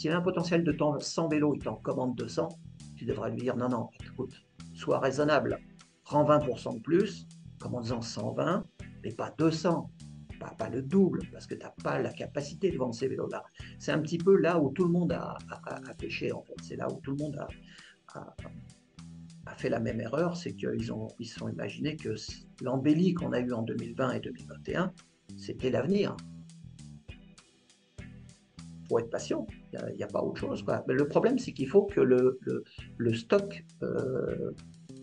S'il a un potentiel de temps 100 vélos, il t'en commande 200, tu devrais lui dire non, non, écoute, sois raisonnable, prends 20% de plus, commande-en 120, mais pas 200, pas, pas le double, parce que tu n'as pas la capacité de vendre ces vélos-là. C'est un petit peu là où tout le monde a, pêché, en fait. C'est là où tout le monde a, fait la même erreur, c'est qu'ils ont, ils sont imaginés que l'embellie qu'on a eu en 2020 et 2021, c'était l'avenir. Faut être patient, il n'y a, pas autre chose. Mais le problème, c'est qu'il faut que le, le, stock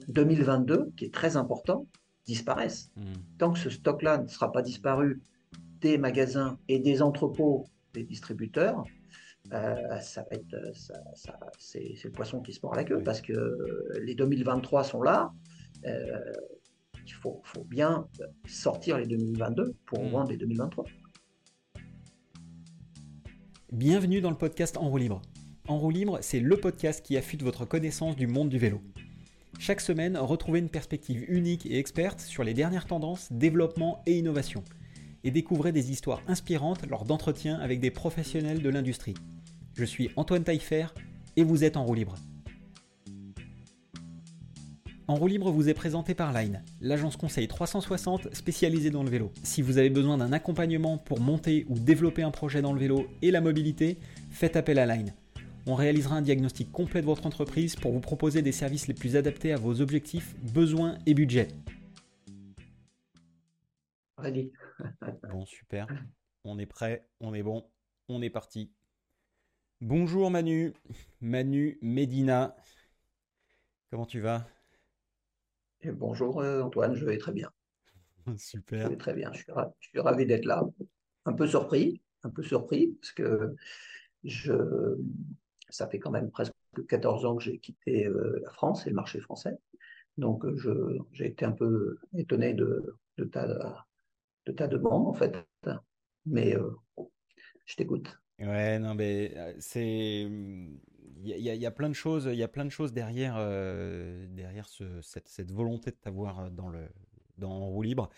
2022, euh, qui est très important, disparaisse. Hmm. Tant que ce stock-là ne sera pas disparu des magasins et des entrepôts des distributeurs, euh, ça va être, euh, ça, c'est, le poisson qui se mord la queue parce que euh, les 2023 sont là. il faut, faut, bien sortir les 2022 pour mmh. vendre les 2023. Bienvenue dans le podcast En roue libre. En roue libre, c'est le podcast qui affûte votre connaissance du monde du vélo. Chaque semaine, retrouvez une perspective unique et experte sur les dernières tendances, développement et innovation. Et découvrez des histoires inspirantes lors d'entretiens avec des professionnels de l'industrie. Je suis Antoine Taillefer et vous êtes en roue libre. En roue libre vous est présenté par Line, l'agence conseil 360 spécialisée dans le vélo. Si vous avez besoin d'un accompagnement pour monter ou développer un projet dans le vélo et la mobilité, faites appel à Line. On réalisera un diagnostic complet de votre entreprise pour vous proposer des services les plus adaptés à vos objectifs, besoins et budgets. Bon, super. On est prêt, on est bon, on est parti. Bonjour Manu, Manu Medina. Comment tu vas? Et Bonjour euh, Antoine, je vais très bien. Super. Je vais très bien, je suis, ravi, d'être là. Un peu surpris, un peu surpris, parce que je, ça fait quand même presque 14 ans que j'ai quitté euh, la France et le marché français. Donc j'ai été un peu étonné de, ta, de ta demande en fait. Mais euh, je t'écoute. Ouais, non, mais c'est. Il y, a plein de choses, il y a plein de choses derrière, derrière cette, volonté de t'avoir dans le dans roue libre.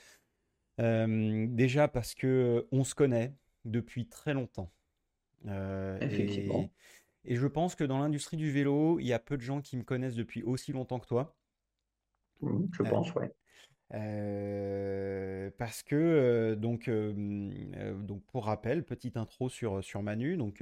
déjà parce que on se connaît depuis très longtemps. Effectivement. Et, et, je pense que dans l'industrie du vélo, il y a peu de gens qui me connaissent depuis aussi longtemps que toi. Mmh, je pense, ouais parce que donc, donc pour rappel, petite intro sur, sur Manu, donc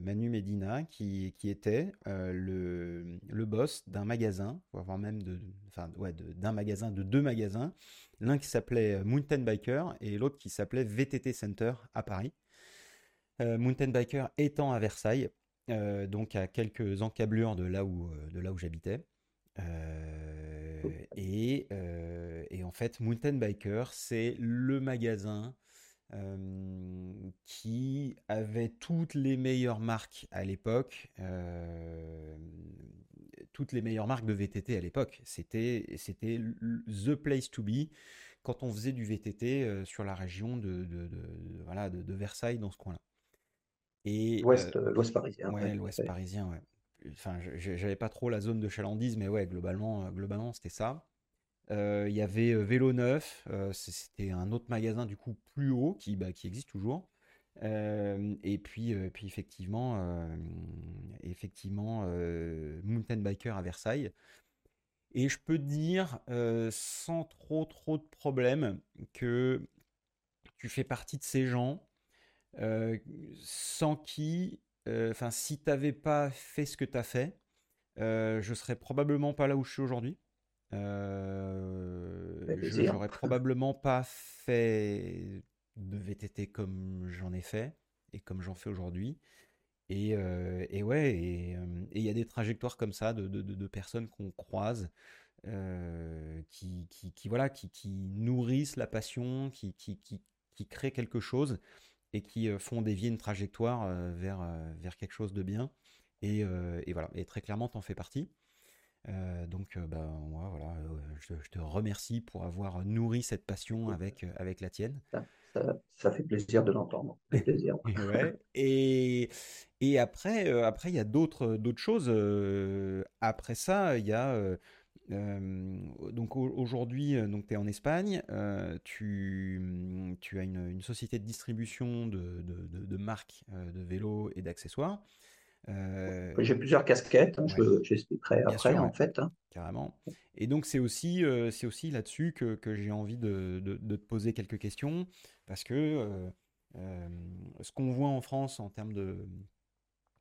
Manu Medina qui, qui était le, le boss d'un magasin, voire même de, enfin ouais, d'un magasin, de deux magasins, l'un qui s'appelait Mountain Biker et l'autre qui s'appelait VTT Center à Paris. Mountain Biker étant à Versailles, donc à quelques encablures de là où, de là où j'habitais. Et, et, en fait, Mountain Biker, c'est le magasin qui avait toutes les meilleures marques à l'époque, toutes les meilleures marques de VTT à l'époque. C'était, c'était the place to be quand on faisait du VTT sur la région de, de, voilà, de, Versailles, dans ce coin-là. Et l'ouest, l'ouest parisien. Ouais, l'ouest parisien, ouais enfin, j'avais pas trop la zone de chalandise, mais ouais, globalement, euh, globalement c'était ça. Il y avait Vélo Neuf, c'était un autre magasin du coup plus haut qui, bah, qui existe toujours. et puis, puis effectivement, effectivement Mountain Biker à Versailles. Et je peux te dire, sans trop trop de problèmes, que tu fais partie de ces gens sans qui enfin, si tu n'avais pas fait ce que tu as fait, je serais probablement pas là où je suis aujourd'hui. Euh, je n'aurais probablement pas fait de VTT comme j'en ai fait et comme j'en fais aujourd'hui. Et, ouais, et il y a des trajectoires comme ça de, personnes qu'on croise qui, qui, voilà, qui, nourrissent la passion, qui, qui, qui, créent quelque chose et qui euh, font dévier une trajectoire euh, vers, euh, vers quelque chose de bien. Et, et voilà, et très clairement, tu en fais partie. Donc, bah, moi, voilà, je, te remercie pour avoir nourri cette passion avec, avec la tienne. Ça, fait plaisir de l'entendre. plaisir. et, et après, après, il y a d'autres, choses. après ça, il y a donc aujourd'hui, donc tu es en Espagne, tu, tu, as une, société de distribution de, de, marques de vélos et d'accessoires. J'ai plusieurs casquettes, hein, j'expliquerai après en fait. Hein. Carrément. Et donc c'est aussi, c'est aussi là-dessus que, que j'ai envie de, de, de, te poser quelques questions, parce que ce qu'on voit en France en termes de,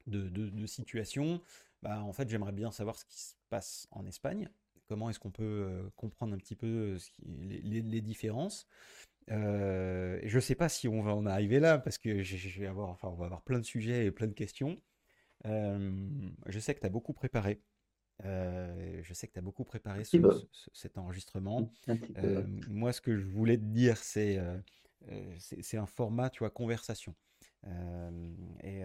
de, situation, bah, en fait j'aimerais bien savoir ce qui se passe en Espagne, comment est-ce qu'on peut comprendre un petit peu ce qui, les, les, différences? Euh, je ne sais pas si on va en arriver là parce que je, vais avoir, enfin, on va avoir plein de sujets et plein de questions. Je sais que tu as beaucoup préparé. je sais que tu as beaucoup préparé cet enregistrement. moi, ce que je voulais te dire, c'est c'est un format, tu vois, conversation. et,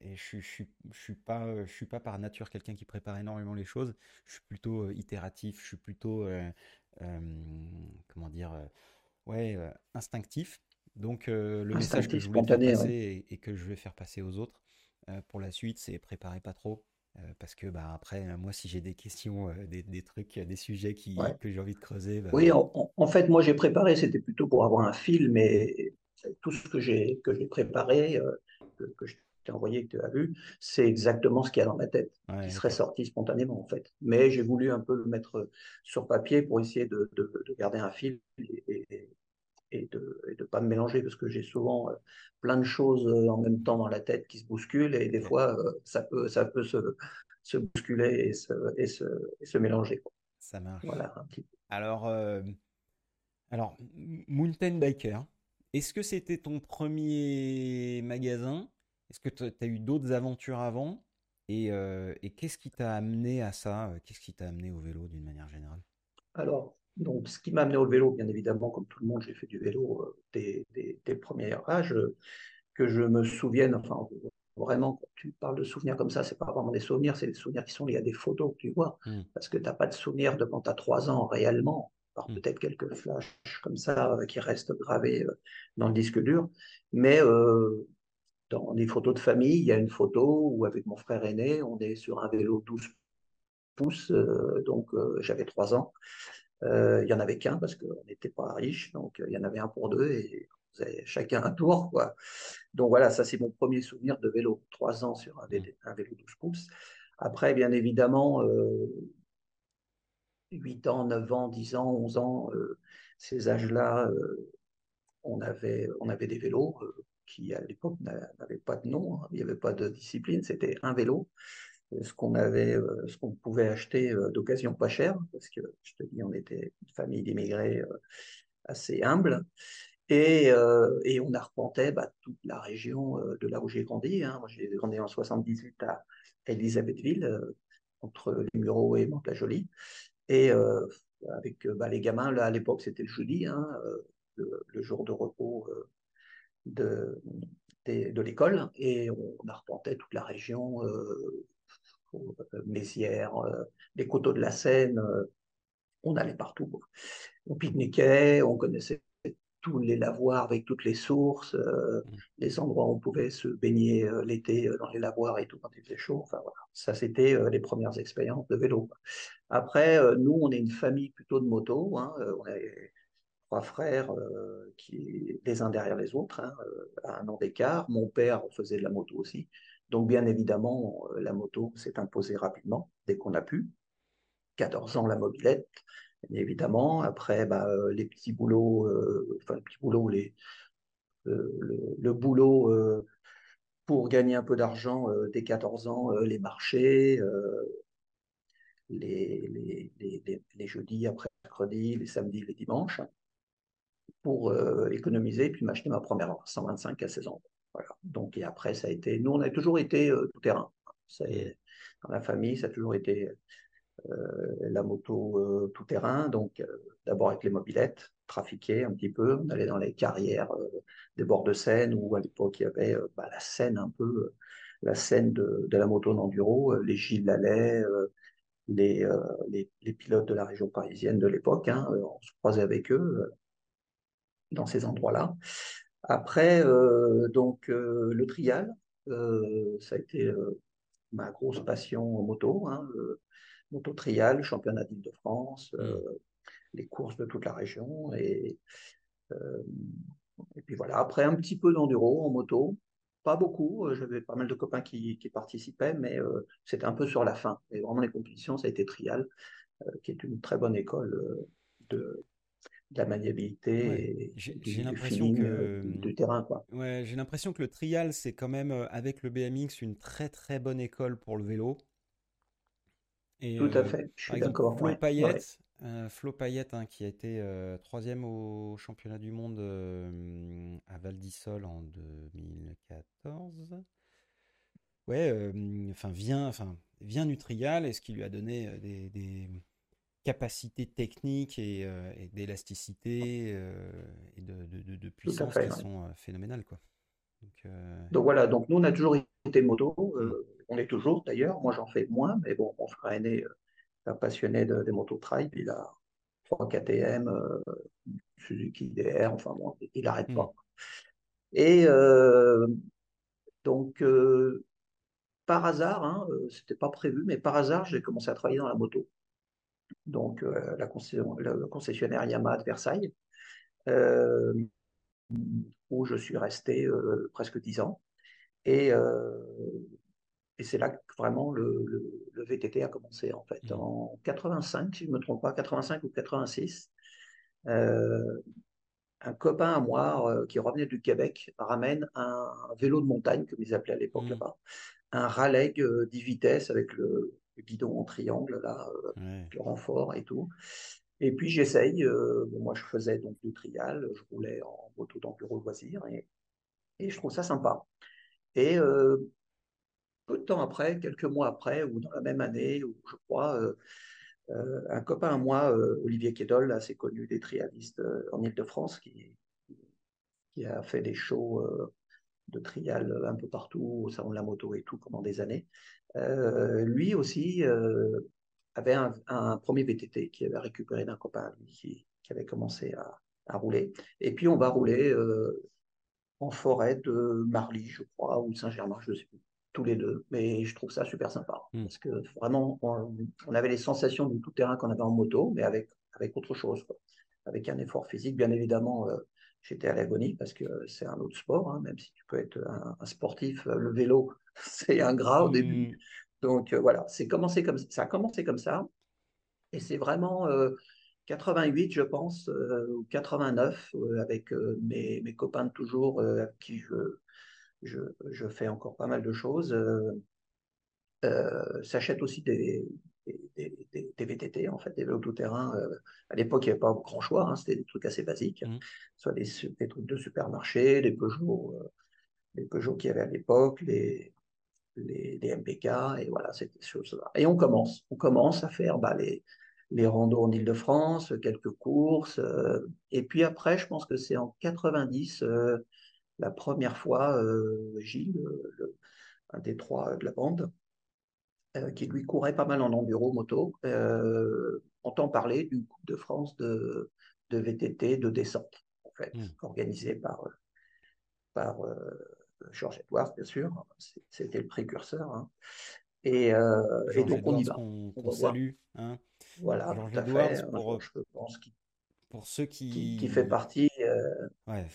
et je, je, je, suis pas, je suis pas par nature quelqu'un qui prépare énormément les choses. Je suis plutôt itératif. Je suis plutôt, comment dire ouais, instinctif. Donc le message que je voulais faire passer et, que je vais faire passer aux autres pour la suite, c'est préparer pas trop. parce que bah, après, moi, si j'ai des questions, des, des, trucs, des sujets qui, que j'ai envie de creuser. Bah oui, en, fait, moi, j'ai préparé, c'était plutôt pour avoir un film, mais tout ce que j'ai préparé, que, que, je t'ai envoyé, que tu as vu, c'est exactement ce qu'il y a dans ma tête, qui serait sorti spontanément, en fait. Mais j'ai voulu un peu le mettre sur papier pour essayer de, de, de garder un fil et, et de ne pas me mélanger parce que j'ai souvent euh, plein de choses euh, en même temps dans la tête qui se bousculent et des fois euh, ça peut, ça peut se, se bousculer et se, et se, et se mélanger. Ça marche. Voilà, un petit peu. Alors, alors Mountain Biker, est-ce que c'était ton premier magasin? Est-ce que tu as eu d'autres aventures avant? Et, et qu'est-ce qui t'a amené à ça? Qu'est-ce qui t'a amené au vélo d'une manière générale? Alors, donc, ce qui m'a amené au vélo, bien évidemment, comme tout le monde, j'ai fait du vélo euh, dès, le premier âge. Euh, que je me souvienne, enfin, vraiment, quand tu parles de souvenirs comme ça, c'est pas vraiment des souvenirs, c'est des souvenirs qui sont liés à des photos que tu vois. Hmm. Parce que tu n'as pas de souvenirs de quand tu as trois ans réellement, par hmm. peut-être quelques flashs comme ça euh, qui restent gravés dans le disque dur. Mais dans des photos de famille, il y a une photo où, avec mon frère aîné, on est sur un vélo 12 pouces, donc j'avais trois ans. Euh, il y en avait qu'un parce qu'on n'était pas riche, donc euh, il y en avait un pour deux et on faisait chacun un tour. Quoi. Donc voilà, ça c'est mon premier souvenir de vélo, trois ans sur un vélo, un vélo 12 pouces. Après, bien évidemment, euh, 8 ans, 9 ans, 10 ans, 11 ans, euh, ces âges-là, euh, on, avait, on avait des vélos qui à l'époque n'avaient pas de nom, hein. il n'y avait pas de discipline, c'était un vélo ce qu'on avait, euh, ce qu'on pouvait acheter euh, d'occasion pas cher, parce que je te dis, on était une famille d'immigrés euh, assez humble. Et, on arpentait bah, toute la région de là où j'ai grandi. Hein. J'ai grandi en 78 à Elisabethville, entre les Mureaux et Mantes-la-Jolie. Et avec bah, les gamins, là, à l'époque, c'était le jeudi, hein, le, jour de repos de, de, l'école. Et on arpentait toute la région euh, Mézières, euh, les coteaux de la Seine, euh, on allait partout. On pique-niquait, on connaissait tous les lavoirs avec toutes les sources, les endroits où on pouvait se baigner l'été dans les lavoirs et tout quand il faisait chaud. Enfin voilà, ça c'était les premières expériences de vélo. Après, nous, on est une famille plutôt de moto. Hein, on est trois frères qui les uns derrière les autres, hein, à un an d'écart. Mon père faisait de la moto aussi. Donc, bien évidemment, euh, la moto s'est imposée rapidement dès qu'on a pu. 14 ans, la mobilette, bien évidemment. Après, bah, euh, les petits boulots, euh, enfin, les petits boulots, les, le, boulot pour gagner un peu d'argent dès 14 ans, les marchés, les, jeudis après mercredi, les samedis, les dimanches, pour économiser, puis m'acheter ma première 125 à 16 ans. Donc, et après, ça a été. Nous, on a toujours été euh, tout terrain. dans la famille, ça a toujours été euh, la moto euh, tout terrain. Donc, d'abord avec les mobilettes, trafiquer un petit peu. On allait dans les carrières des bords de Seine où à l'époque, il y avait bah, la scène un peu, la scène de, la moto d'enduro, les Gilles Lallet. Les, les, pilotes de la région parisienne de l'époque, hein, on se croisait avec eux dans ces endroits-là. Après, euh, donc, euh, le trial, euh, ça a été ma grosse passion en moto, hein, moto trial, championnat d'Île-de-France, mmh. les courses de toute la région. Et, et puis voilà, après un petit peu d'enduro en moto. pas beaucoup. J'avais pas mal de copains qui, participaient, mais c'était un peu sur la fin. Et vraiment, les compétitions, ça a été Trial, qui est une très bonne école de, la maniabilité et j'ai l'impression que du, terrain quoi. Ouais, j'ai l'impression que le trial c'est quand même avec le BMX une très très bonne école pour le vélo. Et, Tout à fait, je suis d'accord. Flo Payette, Flo Payette hein, qui a été troisième au championnat du monde à Val d'Isole en 2014. Ouais, enfin vient, enfin vient du trial et ce qui lui a donné des capacités techniques et, euh, d'élasticité euh, et de, de, puissance qui sont euh, phénoménales. Quoi. Donc, voilà, donc nous on a toujours été moto, mm. on est toujours d'ailleurs, moi j'en fais moins, mais bon, mon frère aîné un passionné des motos trail, il a 3 KTM, Suzuki DR, enfin bon, il n'arrête mm. pas. Et donc, par hasard, hein, c'était pas prévu, mais par hasard, j'ai commencé à travailler dans la moto donc euh, la le concessionnaire Yamaha de Versailles, euh, où je suis resté euh, presque dix ans. Et, et c'est là que vraiment le, le, VTT a commencé en fait. Mmh. En 85, si je ne me trompe pas, 85 ou 86, un copain à moi qui revenait du Québec ramène un, vélo de montagne, comme ils appelaient à l'époque mmh. là-bas, un Raleigh 10 vitesses avec le, le guidon en triangle, là, euh, le renfort et tout. Et puis j'essaye, euh, moi je faisais donc du trial, je roulais en moto d'enduro loisir et, et je trouve ça sympa. Et euh, peu de temps après, quelques mois après, ou dans la même année, je crois, un copain à moi, Olivier Kédol, assez connu des trialistes en Ile-de-France, qui, qui a fait des shows de trial un peu partout, au salon de la moto et tout pendant des années, lui aussi euh, avait un, premier VTT qui avait récupéré d'un copain qui, avait commencé à, rouler. Et puis on va rouler euh, en forêt de Marly, je crois, ou Saint-Germain, je ne sais plus, tous les deux. Mais je trouve ça super sympa hmm. parce que vraiment, on, avait les sensations du tout-terrain qu'on avait en moto, mais avec, avec autre chose, avec un effort physique, bien évidemment j'étais à l'agonie parce que c'est un autre sport, hein, même si tu peux être un, sportif, le vélo, c'est un gras au début. Mmh. Donc euh, voilà, c'est commencé comme ça a commencé comme ça, et c'est vraiment 88, euh, je pense, euh, ou 89, avec mes, mes, copains de toujours, avec qui je, je, je, fais encore pas mal de choses. s'achètent aussi des, des, des, VTT, en fait, des vélos tout-terrain. Euh, à l'époque, il n'y avait pas grand choix, hein, c'était des trucs assez basiques, mmh. soit des, trucs de supermarché, les Peugeot, euh, les Peugeot qu'il y avait à l'époque, les, les, les, MPK, et voilà, ces choses-là. Et on commence, on commence à faire bah, les, les randos en Ile-de-France, quelques courses, euh, et puis après, je pense que c'est en 90, la première fois, Gilles, un des trois de la bande, euh, qui lui courait pas mal en enduro moto, euh, entend parler d'une Coupe de France de, de, VTT de descente, en fait, mmh. organisée par, par euh, Georges Edwards, bien sûr. C'était le précurseur. Hein. Et, et, donc on y va. On, salue. Hein. Voilà, Georges Edwards, pour, je pense pour ceux qui... qui, fait partie. Ouais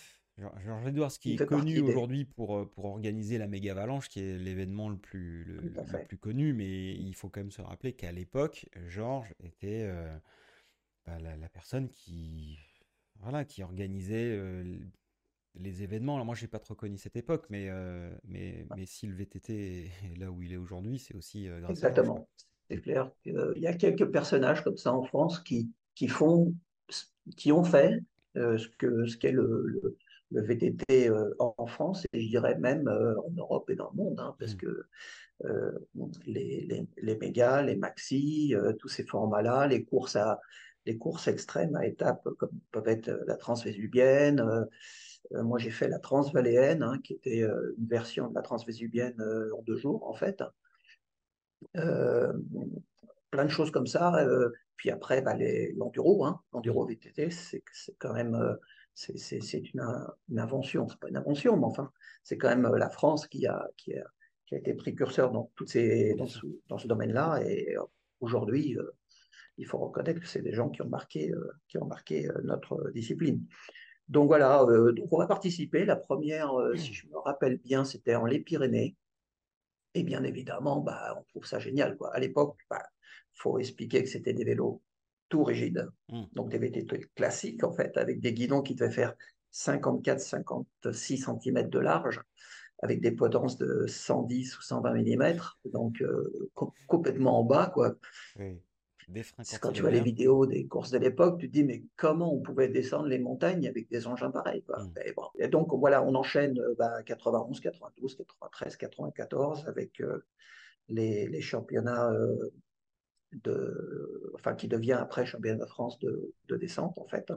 Georges Edwards, qui est connu aujourd'hui pour, euh, pour organiser la méga avalanche, qui est l'événement le plus, le, plus connu, mais il faut quand même se rappeler qu'à l'époque, Georges était euh, bah, la, personne qui, voilà, qui organisait euh, les événements. Alors moi, je n'ai pas trop connu cette époque, mais, mais, mais si le VTT est là où il est aujourd'hui, c'est aussi grâce Exactement. à Exactement, c'est clair. Il y a quelques personnages comme ça en France qui, qui, font, qui ont fait ce qu'est ce qu'est le le VTT euh, en France et je dirais même euh, en Europe et dans le monde, hein, parce mmh. que euh, les, les, les, mégas, les maxi, tous ces formats-là, les courses à les courses extrêmes à étapes comme peuvent être la transvésubienne. Moi, j'ai fait la transvaléenne, hein, qui était une version de la transvésubienne en deux jours, en fait. plein de choses comme ça. puis après, bah, l'enduro, hein, l'enduro VTT, c'est quand même c'est une, une, invention, c'est pas une invention, mais enfin, c'est quand même euh, la France qui a, qui a, qui a été précurseur dans, toutes ces, dans ce, dans ce domaine-là. Et euh, aujourd'hui, euh, il faut reconnaître que c'est des gens qui ont marqué, qui ont marqué notre discipline. Donc voilà, donc on va participer. La première, si je me rappelle bien, c'était en les Pyrénées. Et bien évidemment, bah, on trouve ça génial. Quoi. À l'époque, il bah, faut expliquer que c'était des vélos tout rigides, mmh. donc des VTT classiques en fait, avec des guidons qui devaient faire 54-56 cm de large, avec des potences de 110 ou 120 mm, donc euh, complètement en bas. Quoi. Quand tu vois les vidéos des courses de l'époque, tu te dis, mais comment on pouvait descendre les montagnes avec des engins pareils quoi. Mmh. Et, donc, voilà, on enchaîne bah, 91, 92, 93, 94 avec euh, les, les, championnats euh, de, enfin, qui devient après championnat de France de, de descente, en fait,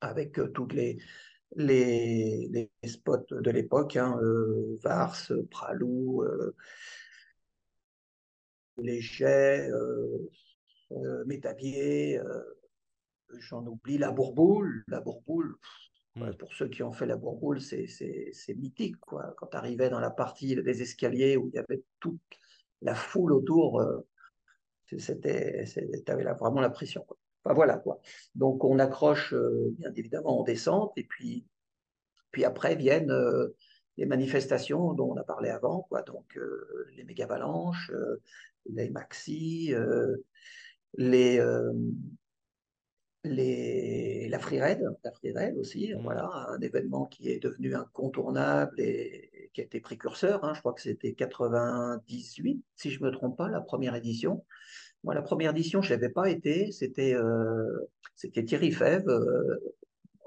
avec euh, toutes les, les, les, spots de l'époque, hein, euh, Vars, Pralou, euh, Léger, Métabier, j'en oublie, la Bourboule. La Bourboule, hmm. pour ceux qui ont fait la Bourboule, c'est mythique. Quoi. Quand tu arrivais dans la partie des escaliers où il y avait toute la foule autour, c'était, tu avais vraiment la pression. Quoi. Enfin, voilà quoi. Donc on accroche euh, bien évidemment en descente et puis, puis après viennent euh, les manifestations dont on a parlé avant, quoi. Donc euh, les méga avalanches, les maxi, les, les, la freeride aussi, mmh. voilà, un événement qui est devenu incontournable et, qui a été précurseur. Hein. je crois que c'était 98, si je ne me trompe pas, la première édition. Moi, la première édition, je n'avais pas été. C'était euh, Thierry Fèvre, euh,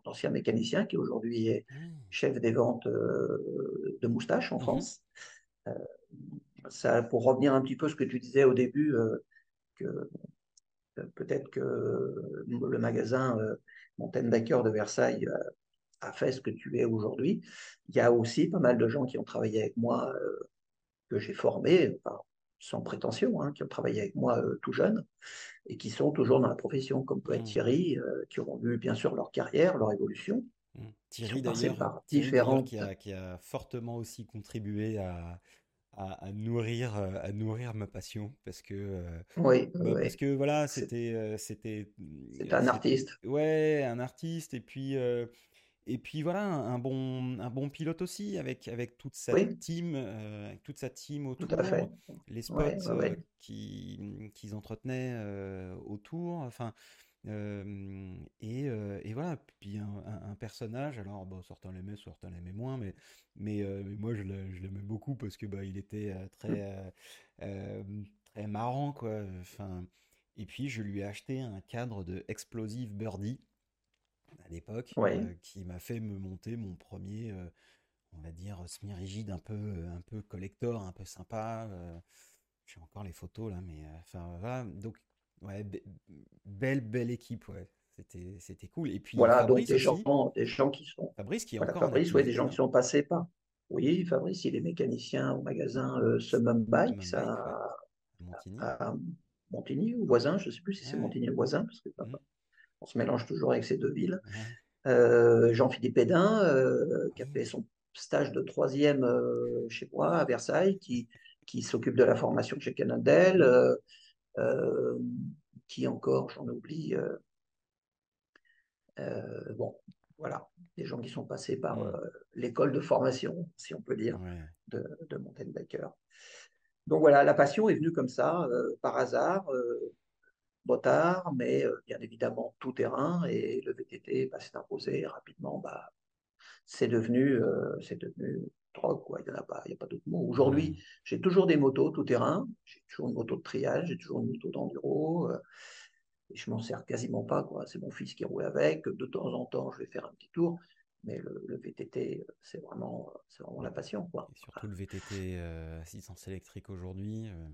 ancien mécanicien, qui aujourd'hui est mmh. chef des ventes euh, de moustaches en mmh France. ça, pour revenir un petit peu à ce que tu disais au début, que peut-être que le magasin Montaigne Dacker de Versailles a fait ce que tu es aujourd'hui. Il y a aussi pas mal de gens qui ont travaillé avec moi, que j'ai formés, sans prétention, hein, qui ont travaillé avec moi tout jeune et qui sont toujours dans la profession, comme peut être mmh. Thierry, qui auront vu bien sûr leur carrière, leur évolution. Mmh. Thierry d'ailleurs, différentes... qui, qui, a, fortement aussi contribué à, à, nourrir euh, à nourrir ma passion parce que euh, oui, bah, parce que voilà c'était euh, c'était c'est un artiste. ouais un artiste et puis et puis voilà un, bon un bon pilote aussi avec avec toute sa team avec toute sa team autour Tout à fait. les spots qui qu'ils entretenaient autour. Enfin et, et, voilà, puis un, personnage, alors bon, certains l'aimaient, certains l'aimaient moins, mais, mais, mais moi je l'aimais beaucoup parce que bah, il était très, très marrant, quoi. Enfin, et puis je lui ai acheté un cadre de Explosive Birdie à l'époque, qui m'a fait me monter mon premier, on va dire, semi-rigide, un peu, un peu collector, un peu sympa. J'ai encore les photos là, mais enfin voilà. Donc Ouais, belle, belle équipe, ouais. C'était, cool. Et puis, voilà, donc des gens, des gens qui sont. Fabrice qui est voilà, encore. Fabrice, ouais, des gens qui sont passés par. Oui, Fabrice, il est mécanicien au magasin euh, Summum Bikes à, Montigny. ou voisin, je ne sais plus si c'est Montigny ou voisin, parce que mmh. on se mélange toujours avec ces deux villes. Euh, Jean-Philippe Pédin, euh, qui a fait son stage de troisième euh, chez moi à Versailles, qui, qui s'occupe de la formation chez Canadel. Euh, qui encore, j'en oublie. Euh, euh, bon, voilà, des gens qui sont passés par l'école de formation, si on peut dire, de, de Mountain Donc voilà, la passion est venue comme ça, par hasard, botard, mais bien évidemment tout terrain, et le VTT bah, s'est imposé rapidement. Bah, c'est devenu, c'est devenu quoi. Il n'y a pas, il y a pas d'autre mot. Aujourd'hui, j'ai toujours des motos tout terrain, j'ai toujours une moto de triage, j'ai toujours une moto d'enduro, euh, et je m'en sers quasiment pas, quoi. C'est mon fils qui roule avec. De temps en temps, je vais faire un petit tour, mais le, VTT, c'est vraiment, c'est vraiment la passion, quoi. Et surtout le VTT euh, assistance électrique aujourd'hui. Euh,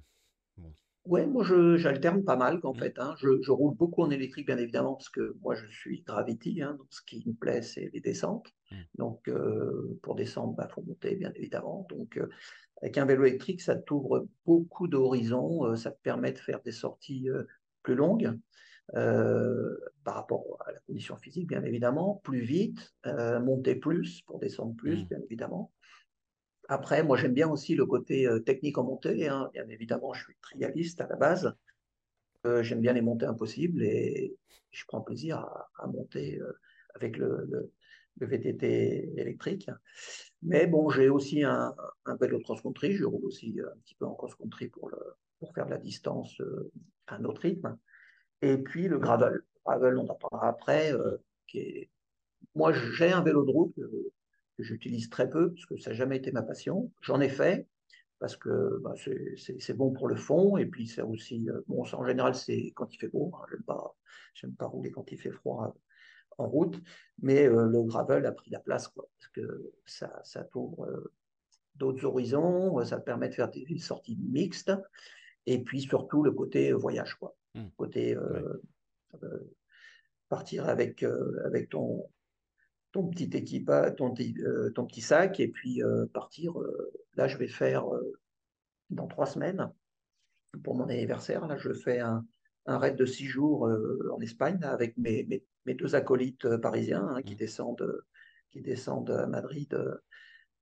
bon. Ouais, moi j'alterne pas mal en mmh. fait. Hein. Je, roule beaucoup en électrique bien évidemment parce que moi je suis Gravity, hein, donc ce qui me plaît c'est les descentes. Mmh. Donc euh, pour descendre, il bah, faut monter bien évidemment. Donc euh, avec un vélo électrique, ça t'ouvre beaucoup d'horizons, euh, ça te permet de faire des sorties plus longues par rapport à la condition physique bien évidemment, plus vite, monter plus pour descendre plus mmh. bien évidemment. Après, moi, j'aime bien aussi le côté euh, technique en montée. Hein. Bien évidemment, je suis trialiste à la base. Euh, j'aime bien les montées impossibles et je prends plaisir à, monter euh, avec le, VTT électrique. Mais bon, j'ai aussi un, vélo cross-country. Je roule aussi un petit peu en cross-country pour, faire de la distance à un autre rythme. Et puis le gravel. Le gravel, on en parlera après. Moi, j'ai un vélo de route que, j'utilise très peu parce que ça n'a jamais été ma passion. J'en ai fait parce que bah, c'est bon pour le fond et puis c'est aussi euh, bon en général c'est quand il fait beau hein, j'aime pas pas rouler quand il fait froid en route, mais euh, le gravel a pris la place, quoi, parce que ça, ça t'ouvre euh, d'autres horizons, ça te permet de faire des sorties mixtes, et puis surtout le côté voyage, quoi. Mmh. Côté euh, partir avec, avec ton, ton petit équipage, ton, ton petit sac, et puis partir. là, je vais faire dans trois semaines, pour mon anniversaire, là, je fais un, un raid de six jours en Espagne avec mes, mes, mes deux acolytes euh, parisiens hein, qui, mmh. descendent, euh, qui descendent à Madrid euh,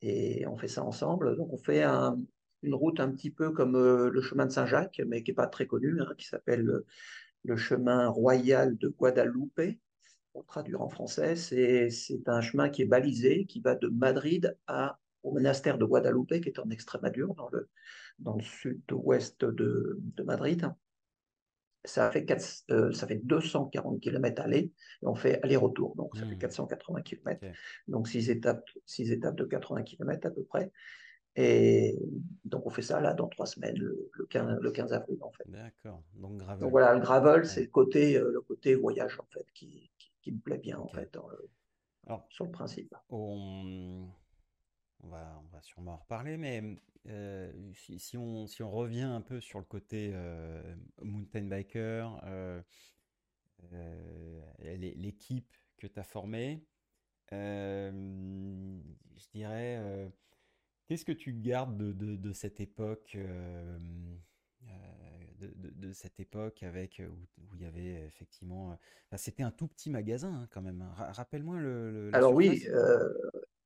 et on fait ça ensemble. Donc on fait une route un petit peu comme le chemin de Saint-Jacques, mais qui n'est pas très connu, hein, qui s'appelle le, chemin royal de Guadalupe. Pour traduire en français, c'est un chemin qui est balisé, qui va de Madrid à, au monastère de Guadalupe, qui est en Extrémadure, dans le, dans le sud-ouest de, de Madrid ça fait, euh, ça fait 240 km aller, et on fait aller-retour, donc ça fait 480 mmh. km. Donc 6 étapes, six étapes de 80 km à peu près. Et donc on fait ça là dans trois semaines, le, 15, le 15, avril en fait. D'accord. Donc, gravel. donc voilà, le gravel, c'est le côté, euh, le côté voyage en fait qui, qui, me plaît bien en fait, Alors, sur le principe. On... On, va, on va sûrement en reparler, mais euh, si, on, si on revient un peu sur le côté euh, mountain biker, euh, l'équipe que tu as formée, je dirais, qu'est-ce que tu gardes de, de, cette époque de, cette époque avec où, il y avait effectivement. c'était un tout petit magasin hein, quand même. Hein. Rappelle-moi le. Alors oui,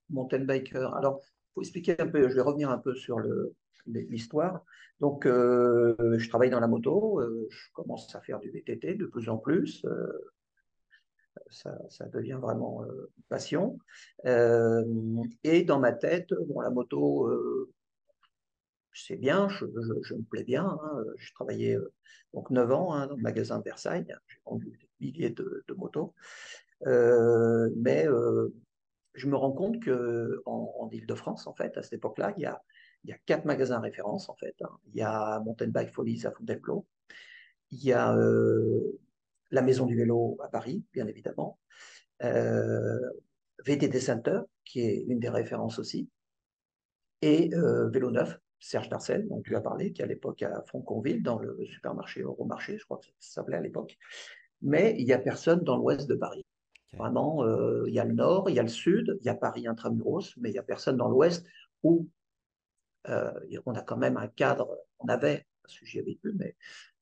Mountain Biker. Alors expliquer un peu, je vais revenir un peu sur l'histoire. Donc, euh, je travaille dans la moto, euh, je commence à faire du VTT de plus en plus. Euh, ça, devient vraiment passion. et dans ma tête, bon, la moto, c'est bien, je, me plais bien. Hein. J'ai travaillé donc 9 ans hein, dans le magasin de Versailles. J'ai vendu des milliers de, motos. mais je me rends compte que en, Ile-de-France, en fait, à cette époque-là, il y a, il y a quatre magasins références, en fait. Hein. Il y a Mountain Bike Folies à Fontainebleau, il y a euh, la Maison du Vélo à Paris, bien évidemment, euh, VTT Center, qui est une des références aussi, et euh, Vélo Neuf, Serge Darcel, dont tu as parlé, qui à l'époque à Franconville, dans le supermarché Euromarché, je crois que ça s'appelait à l'époque. Mais il n'y a personne dans l'ouest de Paris. Vraiment, euh, il y a le nord, il y a le sud, il y a Paris intramuros, mais il n'y a personne dans l'ouest où euh, on a quand même un cadre, on avait, parce que j'y avais plus, mais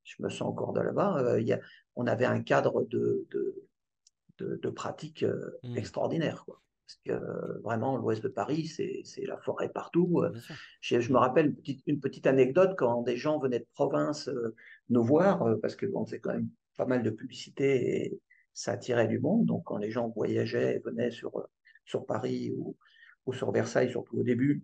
je me sens encore de là-bas, euh, on avait un cadre de, de, de, pratique mmh. extraordinaire. Quoi. Parce que vraiment, l'ouest de Paris, c'est la forêt partout. Je, je, me rappelle une petite, une petite, anecdote quand des gens venaient de province nous voir, parce que bon, c'est quand même pas mal de publicité et, ça attirait du monde. Donc, quand les gens voyageaient, venaient sur, euh, sur Paris ou, ou sur Versailles, surtout au début,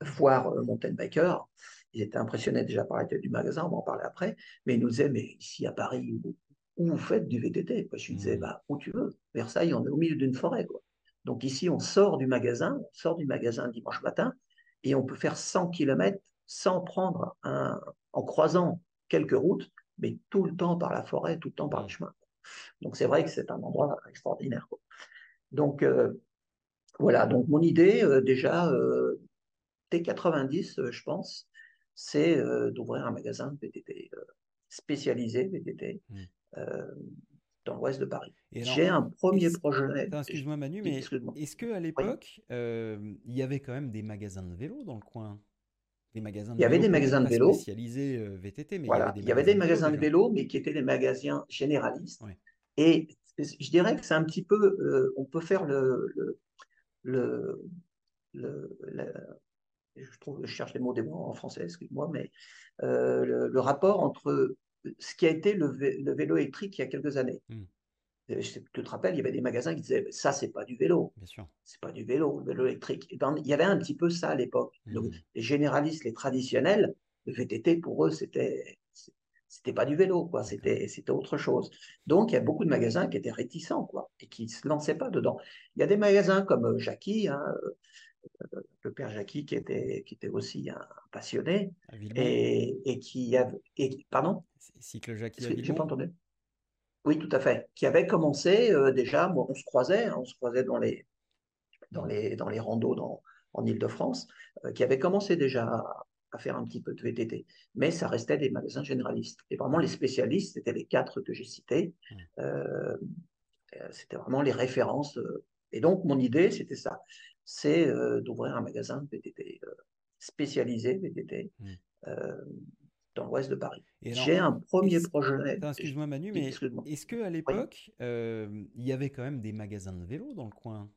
voir euh, Mountain Biker, ils étaient impressionnés déjà par la tête du magasin, on va en parler après, mais ils nous disaient, mais ici à Paris, où, vous faites du VTT Je lui disais, mmh. bah, où tu veux. Versailles, on est au milieu d'une forêt. Quoi. Donc ici, on sort du magasin, on sort du magasin dimanche matin, et on peut faire 100 km sans prendre un, en croisant quelques routes, mais tout le temps par la forêt, tout le temps par le mmh. chemin. Donc c'est vrai que c'est un endroit extraordinaire. Donc euh, voilà, donc mon idée euh, déjà, euh, T90, je pense, c'est d'ouvrir un magasin de VTT spécialisé VTT mmh. Dans l'ouest de Paris. J'ai un premier projet. Excuse-moi Manu, mais est-ce qu'à l'époque, il y avait quand même des magasins de vélo dans le coin? Des magasins il y avait des magasins de vélo spécialisés VTT, mais il y avait des magasins, de vélo, mais qui étaient des magasins généralistes. Et je dirais que c'est un petit peu, euh, on peut faire le, le, le, je trouve, je cherche les mots des mots en français, excuse-moi, mais euh, le, rapport entre ce qui a été le, vélo électrique il y a quelques années. Hmm. tu te rappelles, il y avait des magasins qui disaient ça, c'est pas du vélo. Bien sûr. C'est pas du vélo, le vélo électrique. Et ben, il y avait un petit peu ça à l'époque. Mmh. Les généralistes, les traditionnels, le VTT pour eux, c'était c'était pas du vélo, quoi. C'était c'était autre chose. Donc il y a beaucoup de magasins qui étaient réticents, quoi, et qui se lançaient pas dedans. Il y a des magasins comme euh, Jackie, hein, euh, le père Jackie qui était qui était aussi un passionné et, et, qui avait et, pardon? Cycle Jackie. J'ai pas entendu? Oui, tout à fait. Qui avait commencé euh, déjà, on se croisait, hein, on se croisait dans les, dans les, dans les randos dans, en Ile-de-France, euh, qui avait commencé déjà à, faire un petit peu de VTT. Mais ça restait des magasins généralistes. Et vraiment, les spécialistes, c'était les quatre que j'ai cités. Mmh. Euh, c'était vraiment les références. et donc, mon idée, c'était ça. C'est d'ouvrir un magasin de VTT spécialisé VTT. Mmh dans l'ouest de Paris. J'ai un premier projet. Excuse-moi Manu, mais est-ce qu'à l'époque, euh, il y avait quand même des magasins de vélo dans le coin?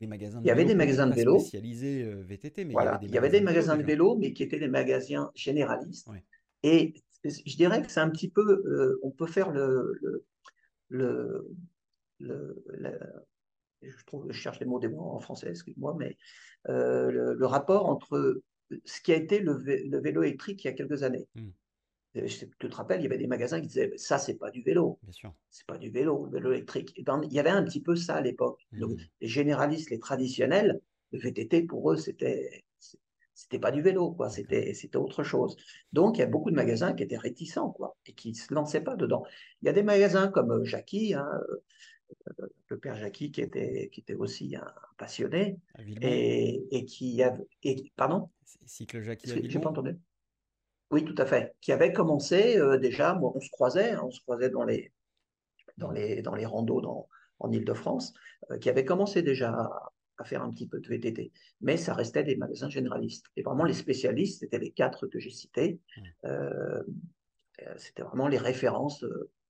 Des magasins de Il y avait des magasins de vélo. Spécialisés euh, VTT, mais voilà. il y avait des, magasins, de vélo, mais qui étaient des magasins généralistes. Et je dirais que c'est un petit peu, euh, on peut faire le, le, le, je trouve, je cherche les mots des mots en français, excuse-moi, mais le, rapport entre ce qui a été le, vélo électrique il y a quelques années. Hmm. Tu te rappelles, il y avait des magasins qui disaient ça, c'est pas du vélo. C'est pas du vélo, le vélo électrique. Et ben, il y avait un petit peu ça à l'époque. Hmm. Les généralistes, les traditionnels, le VTT pour eux, c'était c'était pas du vélo, quoi. C'était c'était autre chose. Donc il y a beaucoup de magasins qui étaient réticents, quoi, et qui se lançaient pas dedans. Il y a des magasins comme euh, Jackie, hein, le père Jackie qui était, qui était aussi un passionné et, et, qui avait. Et, pardon? Cycle Jackie J'ai pas entendu. Oui, tout à fait. Qui avait commencé euh, déjà, on se croisait, hein, on se croisait dans les, dans les, dans les randos dans, en Ile-de-France, euh, qui avait commencé déjà à, faire un petit peu de VTT. Mais ça restait des magasins généralistes. Et vraiment, les spécialistes, c'était les quatre que j'ai cités. Mmh. Euh, c'était vraiment les références.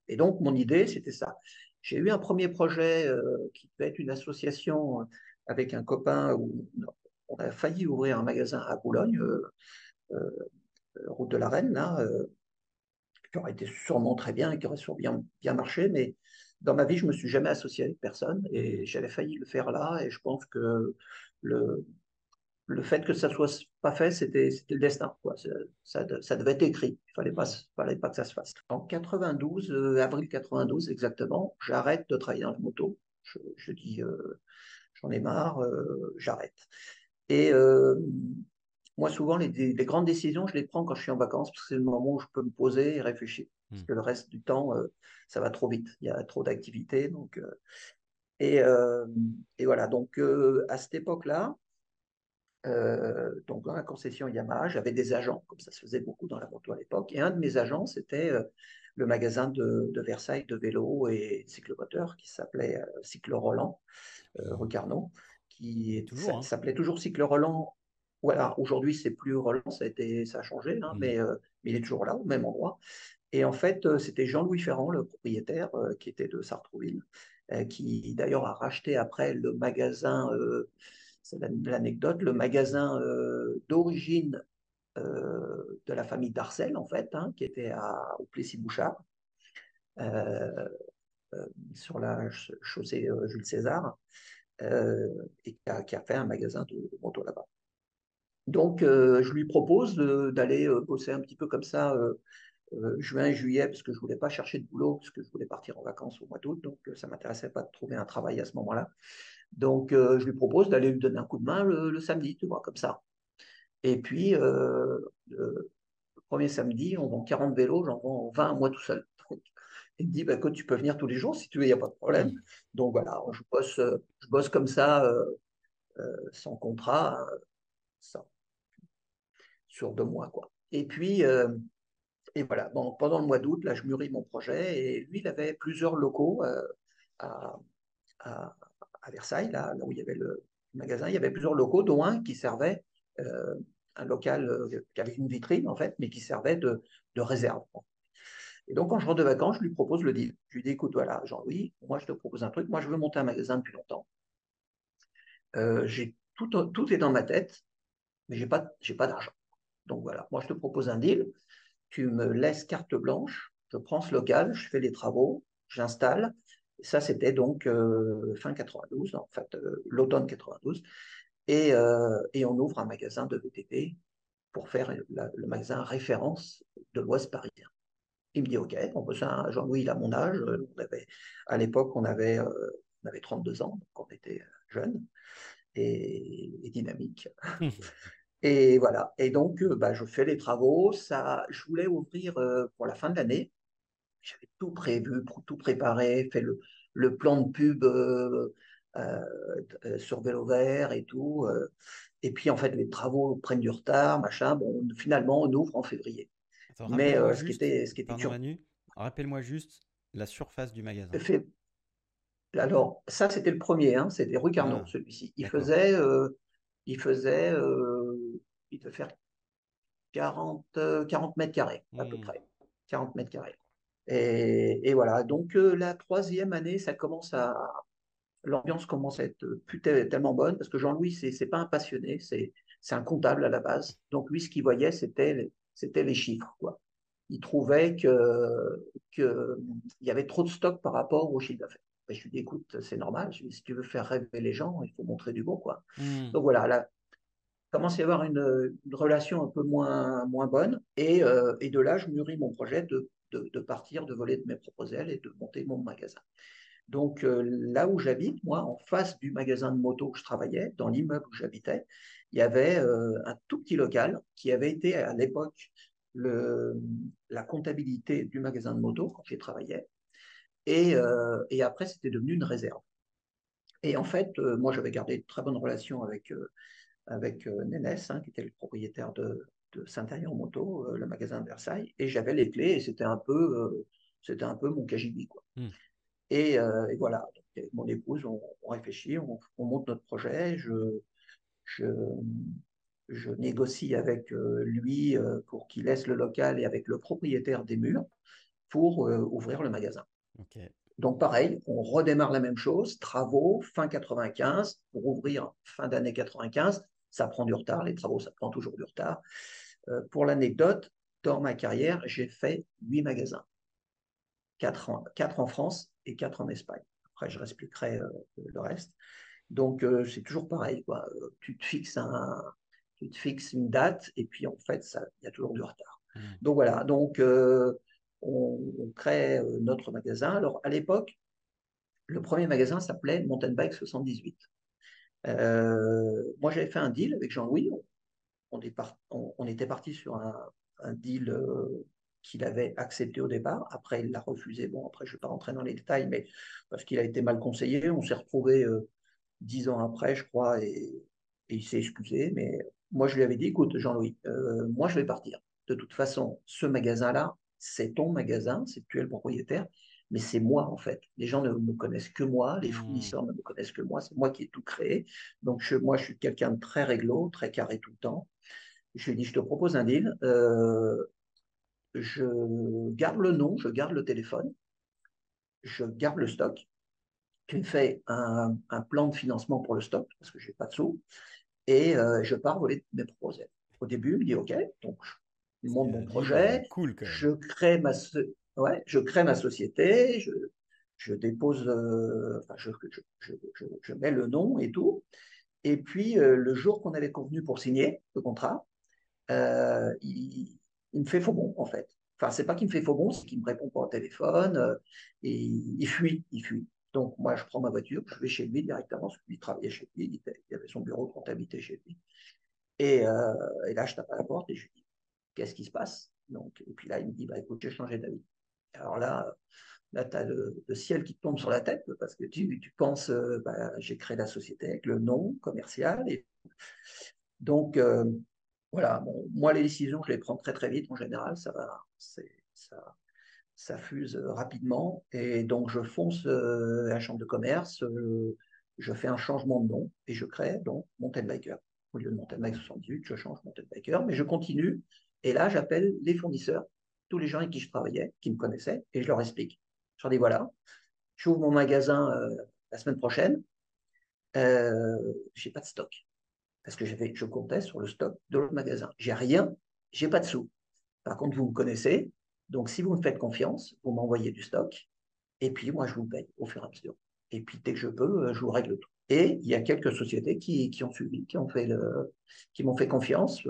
et donc, mon idée, c'était ça. J'ai eu un premier projet euh, qui devait être une association euh, avec un copain où on a failli ouvrir un magasin à Boulogne, euh, route de la Reine, là, qui aurait été sûrement très bien et qui aurait sûrement bien, bien marché, mais dans ma vie, je me suis jamais associé avec personne et j'avais failli le faire là et je pense que le, le fait que ça soit pas fait, c'était le destin. Quoi. Ça, ça, devait être écrit. Il fallait pas, fallait pas que ça se fasse. En 92, euh, avril 92 exactement, j'arrête de travailler dans la moto. Je, dis, euh, j'en ai marre, euh, j'arrête. Et moi, souvent, les, grandes décisions, je les prends quand je suis en vacances, parce que c'est le moment où je peux me poser et réfléchir. Parce que le reste du temps, ça va trop vite. Il y a trop d'activités. Donc, et, et, voilà. Donc, à cette époque-là, euh, donc dans la concession Yamaha, j'avais des agents, comme ça se faisait beaucoup dans la moto à l'époque. Et un de mes agents, c'était euh, le magasin de, Versailles de vélo et cyclomoteurs qui s'appelait euh, Cycle Roland, rue Carnot, qui hein. s'appelait toujours Cycle Roland. Voilà, aujourd'hui c'est plus Roland, ça a, été, ça a changé, hein, mmh. mais, il est toujours là, au même endroit. Et en fait, c'était Jean-Louis Ferrand, le propriétaire, qui était de Sartrouville, qui d'ailleurs a racheté après le magasin c'est l'anecdote, le magasin euh, d'origine euh, de la famille Darcel, en fait, hein, qui était à, au Plessis-Bouchard, euh, sur la chaussée Jules César, et qui a, fait un magasin de, moto là-bas. Donc, je lui propose d'aller bosser un petit peu comme ça juin et juillet, parce que je ne voulais pas chercher de boulot, parce que je voulais partir en vacances au mois d'août, donc ça ne m'intéressait pas de trouver un travail à ce moment-là. Donc, euh, je lui propose d'aller lui donner un coup de main le, samedi, tu vois, comme ça. Et puis, euh, le, premier samedi, on vend 40 vélos, j'en vends 20 moi tout seul. il me dit, bah, écoute, tu peux venir tous les jours si tu veux, il n'y a pas de problème. Donc voilà, je bosse, je bosse comme ça, euh, sans contrat, sur deux mois. Quoi. Et puis, et voilà, pendant le mois d'août, là, je mûris mon projet et lui, il avait plusieurs locaux à Versailles, là, où il y avait le magasin, il y avait plusieurs locaux, dont un qui servait, euh, un local euh, avec une vitrine en fait, mais qui servait de, réserve. Et donc, quand je rentre de vacances, je lui propose le deal. Je lui dis, écoute, voilà, Jean-Louis, moi, je te propose un truc. Moi, je veux monter un magasin depuis longtemps. Euh, tout, est dans ma tête, mais j'ai pas, j'ai pas d'argent. Donc voilà, moi, je te propose un deal. Tu me laisses carte blanche. Je prends ce local, je fais les travaux, j'installe ça, c'était donc euh, fin 92, en fait, euh, l'automne 92. Et, euh, et, on ouvre un magasin de VTT pour faire le magasin référence de l'Ouest parisien. Il me dit, OK, on peut ça. Jean-Louis, il a mon âge. On avait, à l'époque, on avait, on avait 32 ans, donc on était jeunes et, et dynamiques. et voilà. Et donc, bah, je fais les travaux. Ça, je voulais ouvrir pour la fin de l'année. J'avais tout prévu, tout préparé, fait le, le plan de pub euh, euh, euh, sur vélo vert et tout. et puis, en fait, les travaux prennent du retard, machin. Bon, finalement, on ouvre en février. Mais ce qui était, ce qui était Rappelle-moi juste la surface du magasin. Alors, ça, c'était le premier, hein, c'était rue Carnot, ah, celui-ci. Il faisait, il faisait, il devait faire 40, 40 mètres carrés, à peu hmm. près. 40 mètres carrés. Et, voilà, donc euh, la troisième année, ça commence à. L'ambiance commence à être plus tellement bonne parce que Jean-Louis, c'est n'est pas un passionné, c'est un comptable à la base. Donc lui, ce qu'il voyait, c'était les chiffres. Quoi. Il trouvait qu'il que y avait trop de stock par rapport au chiffre d'affaires. je lui dis, écoute, c'est normal, si tu veux faire rêver les gens, il faut montrer du bon. Quoi. Hmm. Donc voilà, là, commence à y avoir une, relation un peu moins, moins bonne. Et, euh, et de là, je mûris mon projet de de, partir, de voler de mes propres ailes et de monter mon magasin. Donc euh, là où j'habite, moi, en face du magasin de moto où je travaillais, dans l'immeuble où j'habitais, il y avait euh, un tout petit local qui avait été à l'époque la comptabilité du magasin de moto quand j'y travaillais. Et, euh, après, c'était devenu une réserve. Et en fait, moi, j'avais gardé de très bonnes relations avec, avec Nénès, hein, qui était le propriétaire de, de Saint-Aignan Moto, euh, le magasin de Versailles, et j'avais les clés et c'était un peu, euh, c'était un peu mon KGB quoi. Hmm. Et, euh, et, voilà, mon épouse, on, réfléchit, on, monte notre projet, je, je, je négocie avec lui pour qu'il laisse le local et avec le propriétaire des murs pour ouvrir le magasin. Donc pareil, on redémarre la même chose, travaux fin 95 pour ouvrir fin d'année 95. Ça prend du retard, les travaux, ça prend toujours du retard. Euh, pour l'anecdote, dans ma carrière, j'ai fait huit magasins. Quatre en, quatre en, France et quatre en Espagne. Après, je expliquerai euh, le reste. Donc, euh, c'est toujours pareil. Quoi. Tu, te fixes un, tu te fixes une date et puis, en fait, il y a toujours du retard. Mmh. Donc, voilà. Donc, on, on, crée notre magasin. Alors, à l'époque, le premier magasin s'appelait Mountain Bike 78. Moi, j'avais fait un deal avec Jean-Louis on, était parti sur un, deal euh, qu'il avait accepté au départ. Après, il l'a refusé. Bon, après, je ne vais pas rentrer dans les détails, mais parce qu'il a été mal conseillé. On s'est retrouvé euh, dix ans après, je crois, et, il s'est excusé. Mais moi, je lui avais dit, écoute, Jean-Louis, euh, moi, je vais partir. De toute façon, ce magasin-là, c'est ton magasin, c'est tu es le propriétaire, mais c'est moi, en fait. Les gens ne me connaissent que moi, les mmh. fournisseurs ne me connaissent que moi, c'est moi qui ai tout créé. Donc, moi, je suis quelqu'un de très réglo, très carré tout le temps. Je lui ai dit, je te propose un deal. Euh, je garde le nom, je garde le téléphone, je garde le stock. Tu me fais un, plan de financement pour le stock, parce que je n'ai pas de sous, et euh, je pars voler mes projets. Au début, il me dit OK, donc je monte mon projet, cool, je, crée ma, ouais, je crée ma société, je, je dépose, euh, enfin, je, je, mets le nom et tout. Et puis, le jour qu'on avait convenu pour signer le contrat, euh, il, me fait faux bon, en fait. Enfin, c'est pas qu'il me fait faux bon, c'est qu'il me répond pas au téléphone euh, et il fuit, il fuit. Donc, moi, je prends ma voiture, je vais chez lui directement, parce qu'il travaillait chez lui, il, avait son bureau de comptabilité chez lui. Et, euh, et, là, je tape à la porte et je lui dis Qu'est-ce qui se passe? Donc, Et puis là, il me dit bah, Écoute, j'ai changé d'avis. Alors là, là tu as le, ciel qui te tombe sur la tête parce que tu, tu penses bah, J'ai créé la société avec le nom commercial. Et... Donc, voilà, moi, les décisions, je les prends très très vite en général, ça va, ça, ça fuse rapidement. Et donc, je fonce euh, à la chambre de commerce, euh, je fais un changement de nom et je crée donc Mountain Biker. Au lieu de Mountain Bike 78, je change Mountain Biker, mais je continue. Et là, j'appelle les fournisseurs, tous les gens avec qui je travaillais, qui me connaissaient, et je leur explique. Je leur dis voilà, j'ouvre mon magasin euh, la semaine prochaine, euh, j'ai pas de stock parce que je comptais sur le stock de l'autre magasin. J'ai rien, j'ai pas de sous. Par contre, vous me connaissez, donc si vous me faites confiance, vous m'envoyez du stock Et puis, moi, je vous paye au fur et à mesure. Et puis, dès que je peux, je vous règle tout. Et il y a quelques sociétés qui, ont suivi, qui m'ont fait confiance.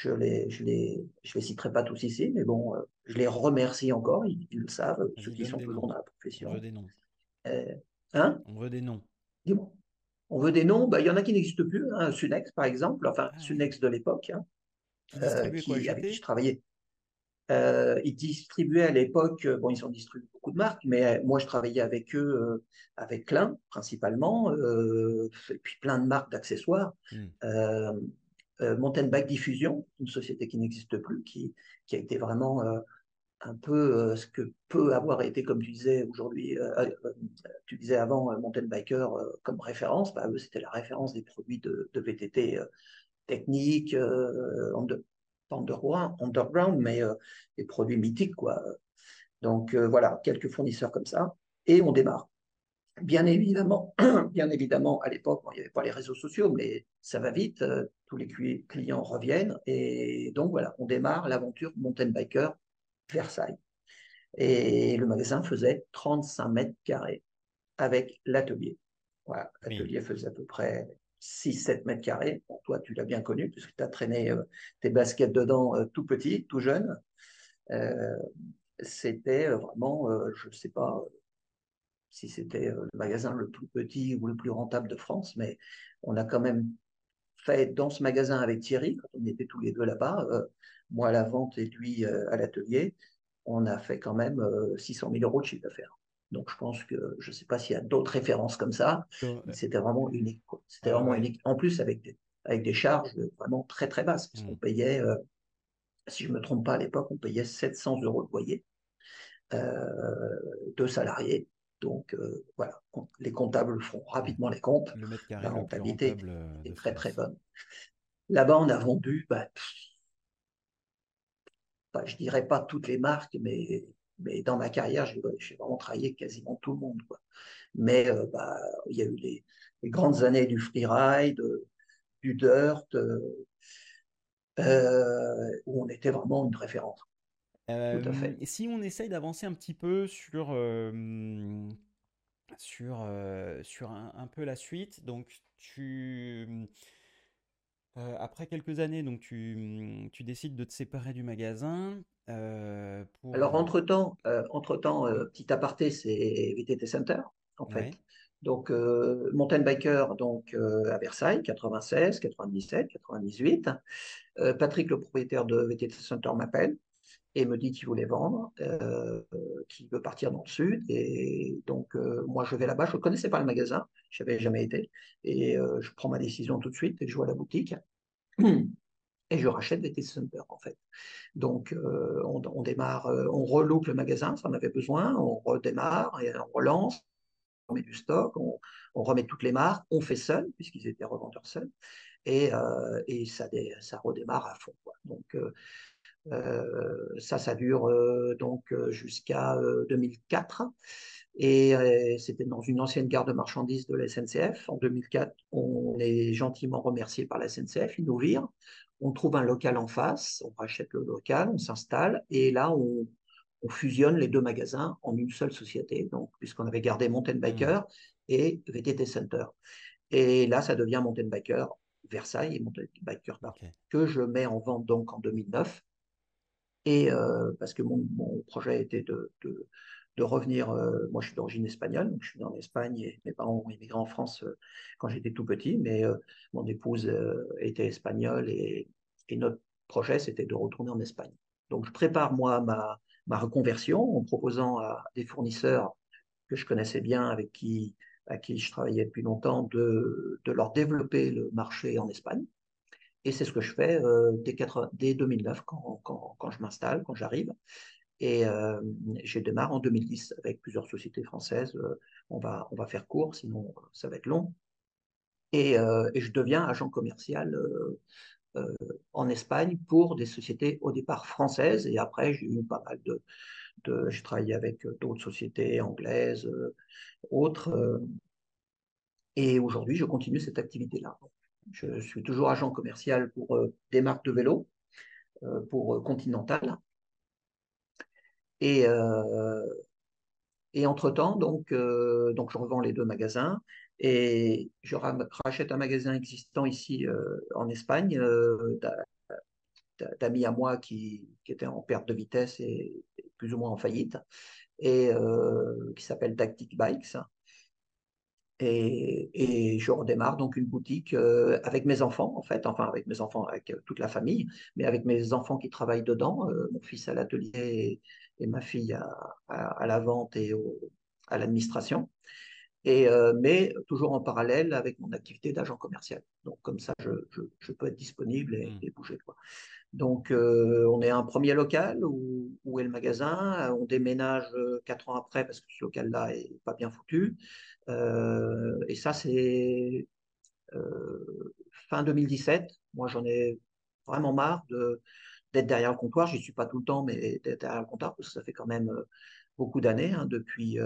Je les, je les, je les citerai pas tous ici, mais bon, je les remercie encore. Ils, le savent, ceux qui sont toujours dans la profession. On veut des noms. hein? On veut des noms. Dis-moi. On veut des noms? Bah, il y en a qui n'existent plus. Hein. Sunex, par exemple. Enfin, ah Sunex de l'époque. Hein, qui distribuait quoi, avec qui je travaillais. Euh, ils distribuaient à l'époque, euh, bon, ils ont distribué beaucoup de marques, mais euh, moi, je travaillais avec eux, avec Klein, principalement, et puis plein de marques d'accessoires. Hmm. Mountain Bike Diffusion, une société qui n'existe plus, qui, a été vraiment un peu ce que peut avoir été, comme tu disais aujourd'hui, tu disais avant, Mountain Biker comme référence. Bah, eux, c'était la référence des produits de, de VTT techniques, underground, mais euh, des produits mythiques. Donc euh, voilà, quelques fournisseurs comme ça, et on démarre. Bien évidemment, bien évidemment, à l'époque, il n'y avait pas les réseaux sociaux, mais ça va vite, euh, tous les clients reviennent, et donc voilà, on démarre l'aventure Mountain Biker Versailles. Et le magasin faisait 35 mètres carrés avec l'atelier. Voilà, l'atelier faisait à peu près 6-7 mètres carrés. toi, tu l'as bien connu puisque tu as traîné euh, tes baskets dedans euh, tout petit, tout jeune. C'était vraiment, je ne sais pas si c'était le magasin le plus petit ou le plus rentable de France, mais on a quand même fait dans ce magasin avec Thierry, quand on était tous les deux là-bas, moi à la vente et lui à l'atelier, on a fait quand même 600 000 euros de chiffre d'affaires. Donc je pense que je ne sais pas s'il y a d'autres références comme ça. C'était vraiment unique. C'était vraiment unique. En plus avec des, avec des charges vraiment très très basses, parce qu'on mmh. payait, euh, si je ne me trompe pas à l'époque, on payait 700 euros de loyer, euh, deux salariés. Donc euh, voilà, les comptables feront rapidement les comptes. la rentabilité est très très bonne. Là-bas, on a vendu, bah, bah, je dirais pas toutes les marques, mais mais dans ma carrière, j'ai vraiment travaillé quasiment tout le monde. Quoi. Mais euh, bah, il y a eu les, grandes années du freeride, du dirt, euh, euh, où on était vraiment une référence. Tout à fait. Et si on essaye d'avancer un petit peu sur, sur, sur un, peu la suite, donc tu après quelques années, donc tu, tu, décides de te séparer du magasin. Alors, entre-temps, entre-temps petit aparté, c'est VTT Center, en fait. Donc, Mountain Biker donc, à Versailles, 96, 97, 98. Patrick, le propriétaire de VTT Center, m'appelle et me dit qu'il voulait vendre, qu'il veut partir dans le sud. Et donc, moi, je vais là-bas. Je ne connaissais pas le magasin, je n'avais jamais été. Et je prends ma décision tout de suite et je vois la boutique. et je rachète VTT Center en fait. Donc euh, on, démarre, euh, on reloupe le magasin, ça en avait besoin, on redémarre et on relance, on met du stock, on, remet toutes les marques, on fait seul puisqu'ils étaient revendeurs seuls et, euh, et ça, ça, redémarre à fond. Donc ça, ça dure donc jusqu'à 2004. Et c'était dans une ancienne gare de marchandises de la SNCF. En 2004, on est gentiment remercié par la SNCF, ils nous virent on trouve un local en face, on rachète le local, on s'installe, et là, on, fusionne les deux magasins en une seule société, donc puisqu'on avait gardé Mountain mmh. Biker et VTT Center. Et là, ça devient Mountain Biker Versailles et Mountain Biker que je mets en vente donc en 2009. Et euh, parce que mon, projet était de, revenir, euh, moi je suis d'origine espagnole, donc je suis né en Espagne et mes parents ont immigré en France euh, quand j'étais tout petit, mais mon épouse était espagnole et notre projet, c'était de retourner en Espagne. Donc, je prépare, moi, ma, reconversion en proposant à des fournisseurs que je connaissais bien, avec qui, à qui je travaillais depuis longtemps, de leur développer le marché en Espagne. Et c'est ce que je fais euh, dès, dès, 2009, quand, je m'installe, quand j'arrive. Et euh, je démarre en 2010 avec plusieurs sociétés françaises. Euh, on, va, faire court, sinon ça va être long. Et, euh, je deviens agent commercial euh, en Espagne pour des sociétés au départ françaises et après j'ai eu pas mal de, de j'ai travaillé avec d'autres sociétés anglaises, euh, autres. Euh, et aujourd'hui, je continue cette activité-là. Je suis toujours agent commercial pour des marques de vélo, pour Continental. Et, Et entre-temps, donc, donc, je revends les deux magasins et je rachète un magasin existant ici en Espagne d'amis à moi qui, qui en perte de vitesse et plus ou moins en faillite, et qui s'appelle Tactic Bikes. Et, je redémarre donc une boutique euh, avec mes enfants, en fait, enfin avec mes enfants, avec euh, toute la famille, mais avec mes enfants qui travaillent dedans, euh, mon fils à l'atelier et, ma fille à, la vente et à l'administration. Et, mais toujours en parallèle avec mon activité d'agent commercial. Donc comme ça, je, peux être disponible et, mmh. et bouger. Quoi. Donc, on est un premier local où, où, est le magasin. On déménage quatre ans après parce que ce local-là est pas bien foutu. Euh, et ça, c'est euh, fin 2017. Moi, j'en ai vraiment marre d'être derrière le comptoir. Je n'y suis pas tout le temps, mais d'être derrière le comptoir, parce que ça fait quand même euh, beaucoup d'années, hein, depuis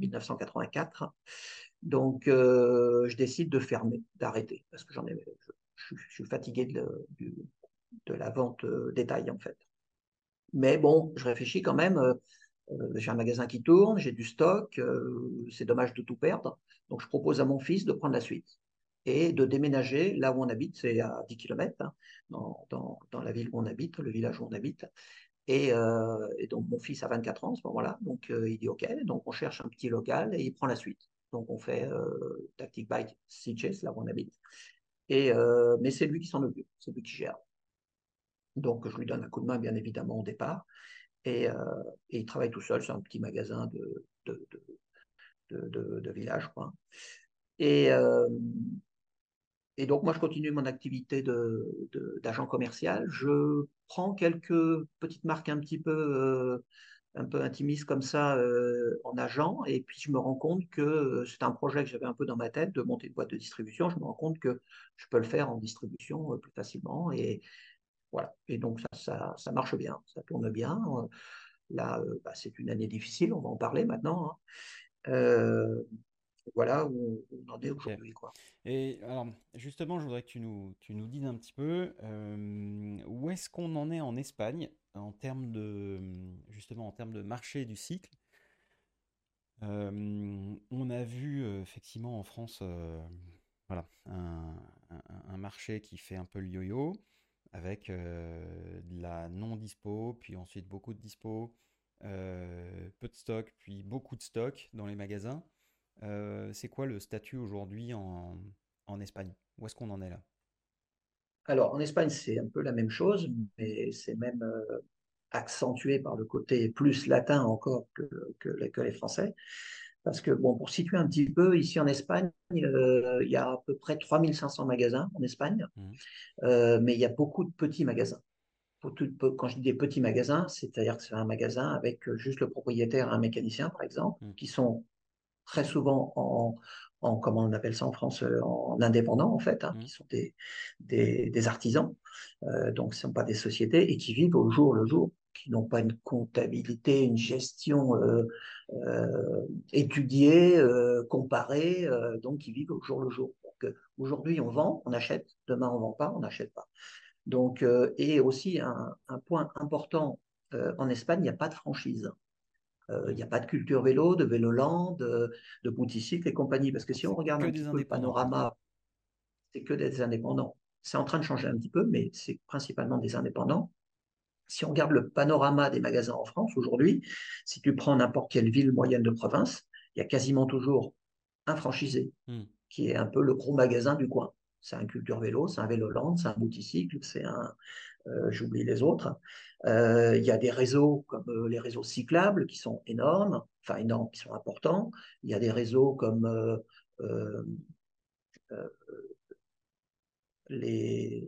1984. Donc, je décide de fermer, d'arrêter, parce que j'en ai, je, suis fatigué de, la vente détail, en fait. Mais bon, je réfléchis quand même. Euh, j'ai un magasin qui tourne, j'ai du stock, euh, c'est dommage de tout perdre. Donc, je propose à mon fils de prendre la suite et de déménager là où on habite, c'est à 10 km, hein, dans, dans, la ville où on habite, le village où on habite. Et, euh, donc, mon fils a 24 ans à ce moment-là, donc il dit OK, donc on cherche un petit local et il prend la suite. Donc, on fait Tactic Bike Sitges, là où on habite. Et, mais c'est lui qui s'en occupe, c'est lui qui gère. Donc, je lui donne un coup de main, bien évidemment, au départ. Euh, et, il travaille tout seul, c'est un petit magasin de, de, village. Quoi. Et, euh, et donc, moi, je continue mon activité d'agent commercial. Je prends quelques petites marques un petit peu, euh, un peu intimistes comme ça en agent. Et puis, je me rends compte que c'est un projet que j'avais un peu dans ma tête de monter une boîte de distribution. Je me rends compte que je peux le faire en distribution plus facilement. Et, voilà. Et donc, ça, ça, marche bien, ça tourne bien. Euh, là, euh, bah, c'est une année difficile, on va en parler maintenant. Hein. Euh, voilà où on en est aujourd'hui. Et alors, justement, je voudrais que tu nous, tu nous dises un petit peu où est-ce qu'on en est en Espagne en termes de, justement, en termes de marché du cycle? on a vu effectivement en France voilà, un, un, marché qui fait un peu le yo-yo avec euh, de la non-dispo, puis ensuite beaucoup de dispo, euh, peu de stock, puis beaucoup de stock dans les magasins. Euh, c'est quoi le statut aujourd'hui en, en, Espagne? Où est-ce qu'on en est là? Alors en Espagne, c'est un peu la même chose, mais c'est même accentué par le côté plus latin encore que, que, que les Français. Parce que, bon, pour situer un petit peu, ici en Espagne, euh, il y a à peu près 3500 magasins en Espagne, mmh. euh, mais il y a beaucoup de petits magasins. quand je dis des petits magasins, c'est-à-dire que c'est un magasin avec juste le propriétaire, un mécanicien par exemple, mmh. qui sont très souvent en, en, comment on appelle ça en France, euh, en indépendants en fait, hein, mmh. qui sont des, des, artisans, donc ce ne sont pas des sociétés et qui vivent au jour le jour qui n'ont pas une comptabilité, une gestion euh, euh, étudiée, euh, comparée, donc qui vivent au jour le jour. Aujourd'hui, on vend, on achète, demain, on vend pas, on n'achète pas. Donc, et aussi un, point important, en Espagne, il n'y a pas de franchise. Il n'y a pas de culture vélo, de vélo de, de bouticycle et compagnie. Parce que si on regarde un petit peu le panorama, c'est que des indépendants. C'est en train de changer un petit peu, mais c'est principalement des indépendants si on regarde le panorama des magasins en France aujourd'hui, si tu prends n'importe quelle ville moyenne de province, il y a quasiment toujours un franchisé hmm. qui est un peu le gros magasin du coin. C'est un culture vélo, c'est un vélo land, c'est un multicycle, c'est un, euh, j'oublie les autres. Euh, il y a des réseaux comme euh, les réseaux cyclables qui sont énormes, enfin énormes, qui sont importants. Il y a des réseaux comme les,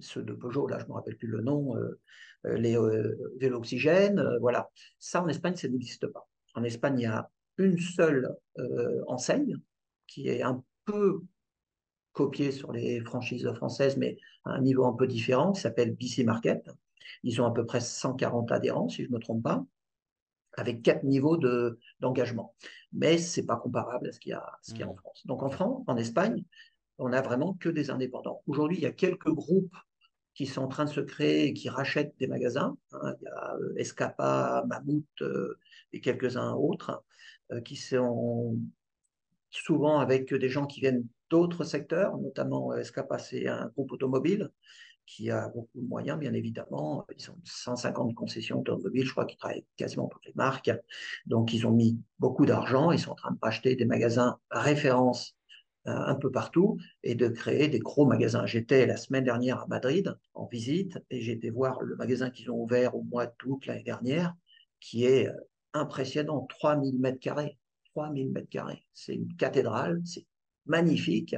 ceux de Peugeot, là je ne me rappelle plus le nom, euh, euh, les euh, vélos oxygène, voilà. Ça en Espagne, ça n'existe pas. En Espagne, il y a une seule enseigne qui est un peu copiée sur les franchises françaises, mais à un niveau un peu différent, qui s'appelle BC Market. Ils ont à peu près 140 adhérents, si je ne me trompe pas, avec quatre niveaux d'engagement. mais ce n'est pas comparable à ce qu'il y, a, ce y a en mmh. France. Donc en France, en Espagne, on n'a vraiment que des indépendants. Aujourd'hui, il y a quelques groupes qui sont en train de se créer et qui rachètent des magasins. Hein. Il y a Escapa, Mammouth et quelques-uns autres qui sont souvent avec des gens qui viennent d'autres secteurs, notamment Escapa, c'est un groupe automobile qui a beaucoup de moyens, bien évidemment. Ils ont 150 concessions automobiles, je crois qu'ils travaillent quasiment toutes les marques. Donc, ils ont mis beaucoup d'argent. Ils sont en train de racheter des magasins références euh, un peu partout et de créer des gros magasins. J'étais la semaine dernière à Madrid en visite et j'ai été voir le magasin qu'ils ont ouvert au mois d'août l'année dernière, qui est euh, impressionnant, 3000 mètres carrés. 3000 mètres carrés. C'est une cathédrale, c'est magnifique,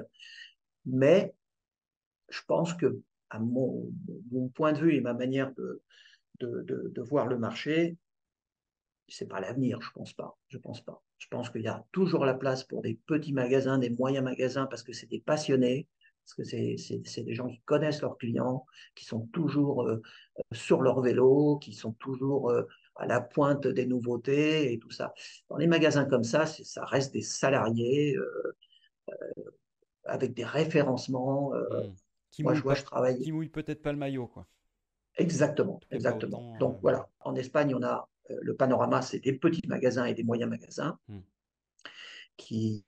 mais je pense que à mon, point de vue et ma manière de, de, voir le marché, c'est pas l'avenir, je pense pas. Je pense pas. Je pense qu'il y a toujours la place pour des petits magasins, des moyens magasins, parce que c'est des passionnés, parce que c'est des gens qui connaissent leurs clients, qui sont toujours euh, sur leur vélo, qui sont toujours euh, à la pointe des nouveautés et tout ça. Dans les magasins comme ça, ça reste des salariés euh, avec des référencements. Mmh. Qui Moi, je vois, je travaille. Qui mouille peut-être pas le maillot, quoi. Exactement, exactement. Donc voilà, en Espagne, on a le panorama, c'est des petits magasins et des moyens magasins. Mmh qui,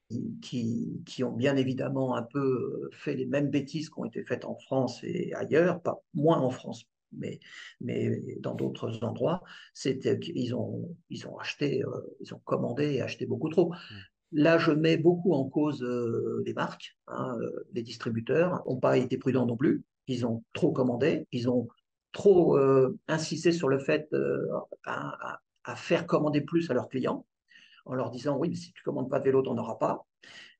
qui, ont bien évidemment un peu euh, fait les mêmes bêtises qui ont été faites en France et ailleurs, pas moins en France, mais, mais dans d'autres endroits, c'était qu'ils ont, ils ont acheté, euh, ils ont commandé et acheté beaucoup trop. Mmh. Là, je mets beaucoup en cause euh, les marques, hein, les distributeurs n'ont pas été prudents non plus. Ils ont trop commandé, ils ont trop insisté sur le fait à, à, faire commander plus à leurs clients en leur disant oui, mais si tu commandes pas de vélo, tu n'en auras pas.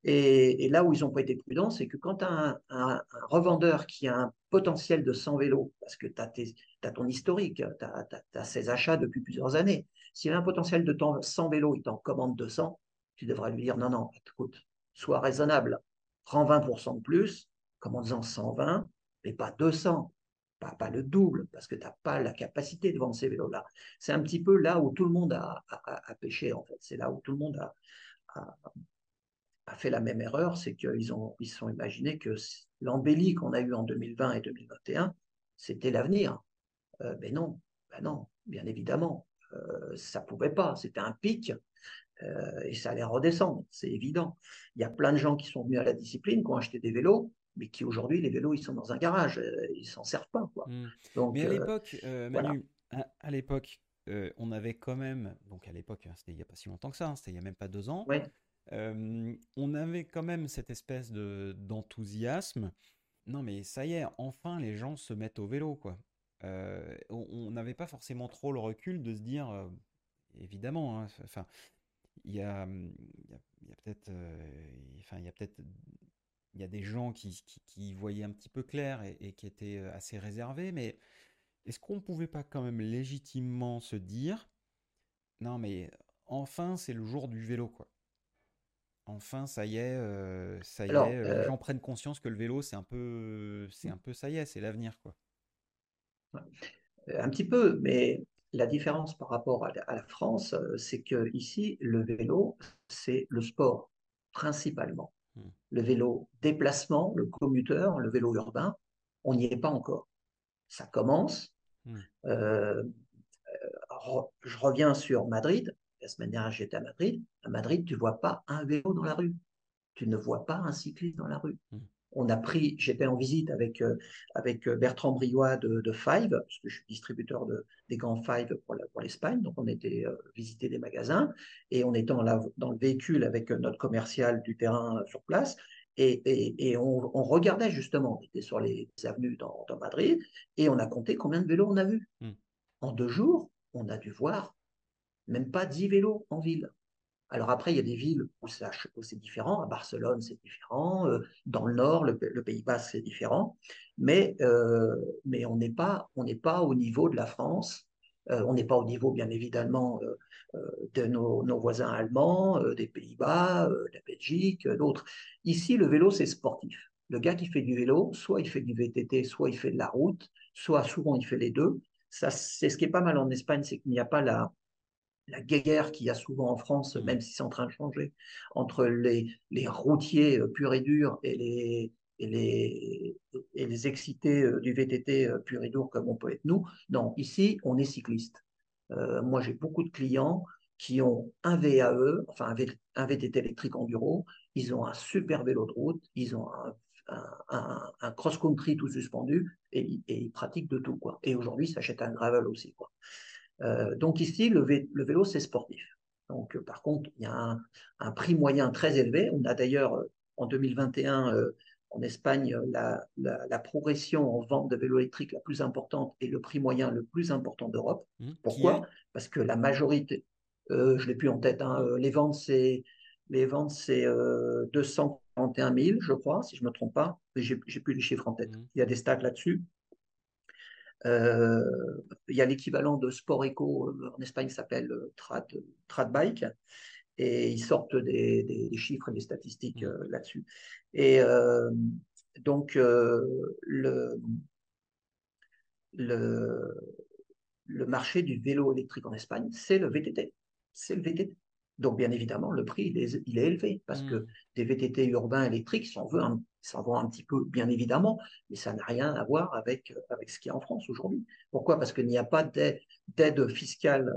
Et, là où ils n'ont pas été prudents, c'est que quand as un, revendeur qui a un potentiel de 100 vélos, parce que tu as, ton historique, tu as, ses achats depuis plusieurs années, s'il a un potentiel de 100 vélos, il t'en commande 200, tu devrais lui dire non, non, écoute, sois raisonnable, prends 20% de plus, commande-en 120, mais pas 200 pas, le double, parce que tu n'as pas la capacité de vendre ces vélos-là. C'est un petit peu là où tout le monde a, pêché, en fait. C'est là où tout le monde a, fait la même erreur, c'est qu'ils ont, ils sont imaginés que l'embellie qu'on a eue en 2020 et 2021, c'était l'avenir. Euh, mais non, ben non, bien évidemment, euh, ça pouvait pas. C'était un pic euh, et ça allait redescendre, c'est évident. Il y a plein de gens qui sont venus à la discipline, qui ont acheté des vélos, mais qui aujourd'hui, les vélos, ils sont dans un garage, euh, ils s'en servent pas. Quoi. Mmh. Donc, mais à euh, l'époque, euh, Manu, à, l'époque, on avait quand même, donc à l'époque, hein, c'était il n'y a pas si longtemps que ça, hein, c'était il n'y a même pas deux ans, on avait quand même cette espèce de, d'enthousiasme. Non mais ça y est, enfin les gens se mettent au vélo, quoi. on n'avait pas forcément trop le recul de se dire, évidemment, hein, enfin, il y a, y a peut-être, enfin, il y a peut-être il y a des gens qui, voyaient un petit peu clair et, qui étaient euh, assez réservés, mais est-ce qu'on ne pouvait pas quand même légitimement se dire, non mais enfin c'est le jour du vélo quoi. Enfin ça y est, euh, ça y est, euh, les gens prennent conscience que le vélo c'est un peu, c'est un peu ça y est, c'est l'avenir quoi. Un petit peu, mais la différence par rapport à la France, c'est que ici le vélo c'est le sport principalement. Le vélo déplacement, le commuteur, le vélo urbain, on n'y est pas encore. Ça commence. Hmm. Euh, euh, je reviens sur Madrid. La semaine dernière, j'étais à Madrid. À Madrid, tu ne vois pas un vélo dans la rue. Tu ne vois pas un cycliste dans la rue. Hmm on a pris, j'étais en visite avec, euh, avec euh, Bertrand Briois de, Five, parce que je suis distributeur de, des grands Five pour, pour l'Espagne, donc on était euh, visiter des magasins, et on était dans, dans le véhicule avec notre commercial du terrain sur place, et, on, regardait justement, on était sur les avenues dans, Madrid, et on a compté combien de vélos on a vus. Hmm. En deux jours, on a dû voir même pas dix vélos en ville. Alors après, il y a des villes où c'est différent. À Barcelone, c'est différent. Euh, dans le nord, le, Pays bas c'est différent. Mais, euh, on n'est pas, pas au niveau de la France. Euh, on n'est pas au niveau, bien évidemment, de nos, voisins allemands, des Pays-Bas, de la Belgique, d'autres. Ici, le vélo, c'est sportif. Le gars qui fait du vélo, soit il fait du VTT, soit il fait de la route, soit souvent il fait les deux. Ça, c'est ce qui est pas mal en Espagne, c'est qu'il n'y a pas la, la guerre qu'il y a souvent en France, même si c'est en train de changer, entre les, les routiers euh, purs et durs et les, et les, et les excités du VTT pur et dur comme on peut être nous. Non, ici, on est cycliste. moi, j'ai beaucoup de clients qui ont un VAE, enfin un, VTT électrique enduro, ils ont un super vélo de route, ils ont un, cross-country tout suspendu et, ils pratiquent de tout. Quoi. Et aujourd'hui, ils s'achètent un gravel aussi. Quoi. Donc ici, le, le vélo, c'est sportif. Donc, par contre, il y a un, prix moyen très élevé. On a d'ailleurs, en 2021, en Espagne, la, la, progression en vente de vélos électriques la plus importante et le prix moyen le plus important d'Europe. Mmh. Pourquoi? Parce que la majorité, euh, je ne l'ai plus en tête, hein, euh, les ventes, c'est les ventes, c'est 241 000, je crois, si je ne me trompe pas, j'ai plus les chiffres en tête. Mmh. Il y a des stats là-dessus. Euh, il y a l'équivalent de Sport Eco en Espagne s'appelle Trad, Bike et ils sortent des, chiffres et des statistiques mmh. là-dessus. Et donc, le, le, le marché du vélo électrique en Espagne, c'est le VTT. C'est le VTT. Donc, bien évidemment, le prix, il est, il est élevé parce que mmh. des VTT urbains électriques, ça en veut un, ça va un petit peu, bien évidemment, mais ça n'a rien à voir avec, avec ce qu'il y a en France aujourd'hui. Pourquoi? Parce qu'il n'y a pas d'aide fiscale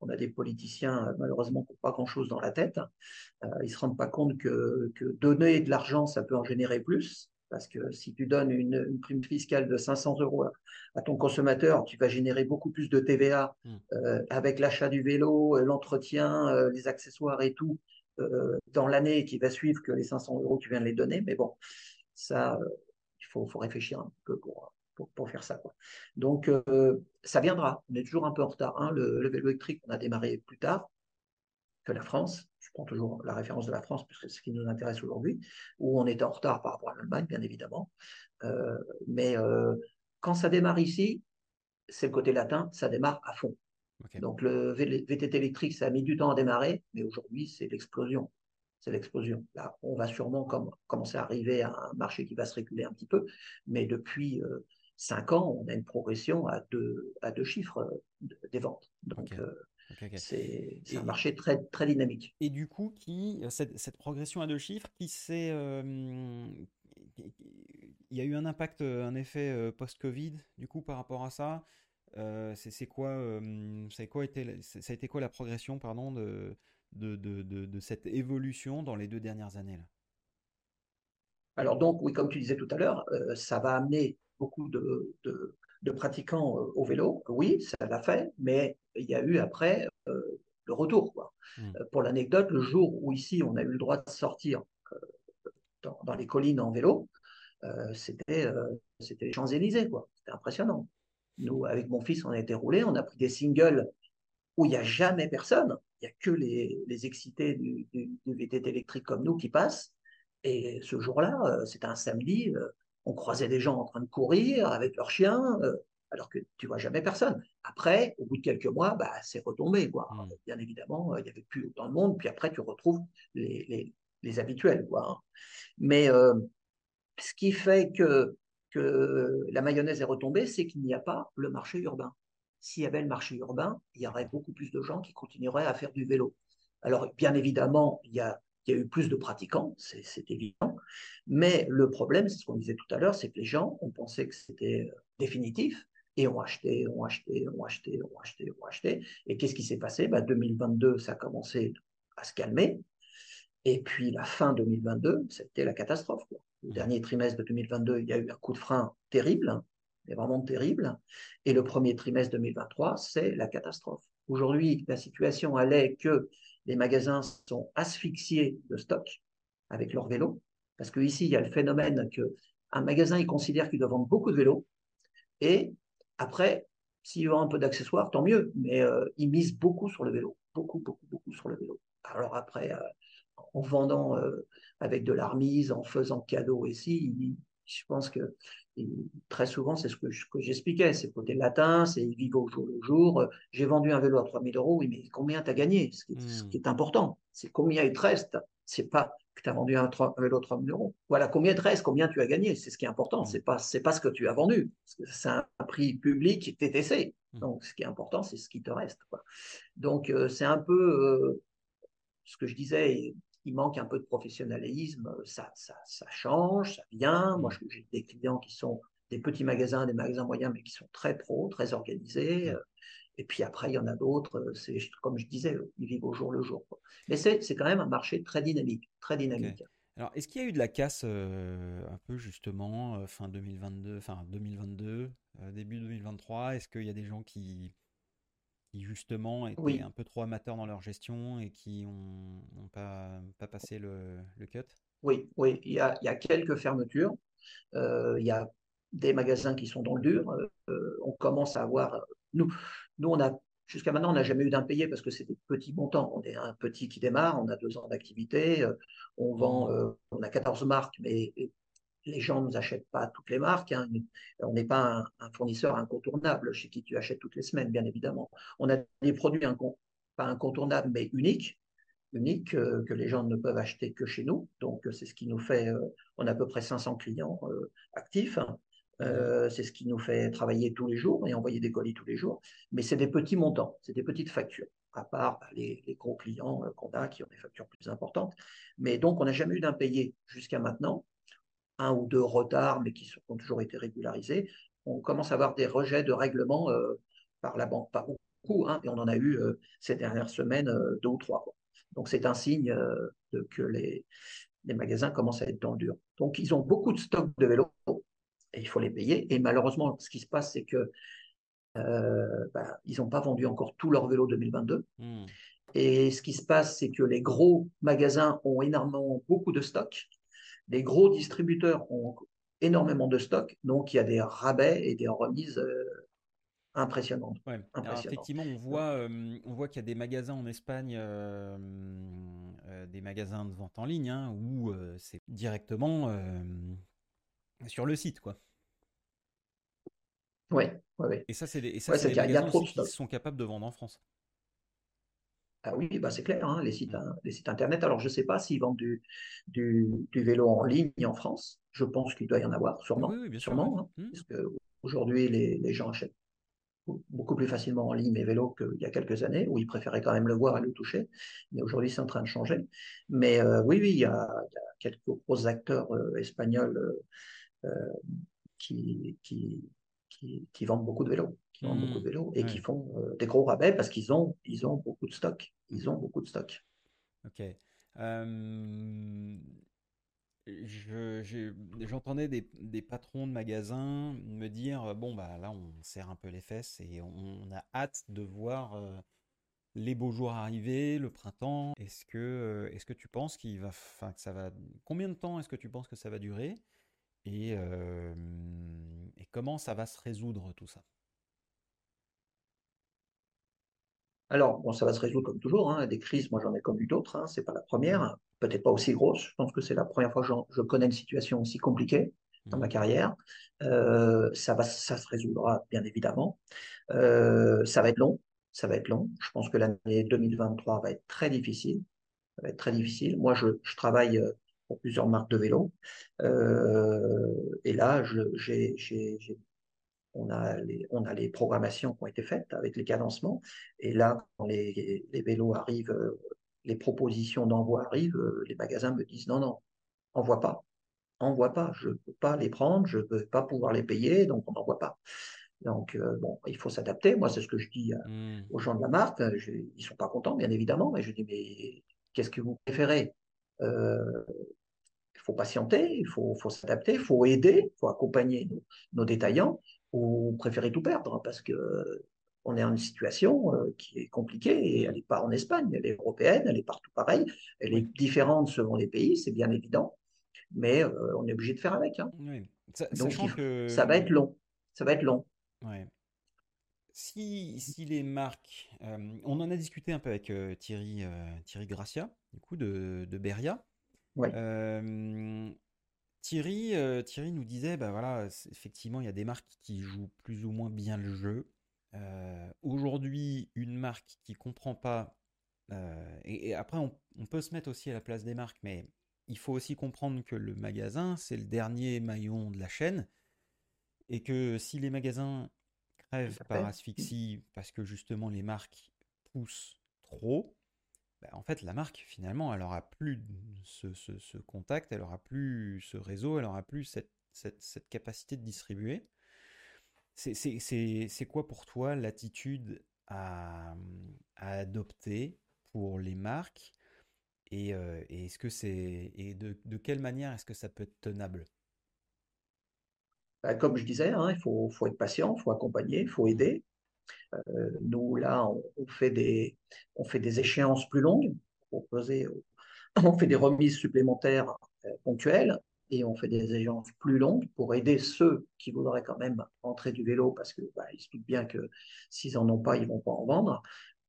on a des politiciens, euh, malheureusement, qui n'ont pas grand-chose dans la tête. Euh, ils ne se rendent pas compte que, donner de l'argent, ça peut en générer plus. Parce que si tu donnes une, prime fiscale de 500 euros à, ton consommateur, tu vas générer beaucoup plus de TVA mmh. euh, avec l'achat du vélo, l'entretien, les accessoires et tout dans l'année qui va suivre que les 500 euros que tu viens de les donner. Mais bon, ça, il faut, réfléchir un peu pour, faire ça. Donc, euh, ça viendra. On est toujours un peu en retard. Hein. Le, vélo électrique, on a démarré plus tard que la France. Je prends toujours la référence de la France, puisque c'est ce qui nous intéresse aujourd'hui, où on était en retard par rapport à l'Allemagne, bien évidemment. Euh, mais euh, quand ça démarre ici, c'est le côté latin, ça démarre à fond. Donc, le VTT électrique, ça a mis du temps à démarrer, mais aujourd'hui, c'est l'explosion c'est l'explosion. Là, on va sûrement comme, commencer à arriver à un marché qui va se réguler un petit peu, mais depuis cinq ans, on a une progression à deux, à deux chiffres euh, des ventes. Donc, euh, c'est un marché très, très dynamique. Et du coup, qui, cette, cette progression à deux chiffres, qui s'est. Euh, il y a eu un impact, un effet post-Covid, du coup, par rapport à ça? C'est quoi, ça, quoi été, ça a été quoi la progression pardon, de, de, de, de, de cette évolution dans les deux dernières années là? Alors donc, oui, comme tu disais tout à l'heure, ça va amener beaucoup de, pratiquants euh, au vélo. Oui, ça l'a fait, mais il y a eu après euh, le retour. Quoi. Mmh. Euh, pour l'anecdote, le jour où ici on a eu le droit de sortir dans, les collines en vélo, c'était c'était les Champs-Élysées. C'était impressionnant. Nous, avec mon fils, on a été roulé, on a pris des singles où il n'y a jamais personne. Il n'y a que les, les excités du, du, VTT électrique comme nous qui passent. Et ce jour-là, c'était un samedi, on croisait des gens en train de courir avec leurs chiens, euh, alors que tu vois jamais personne. Après, au bout de quelques mois, bah, c'est retombé. Quoi. Mmh. Bien évidemment, euh, il n'y avait plus autant de monde, puis après, tu retrouves les, habituels. Quoi. Hein. Mais euh, ce qui fait que, la mayonnaise est retombée, c'est qu'il n'y a pas le marché urbain. S'il y avait le marché urbain, il y aurait beaucoup plus de gens qui continueraient à faire du vélo. Alors, bien évidemment, il y a eu plus de pratiquants, c'est évident. Mais le problème, c'est ce qu'on disait tout à l'heure, c'est que les gens ont pensé que c'était euh, définitif et ont acheté, ont acheté, ont acheté, ont acheté, ont acheté. Et qu'est-ce qui s'est passé? Ben, 2022, ça a commencé à se calmer. Et puis la fin 2022, c'était la catastrophe. Le dernier trimestre de 2022, il y a eu un coup de frein terrible, mais vraiment terrible. Et le premier trimestre 2023, c'est la catastrophe. Aujourd'hui, la situation allait que les magasins sont asphyxiés de stock avec leurs vélos, parce qu'ici, il y a le phénomène qu'un magasin, il considère qu'il doit vendre beaucoup de vélos, et après, s'il vend un peu d'accessoires, tant mieux, mais euh, il mise beaucoup sur le vélo, beaucoup, beaucoup, beaucoup sur le vélo. Alors après, euh, en vendant euh, avec de la remise, en faisant cadeau ici, je pense que très souvent, c'est ce que, j'expliquais, c'est le côté latin, c'est vivre au jour le jour. J'ai vendu un vélo à 3000 euros, oui, mais combien tu as gagné? Ce qui, est, hmm. important, c'est combien il te reste. C'est pas que tu as vendu un, vélo à 3000 euros. Voilà, combien il te reste, combien tu as gagné, c'est ce qui est important. Hmm. C'est pas, pas ce que tu as vendu. C'est un prix public TTC. Hmm. Donc, ce qui est important, c'est ce qui te reste. Donc, euh, c'est un peu euh, ce que je disais. Il manque un peu de professionnalisme, ça, ça, ça change, ça vient. Moi, j'ai des clients qui sont des petits magasins, des magasins moyens, mais qui sont très pros, très organisés. Et puis après, il y en a d'autres, c'est comme je disais, ils vivent au jour le jour. Mais c'est quand même un marché très dynamique, très dynamique. Alors, est-ce qu'il y a eu de la casse un peu justement fin 2022, fin 2022, début 2023 Est-ce qu'il y a des gens qui, qui justement étaient un peu trop amateurs dans leur gestion et qui n'ont pas, pas passé le, le, cut? Oui, oui, il y a, il y a quelques fermetures. il y a des magasins qui sont dans le dur. on commence à avoir. Nous, nous on a Jusqu'à maintenant, on n'a jamais eu d'impayé parce que c'est des petits montants. On est un petit qui démarre, on a deux ans d'activité, euh, on vend, mmh. euh, on a 14 marques, mais les gens ne nous achètent pas toutes les marques. Hein. On n'est pas un, fournisseur incontournable chez qui tu achètes toutes les semaines, bien évidemment. On a des produits pas incontournables, mais uniques, uniques euh, que les gens ne peuvent acheter que chez nous. Donc, c'est ce qui nous fait, on a à peu près 500 clients actifs. Euh, c'est ce qui nous fait travailler tous les jours et envoyer des colis tous les jours. Mais c'est des petits montants, c'est des petites factures, à part bah, les, gros clients euh, qu'on a qui ont des factures plus importantes. Mais donc, on n'a jamais eu d'impayé jusqu'à maintenant. Un ou deux retards, mais qui ont toujours été régularisés. On commence à avoir des rejets de règlement euh, par la banque, pas beaucoup, hein, et on en a eu ces dernières semaines deux ou trois. Donc, c'est un signe de, que les, les magasins commencent à être dans le dur. Donc, ils ont beaucoup de stocks de vélos et il faut les payer. Et malheureusement, ce qui se passe, c'est que euh, bah, ils n'ont pas vendu encore tous leurs vélos 2022. Hmm. Et ce qui se passe, c'est que les gros magasins ont énormément beaucoup de stocks. Les gros distributeurs ont énormément de stocks. Donc, il y a des rabais et des remises euh, impressionnantes. effectivement, on voit, euh, on voit qu'il y a des magasins en Espagne, des magasins de vente en ligne, hein, où c'est directement sur le site, quoi. Oui, oui, Et ça, c'est des, magasins qui sont capables de vendre en France. Ah oui, bah c'est clair, hein, les, sites, hein, les sites internet. Alors, je ne sais pas s'ils vendent du, du, vélo en ligne en France. Je pense qu'il doit y en avoir, sûrement. Oui, bien sûrement, hein, mmh. Parce qu'aujourd'hui, les, les gens achètent beaucoup plus facilement en ligne mes vélos qu'il y a quelques années, où ils préféraient quand même le voir et le toucher. Mais aujourd'hui, c'est en train de changer. Mais euh, oui, oui, il y, a, quelques gros acteurs euh, espagnols euh, qui, qui, qui, vendent beaucoup de vélos, qui vendent beaucoup de mmh. vélos et qui font euh, des gros rabais parce qu'ils ont, ils ont beaucoup de stock. Ils ont beaucoup de stock. Ok. J'entendais des, des, patrons de magasins me dire bon bah là on serre un peu les fesses et on, a hâte de voir les beaux jours arriver, le printemps. Est-ce que est-ce que tu penses qu'il va, enfin que ça va, combien de temps est-ce que tu penses que ça va durer et, et comment ça va se résoudre tout ça? Alors, bon, ça va se résoudre comme toujours. Hein. Des crises, moi j'en ai connu d'autres. Hein. Ce n'est pas la première, peut-être pas aussi grosse. Je pense que c'est la première fois que je connais une situation aussi compliquée dans ma mmh. carrière. Euh, ça, va, ça se résoudra, bien évidemment. Euh, ça va être long. Ça va être long. Je pense que l'année 2023 va être très difficile. Ça va être très difficile. Moi, je, je travaille euh, pour plusieurs marques de vélos. Euh, et là, on, a les, on a les programmations qui ont été faites avec les cadencements. Et là, quand les, les vélos arrivent, euh, les propositions d'envoi arrivent, euh, les magasins me disent non, non, envoie pas. Envoie pas, je ne peux pas les prendre, je ne peux pas pouvoir les payer, donc on n'envoie pas. Donc, bon, il faut s'adapter. Moi, c'est ce que je dis mmh. aux gens de la marque. ils ne sont pas contents, bien évidemment, mais je dis, mais qu'est-ce que vous préférez? Euh, il faut patienter, il faut, faut s'adapter, il faut aider, il faut accompagner nos, détaillants ou préférer tout perdre parce que on est en une situation euh, qui est compliquée et elle n'est pas en Espagne, elle est européenne, elle est partout pareil, elle est différente selon les pays, c'est bien évident, mais euh, on est obligé de faire avec. Hein. Donc ça va être long, ça va être long. Si, si, les marques, on en a discuté un peu avec Thierry, Thierry Gracia, du coup, de, de Beria. Thierry, Thierry nous disait, bah voilà, effectivement, il y a des marques qui jouent plus ou moins bien le jeu. Aujourd'hui, une marque qui comprend pas, et, après, on, on, peut se mettre aussi à la place des marques, mais il faut aussi comprendre que le magasin, c'est le dernier maillon de la chaîne, et que si les magasins crèvent par asphyxie parce que justement les marques poussent trop, bah, en fait, la marque, finalement, elle aura plus ce, contact, elle aura plus ce réseau, elle aura plus cette, capacité de distribuer. C'est quoi pour toi l'attitude à, adopter pour les marques et, euh, de, quelle manière est-ce que ça peut être tenable? Bah, Comme je disais, hein, il faut, être patient, il faut accompagner, il faut aider. Euh, nous, là, on, on, fait des, on fait des échéances plus longues, proposer, on fait des remises supplémentaires euh, ponctuelles et on fait des échéances plus longues pour aider ceux qui voudraient quand même entrer du vélo parce que bah, se doutent bien que s'ils n'en ont pas, ils vont pas en vendre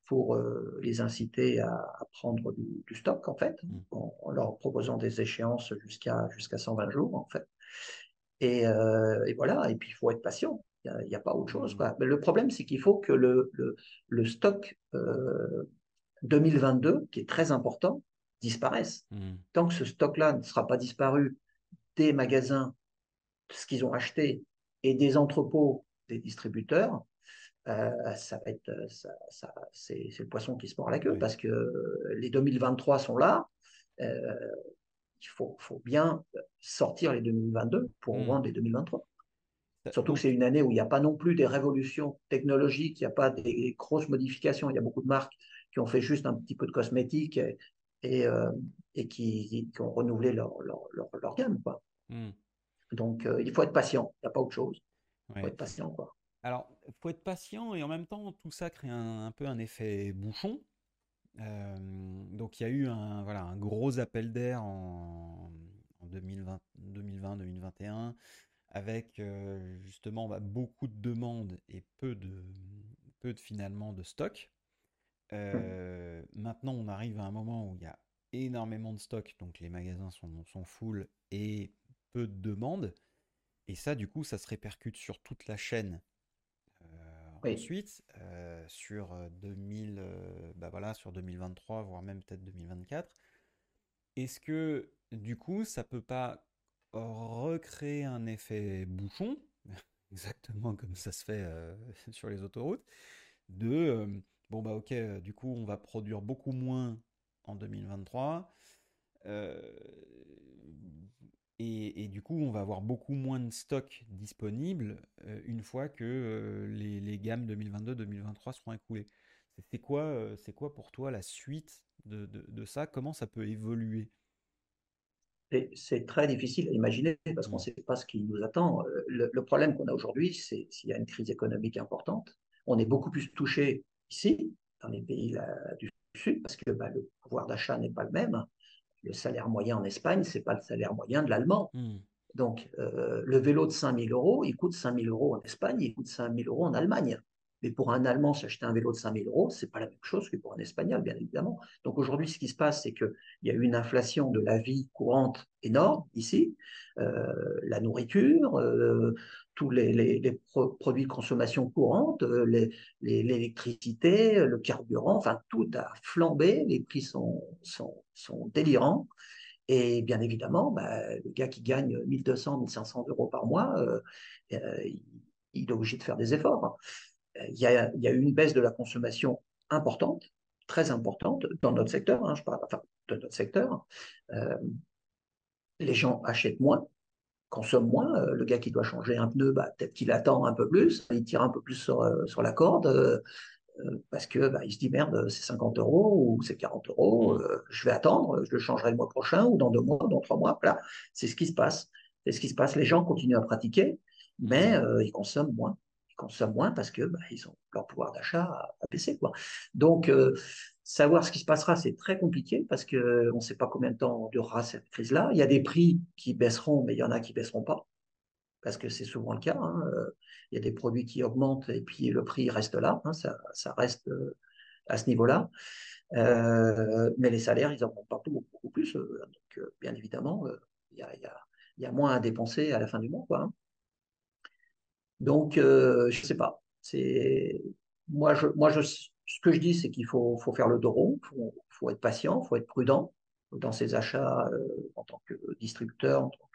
pour euh, les inciter à, à prendre du, du, stock en fait, mmh. en, en, leur proposant des échéances jusqu'à jusqu'à 120 jours en fait. Et, euh, et, voilà, et puis il faut être patient. Il n'y a, a, pas autre chose. Quoi. Mais le problème, c'est qu'il faut que le, le, le stock euh, 2022, qui est très important, disparaisse. Mmh. Tant que ce stock-là ne sera pas disparu des magasins, ce qu'ils ont acheté, et des entrepôts des distributeurs, euh, ça va être, ça, ça, c'est, le poisson qui se mord la queue oui. parce que les 2023 sont là. Euh, il faut, faut, bien sortir les 2022 pour mmh. vendre les 2023. Surtout que c'est une année où il n'y a pas non plus des révolutions technologiques, il n'y a pas des grosses modifications. Il y a beaucoup de marques qui ont fait juste un petit peu de cosmétiques et, et, euh, et qui, qui, ont renouvelé leur, leur, leur, leur gamme. Quoi. Mmh. Donc, euh, il faut être patient. Il n'y a pas autre chose. Il ouais. faut être patient. Quoi. Alors, il faut être patient et en même temps, tout ça crée un, un peu un effet bouchon. Euh, donc, il y a eu un, voilà, un gros appel d'air en, en 2020-2021 avec euh, justement bah, beaucoup de demandes et peu de, peu de finalement de stock. Euh, maintenant, on arrive à un moment où il y a énormément de stock, donc les magasins sont, sont full et peu de demandes. Et ça, du coup, ça se répercute sur toute la chaîne. Euh, oui. Ensuite, sur 2000, euh, bah voilà, sur 2023, voire même peut-être 2024, est-ce que du coup, ça peut pas recréer un effet bouchon, exactement comme ça se fait euh, sur les autoroutes, de euh, bon bah ok, euh, du coup on va produire beaucoup moins en 2023. Et, du coup, on va avoir beaucoup moins de stock disponible une fois que les, gammes 2022-2023 seront écoulées. C'est quoi, c'est quoi pour toi la suite de, de ça? Comment ça peut évoluer? C'est très difficile à imaginer parce qu'on ne sait pas ce qui nous attend. Le, le problème qu'on a aujourd'hui, c'est s'il y a une crise économique importante, on est beaucoup plus touché ici, dans les pays là, du Sud, parce que bah, le pouvoir d'achat n'est pas le même. Le salaire moyen en Espagne, ce n'est pas le salaire moyen de l'allemand. Mmh. Donc, euh, le vélo de 5000 euros, il coûte 5000 euros en Espagne, il coûte 5000 euros en Allemagne. Mais pour un Allemand, s'acheter un vélo de 5000 euros, c'est pas la même chose que pour un Espagnol, bien évidemment. Donc aujourd'hui, ce qui se passe, c'est qu'il y a eu une inflation de la vie courante énorme ici, euh, la nourriture, euh, tous les, les, les pro produits de consommation courante, euh, l'électricité, le carburant, enfin tout a flambé, les prix sont, délirants. Et bien évidemment, bah, le gars qui gagne 1200, 1500 euros par mois, il est obligé de faire des efforts il y, a, il y a eu une baisse de la consommation importante, très importante dans notre secteur, hein, je parle enfin, de notre secteur. Euh, les gens achètent moins, consomment moins. Euh, le gars qui doit changer un pneu, bah, peut-être qu'il attend un peu plus, il tire un peu plus sur, euh, sur la corde. Euh, parce que bah, il se dit merde, c'est 50 euros ou c'est 40 euros, je vais attendre, je le changerai le mois prochain ou dans deux mois, dans trois mois. Voilà, c'est ce qui se passe. C'est ce qui se passe. Les gens continuent à pratiquer, mais ils consomment moins consomment moins parce que bah, ils ont leur pouvoir d'achat à, baisser quoi. Donc euh, savoir ce qui se passera c'est très compliqué parce que on ne sait pas combien de temps durera cette crise là. Il y a des prix qui baisseront mais il y en a qui baisseront pas parce que c'est souvent le cas. Hein. Il y a des produits qui augmentent et puis le prix reste là. Hein. Ça, reste euh, à ce niveau-là. Euh, mais les salaires ils augmentent pas beaucoup, beaucoup plus. Donc bien évidemment il a, a, y a moins à dépenser à la fin du mois quoi. Hein. Donc, euh, je ne sais pas. Moi, moi ce que je dis, c'est qu'il faut, faire le dos rond, il faut, être patient, il faut être prudent dans ses achats euh, en tant que distributeur, en tant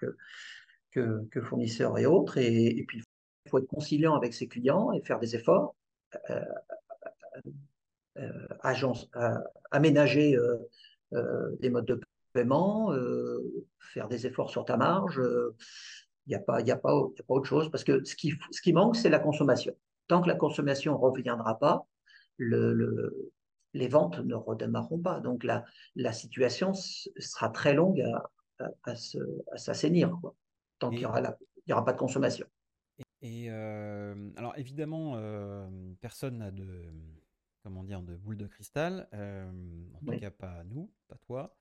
que, fournisseur et autres. Et, puis, il faut être conciliant avec ses clients et faire des efforts. Euh, agence, aménager les modes de paiement, faire des efforts sur ta marge. Il n'y a, pas, a, a pas autre chose parce que ce qui, ce qui manque, c'est la consommation. Tant que la consommation ne reviendra pas, le, les ventes ne redémarreront pas. Donc la, la situation sera très longue à, à, s'assainir, tant qu'il n'y aura, aura, pas de consommation. Et, euh, alors évidemment, euh, personne n'a de comment dire de boule de cristal, euh, en tout cas pas nous, pas toi.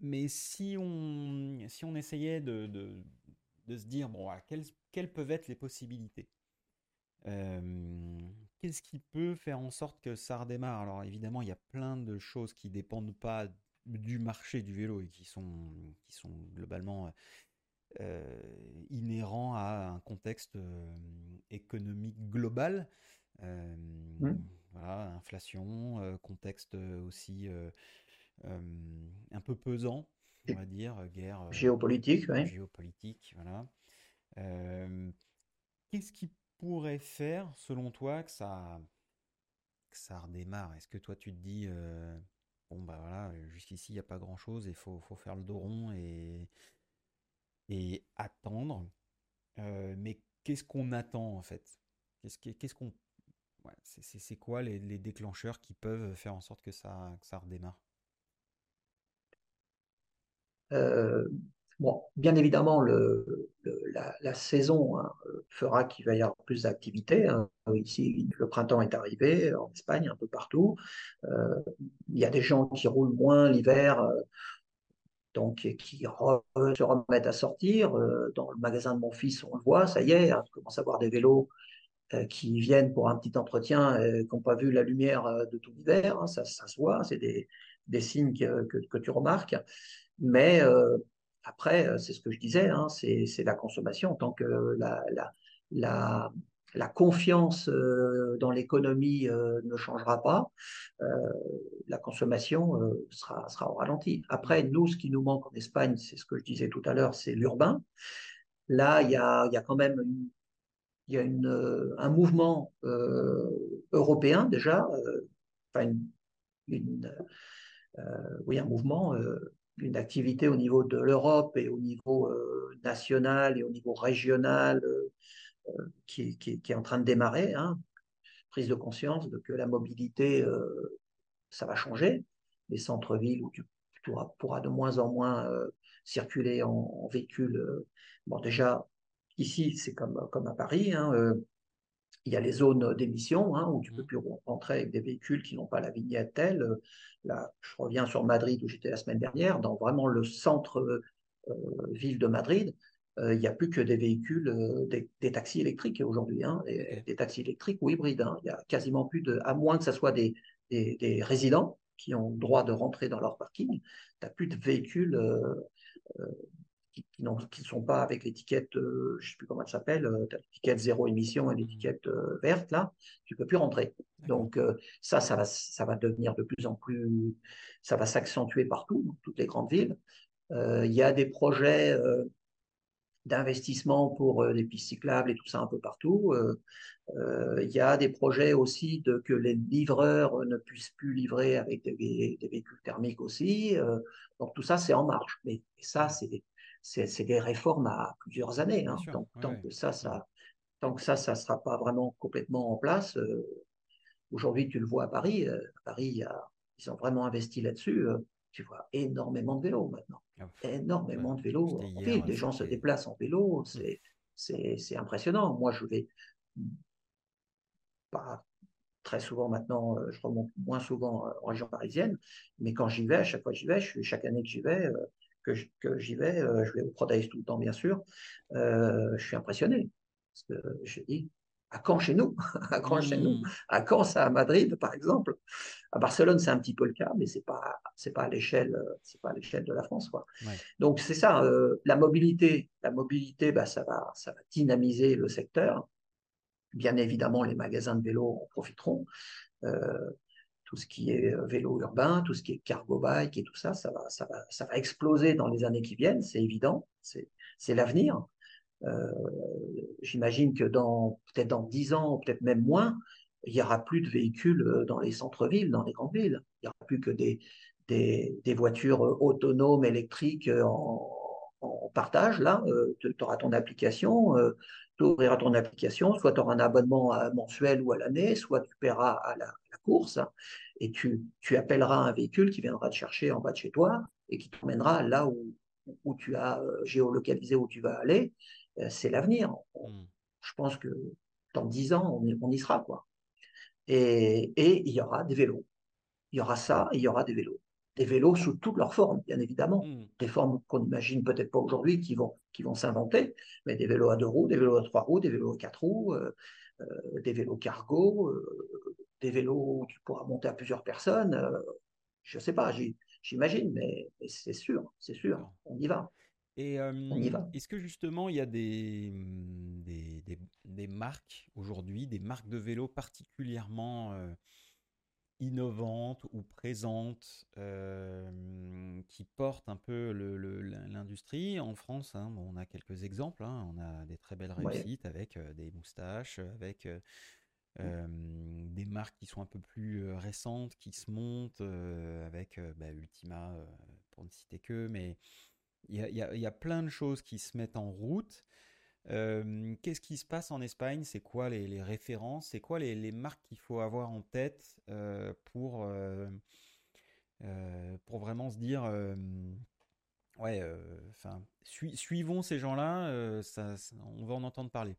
Mais si on si on essayait de, de, de se dire bon, quelles, quelles peuvent être les possibilités Qu'est-ce qui peut faire en sorte que ça redémarre? Alors évidemment, il y a plein de choses qui dépendent pas du marché du vélo et qui sont, qui sont globalement euh, inhérents à un contexte euh, économique global. Euh, mmh. voilà, inflation, euh, contexte aussi un peu pesant, on va dire, guerre géopolitique, géopolitique, voilà. Qu'est-ce qui pourrait faire, selon toi, que ça, que ça redémarre? Est-ce que toi, tu te dis, euh, bon, bah voilà, jusqu'ici, il n'y a pas grand-chose, il faut, faut, faire le dos rond et, et attendre. Euh, mais qu'est-ce qu'on attend, en fait? Qu'est-ce qu'on. Ouais, c'est quoi les, les, déclencheurs qui peuvent faire en sorte que ça, que ça redémarre? euh, Bon, bien évidemment, la, saison hein, fera qu'il va y avoir plus d'activités. Hein. Ici, le printemps est arrivé, en Espagne, un peu partout. Euh, il y a des gens qui roulent moins l'hiver, euh, donc qui se remettent à sortir. Euh, dans le magasin de mon fils, on le voit, ça y est, hein, on commence à voir des vélos qui viennent pour un petit entretien et qui n'ont pas vu la lumière de tout l'hiver. Ça, ça, se voit, c'est des, des, signes que, que, tu remarques. Mais après, euh, c'est ce que je disais, hein, c'est la consommation. Tant que la, la, la, confiance euh, dans l'économie euh, ne changera pas, la consommation sera, sera au ralenti. Après, nous, ce qui nous manque en Espagne, c'est ce que je disais tout à l'heure, c'est l'urbain. Là, il y a, y a, quand même une, y a une, un mouvement européen déjà, enfin une, oui, un mouvement une activité au niveau de l'Europe et au niveau euh, national et au niveau régional euh, euh, qui, est en train de démarrer. Hein. Prise de conscience de que la mobilité, ça va changer. Les centres-villes où tu pourras, de moins en moins circuler en, véhicule. bon, déjà, ici, c'est comme, comme à Paris. Hein, il y a les zones d'émission hein, où tu peux mmh. plus rentrer avec des véhicules qui n'ont pas la vignette telle. Là, je reviens sur Madrid où j'étais la semaine dernière, dans vraiment le centre euh, ville de Madrid. Euh, il n'y a plus que des véhicules, euh, des, taxis électriques aujourd'hui, hein, des, taxis électriques ou hybrides. Hein. Il y a quasiment plus de, à moins que ce soit des, des, résidents qui ont le droit de rentrer dans leur parking, tu n'as plus de véhicules qui, qui ne sont pas avec l'étiquette, euh, je ne sais plus comment elle s'appelle, euh, l'étiquette zéro émission et l'étiquette euh, verte, là, tu ne peux plus rentrer. Donc ça, ça va, ça va devenir de plus en plus, ça va s'accentuer partout, dans toutes les grandes villes. Il y a des projets d'investissement pour des pistes cyclables et tout ça un peu partout. Il y a des projets aussi de que les livreurs ne puissent plus livrer avec des, des véhicules thermiques aussi. donc tout ça, c'est en marche. Mais ça, c'est c'est des réformes à plusieurs années. Hein. Donc, tant, que ça, ça, tant que ça, ça ne sera pas vraiment complètement en place, euh, aujourd'hui, tu le vois à Paris, euh, à Paris, ils ont vraiment investi là-dessus. Euh, tu vois énormément de vélos maintenant. Ah, énormément de vélos en ville. Les gens se déplacent en vélo. Mmh. C'est impressionnant. Moi, je vais pas très souvent maintenant, je remonte moins souvent en région parisienne, mais quand j'y vais, à chaque fois que j'y vais, je, chaque année que j'y vais, que j'y vais, euh, je vais au Prodaïs tout le temps, bien sûr, euh, je suis impressionné. Parce que je dis, à Caen chez nous, à Caen chez nous, mmh. à Caen, ça à Madrid, par exemple. À Barcelone, c'est un petit peu le cas, mais c'est pas, c'est pas à l'échelle, c'est pas à l'échelle de la France, quoi. Donc c'est ça, euh, la mobilité, la mobilité, bah, ça va, ça va dynamiser le secteur. Bien évidemment, les magasins de vélo en profiteront tout ce qui est euh, vélo urbain, tout ce qui est cargo bike et tout ça, ça va, ça va, ça va exploser dans les années qui viennent, c'est évident, c'est l'avenir. Euh, J'imagine que dans peut-être dans 10 ans, peut-être même moins, il n'y aura plus de véhicules dans les centres-villes, dans les grandes villes. Il n'y aura plus que des, des, voitures autonomes électriques en, partage. Là, tu auras ton application, tu ouvriras ton application, soit tu auras un abonnement mensuel ou à l'année, soit tu paieras à la, course et tu, tu, appelleras un véhicule qui viendra te chercher en bas de chez toi et qui t'emmènera là où, où tu as géolocalisé où tu vas aller. C'est l'avenir. Hmm. Je pense que dans dix ans, on y, sera. quoi. Et, et il y aura des vélos. Il y aura ça et il y aura des vélos des vélos sous toutes leurs formes, bien évidemment. Hmm. Des formes qu'on n'imagine peut-être pas aujourd'hui qui vont, qui vont s'inventer, mais des vélos à deux roues, des vélos à trois roues, des vélos à quatre roues, euh, euh, des vélos cargo, euh, des vélos où tu pourras monter à plusieurs personnes. je ne sais pas, j'imagine, mais, c'est sûr, c'est sûr, on y va. Et est-ce que justement il y a des, des, des marques aujourd'hui, des marques de vélos particulièrement innovantes ou présentes euh, qui portent un peu l'industrie? En France, hein, on a quelques exemples. Hein. on a des très belles réussites avec euh, des moustaches, avec euh. Des marques qui sont un peu plus récentes, qui se montent, avec bah, Ultima, pour ne citer que. Mais il y y a, plein de choses qui se mettent en route. Qu'est-ce qui se passe en Espagne? C'est quoi les, références? C'est quoi les, marques qu'il faut avoir en tête pour, pour vraiment se dire ouais, enfin, suivons ces gens-là, on va en entendre parler.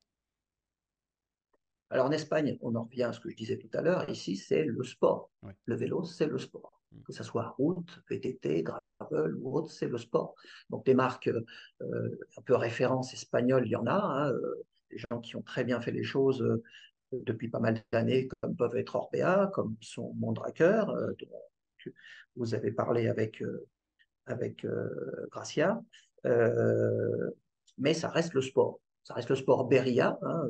Alors en Espagne, on en revient à ce que je disais tout à l'heure, ici c'est le sport. Le vélo, c'est le sport. Mmh. Que ce soit route, VTT, gravel ou autre, c'est le sport. Donc des marques euh, un peu références espagnoles, il y en a. Hein, euh, des gens qui ont très bien fait les choses euh, depuis pas mal d'années, comme peuvent être Orbea, comme sont Mondraker, dont vous avez parlé avec, avec Gracia. mais ça reste le sport. Ça reste le sport Beria, hein,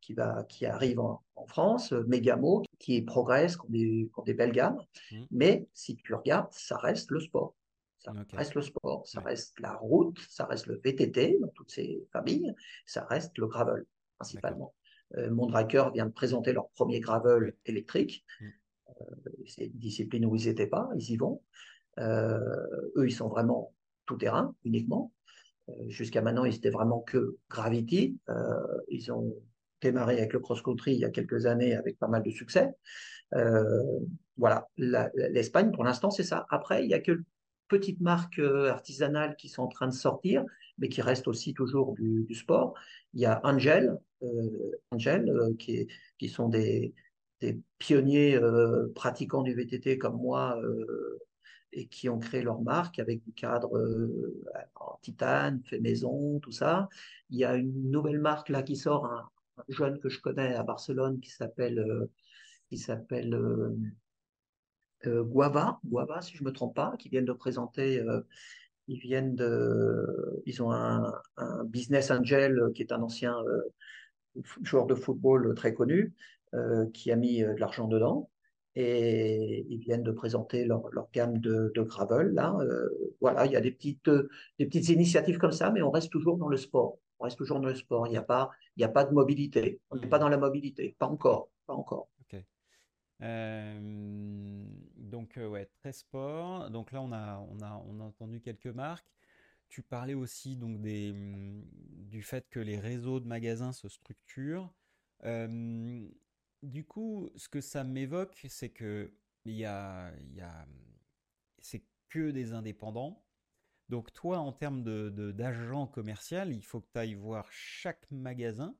qui, va, qui arrive en, France, Megamo, qui progresse, qui ont des, belles gammes. Mmh. Mais si tu regardes, ça reste le sport. Ça reste le sport, ça reste la route, ça reste le VTT dans toutes ces familles, ça reste le gravel principalement. Euh, Mondraker vient de présenter leur premier gravel électrique. Mmh. Euh, c'est une discipline où ils n'étaient pas, ils y vont. Euh, eux, ils sont vraiment tout terrain uniquement. Jusqu'à maintenant, ils étaient vraiment que Gravity. ils ont démarré avec le cross-country il y a quelques années avec pas mal de succès. voilà, l'Espagne, pour l'instant, c'est ça. Après, il n'y a que petites marques artisanales qui sont en train de sortir, mais qui restent aussi toujours du, sport. Il y a Angel, Angel qui, qui, sont des, des pionniers pratiquants du VTT comme moi et qui ont créé leur marque avec du cadre en titane, fait maison, tout ça. Il y a une nouvelle marque là qui sort, jeune que je connais à Barcelone qui s'appelle qui s'appelle euh, Guava, Guava si je me trompe pas, qui viennent de présenter euh, ils viennent ils ont un, business angel qui est un ancien euh, joueur de football très connu qui a mis de l'argent dedans et ils viennent de présenter leur, gamme de, gravel. Là, voilà, il y a des petites, des petites initiatives comme ça, mais on reste toujours dans le sport. On reste toujours dans le sport. Il n'y a pas, il n'y a pas de mobilité. On n'est pas mmh. dans la mobilité. Pas encore. Pas encore. donc ouais, très sport. Donc là, on a, on a, on a entendu quelques marques. Tu parlais aussi donc des, mmh, du fait que les réseaux de magasins se structurent. du coup, ce que ça m'évoque, c'est que il y a, y a, c'est que des indépendants. Donc toi, en termes de, d'agent commercial, il faut que tu ailles voir chaque magasin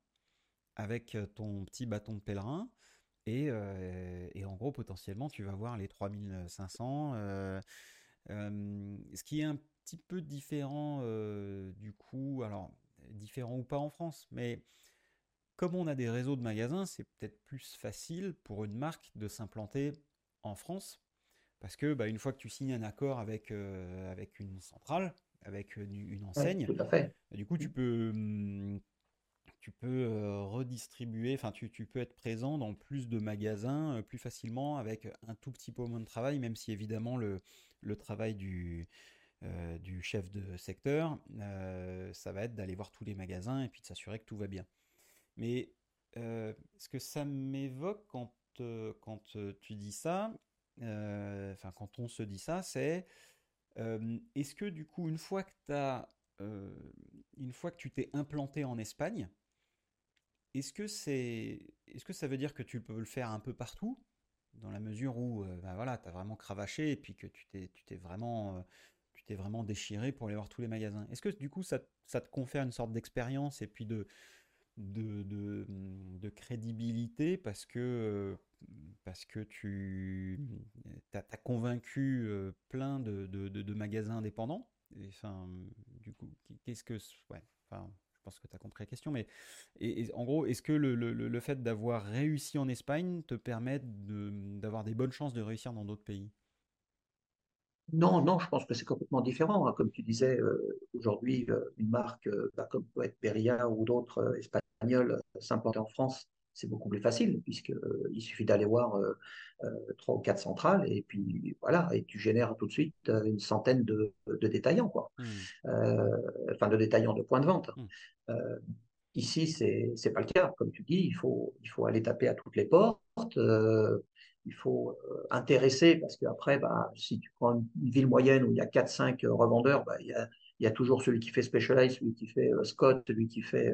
avec ton petit bâton de pèlerin. Et, et en gros, potentiellement, tu vas voir les 3500. ce qui est un petit peu différent du coup, alors différent ou pas en France, mais comme on a des réseaux de magasins, c'est peut-être plus facile pour une marque de s'implanter en France parce que bah, une fois que tu signes un accord avec, euh, avec une centrale, avec une, enseigne, bah, du coup tu peux, mmh, tu peux euh, redistribuer, enfin tu, tu, peux être présent dans plus de magasins euh, plus facilement avec un tout petit peu moins de travail, même si évidemment le, le travail du, du chef de secteur, ça va être d'aller voir tous les magasins et puis de s'assurer que tout va bien. Mais ce que ça m'évoque quand, quand tu dis ça, enfin quand on se dit ça, c'est est-ce que du coup, une fois que as une fois que tu t'es implanté en Espagne, est-ce que est-ce que ça veut dire que tu peux le faire un peu partout, dans la mesure où, ben voilà, tu as vraiment cravaché et puis que tu t'es, vraiment, vraiment déchiré pour aller voir tous les magasins. Est-ce que du coup, ça te confère une sorte d'expérience et puis de, de, crédibilité parce que, parce que tu as, convaincu plein de, de, magasins indépendants. Et, enfin, du coup, qu'est-ce que, ouais, enfin, je pense que tu as compris la question, mais et, en gros, est-ce que le, le, le fait d'avoir réussi en Espagne te permet d'avoir des bonnes chances de réussir dans d'autres pays? Non, non, je pense que c'est complètement différent. Hein. Comme tu disais, euh, aujourd'hui, euh, une marque euh, bah, comme peut être Perrier ou d'autres espagnols s'implanter en France, c'est beaucoup plus facile puisqu'il suffit d'aller voir trois ou quatre centrales et puis voilà, et tu génères tout de suite une centaine de, détaillants, quoi. Mmh. enfin, de détaillants de points de vente. Mmh. Ici, c'est n'est pas le cas. Comme tu dis, il faut, il faut aller taper à toutes les portes il faut euh, intéresser, parce qu'après, bah, si tu prends une ville moyenne où il y a 4-5 euh, revendeurs, bah, il, y a, il, y a, toujours celui qui fait Specialized, celui qui fait euh, Scott, celui qui fait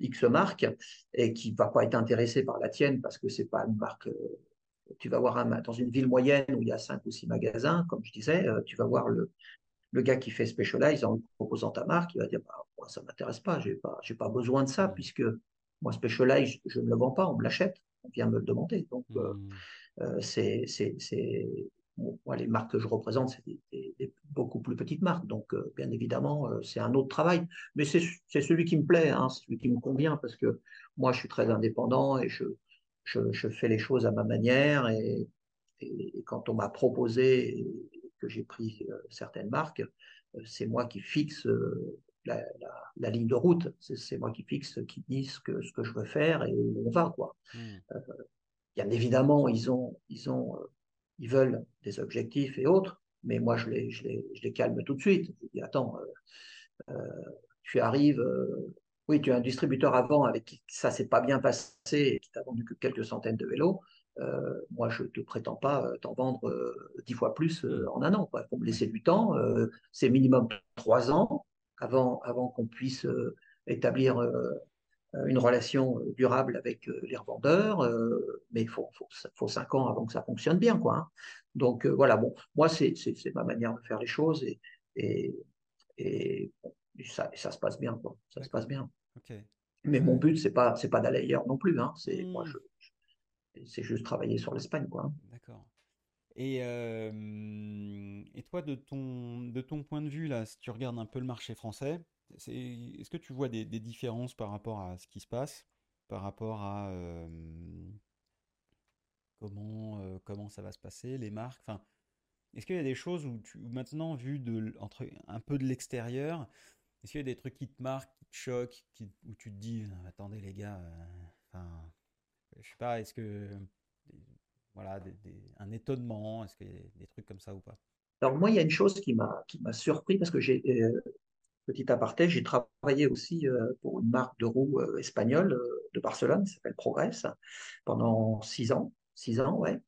X marque, et qui ne va pas être intéressé par la tienne parce que c'est pas une marque. tu vas voir un, dans une ville moyenne où il y a 5 ou 6 magasins, comme je disais, tu vas voir le, le gars qui fait Specialized en proposant ta marque, il va dire bah, moi, ça ne m'intéresse pas, je n'ai pas, pas besoin de ça, puisque moi, Specialized, je ne le vends pas, on me l'achète on vient me le demander. Donc, euh, mmh. euh, c'est, moi, les marques que je représente, c'est des, beaucoup plus petites marques. Donc, euh, bien évidemment, c'est un autre travail. Mais c'est, celui qui me plaît, hein, celui qui me convient, parce que moi, je suis très indépendant et je, je, fais les choses à ma manière. Et, quand on m'a proposé que j'ai pris certaines marques, c'est moi qui fixe la, ligne de route. C'est moi qui fixe, qui dit ce que, ce que je veux faire et où on va. Quoi. Euh, bien évidemment, ils, ont, ils, ont, euh, ils veulent des objectifs et autres, mais moi, je les, je les, calme tout de suite. Je dis, attends, euh, tu arrives, oui, tu es un distributeur avant avec qui ça s'est pas bien passé et qui t'a vendu que quelques centaines de vélos. moi, je ne te prétends pas t'en vendre dix fois plus en un an. Il faut me laisser du temps. c'est minimum trois ans avant, qu'on puisse euh, établir euh, une relation durable avec euh, les revendeurs, mais il faut, faut, cinq ans avant que ça fonctionne bien. Quoi, hein. Donc voilà, bon, moi, c'est ma manière de faire les choses et, et, et, ça, ça, se passe bien. Quoi, ça se passe bien. Mais mon but, c'est pas, pas d'aller ailleurs non plus. Hein, c'est moi, mmh. c'est juste travailler sur l'Espagne. Quoi. Hein. D'accord. Et, et toi, de ton, de ton point de vue, là, si tu regardes un peu le marché français, est-ce que tu vois des, différences par rapport à ce qui se passe, par rapport à comment, comment ça va se passer, les marques enfin, Est-ce qu'il y a des choses où, tu, maintenant, vu de, entre, un peu de l'extérieur, est-ce qu'il y a des trucs qui te marquent, qui te choquent, où tu te dis, attendez les gars, enfin, je sais pas, est-ce que voilà, un étonnement Est-ce qu'il y a des trucs comme ça ou pas? Alors moi, il y a une chose qui m'a qui m'a surpris parce que j'ai euh, petit aparté, j'ai travaillé aussi euh, pour une marque de roues euh, espagnole de Barcelone, qui s'appelle Progress, pendant six ans, six ans, ouais,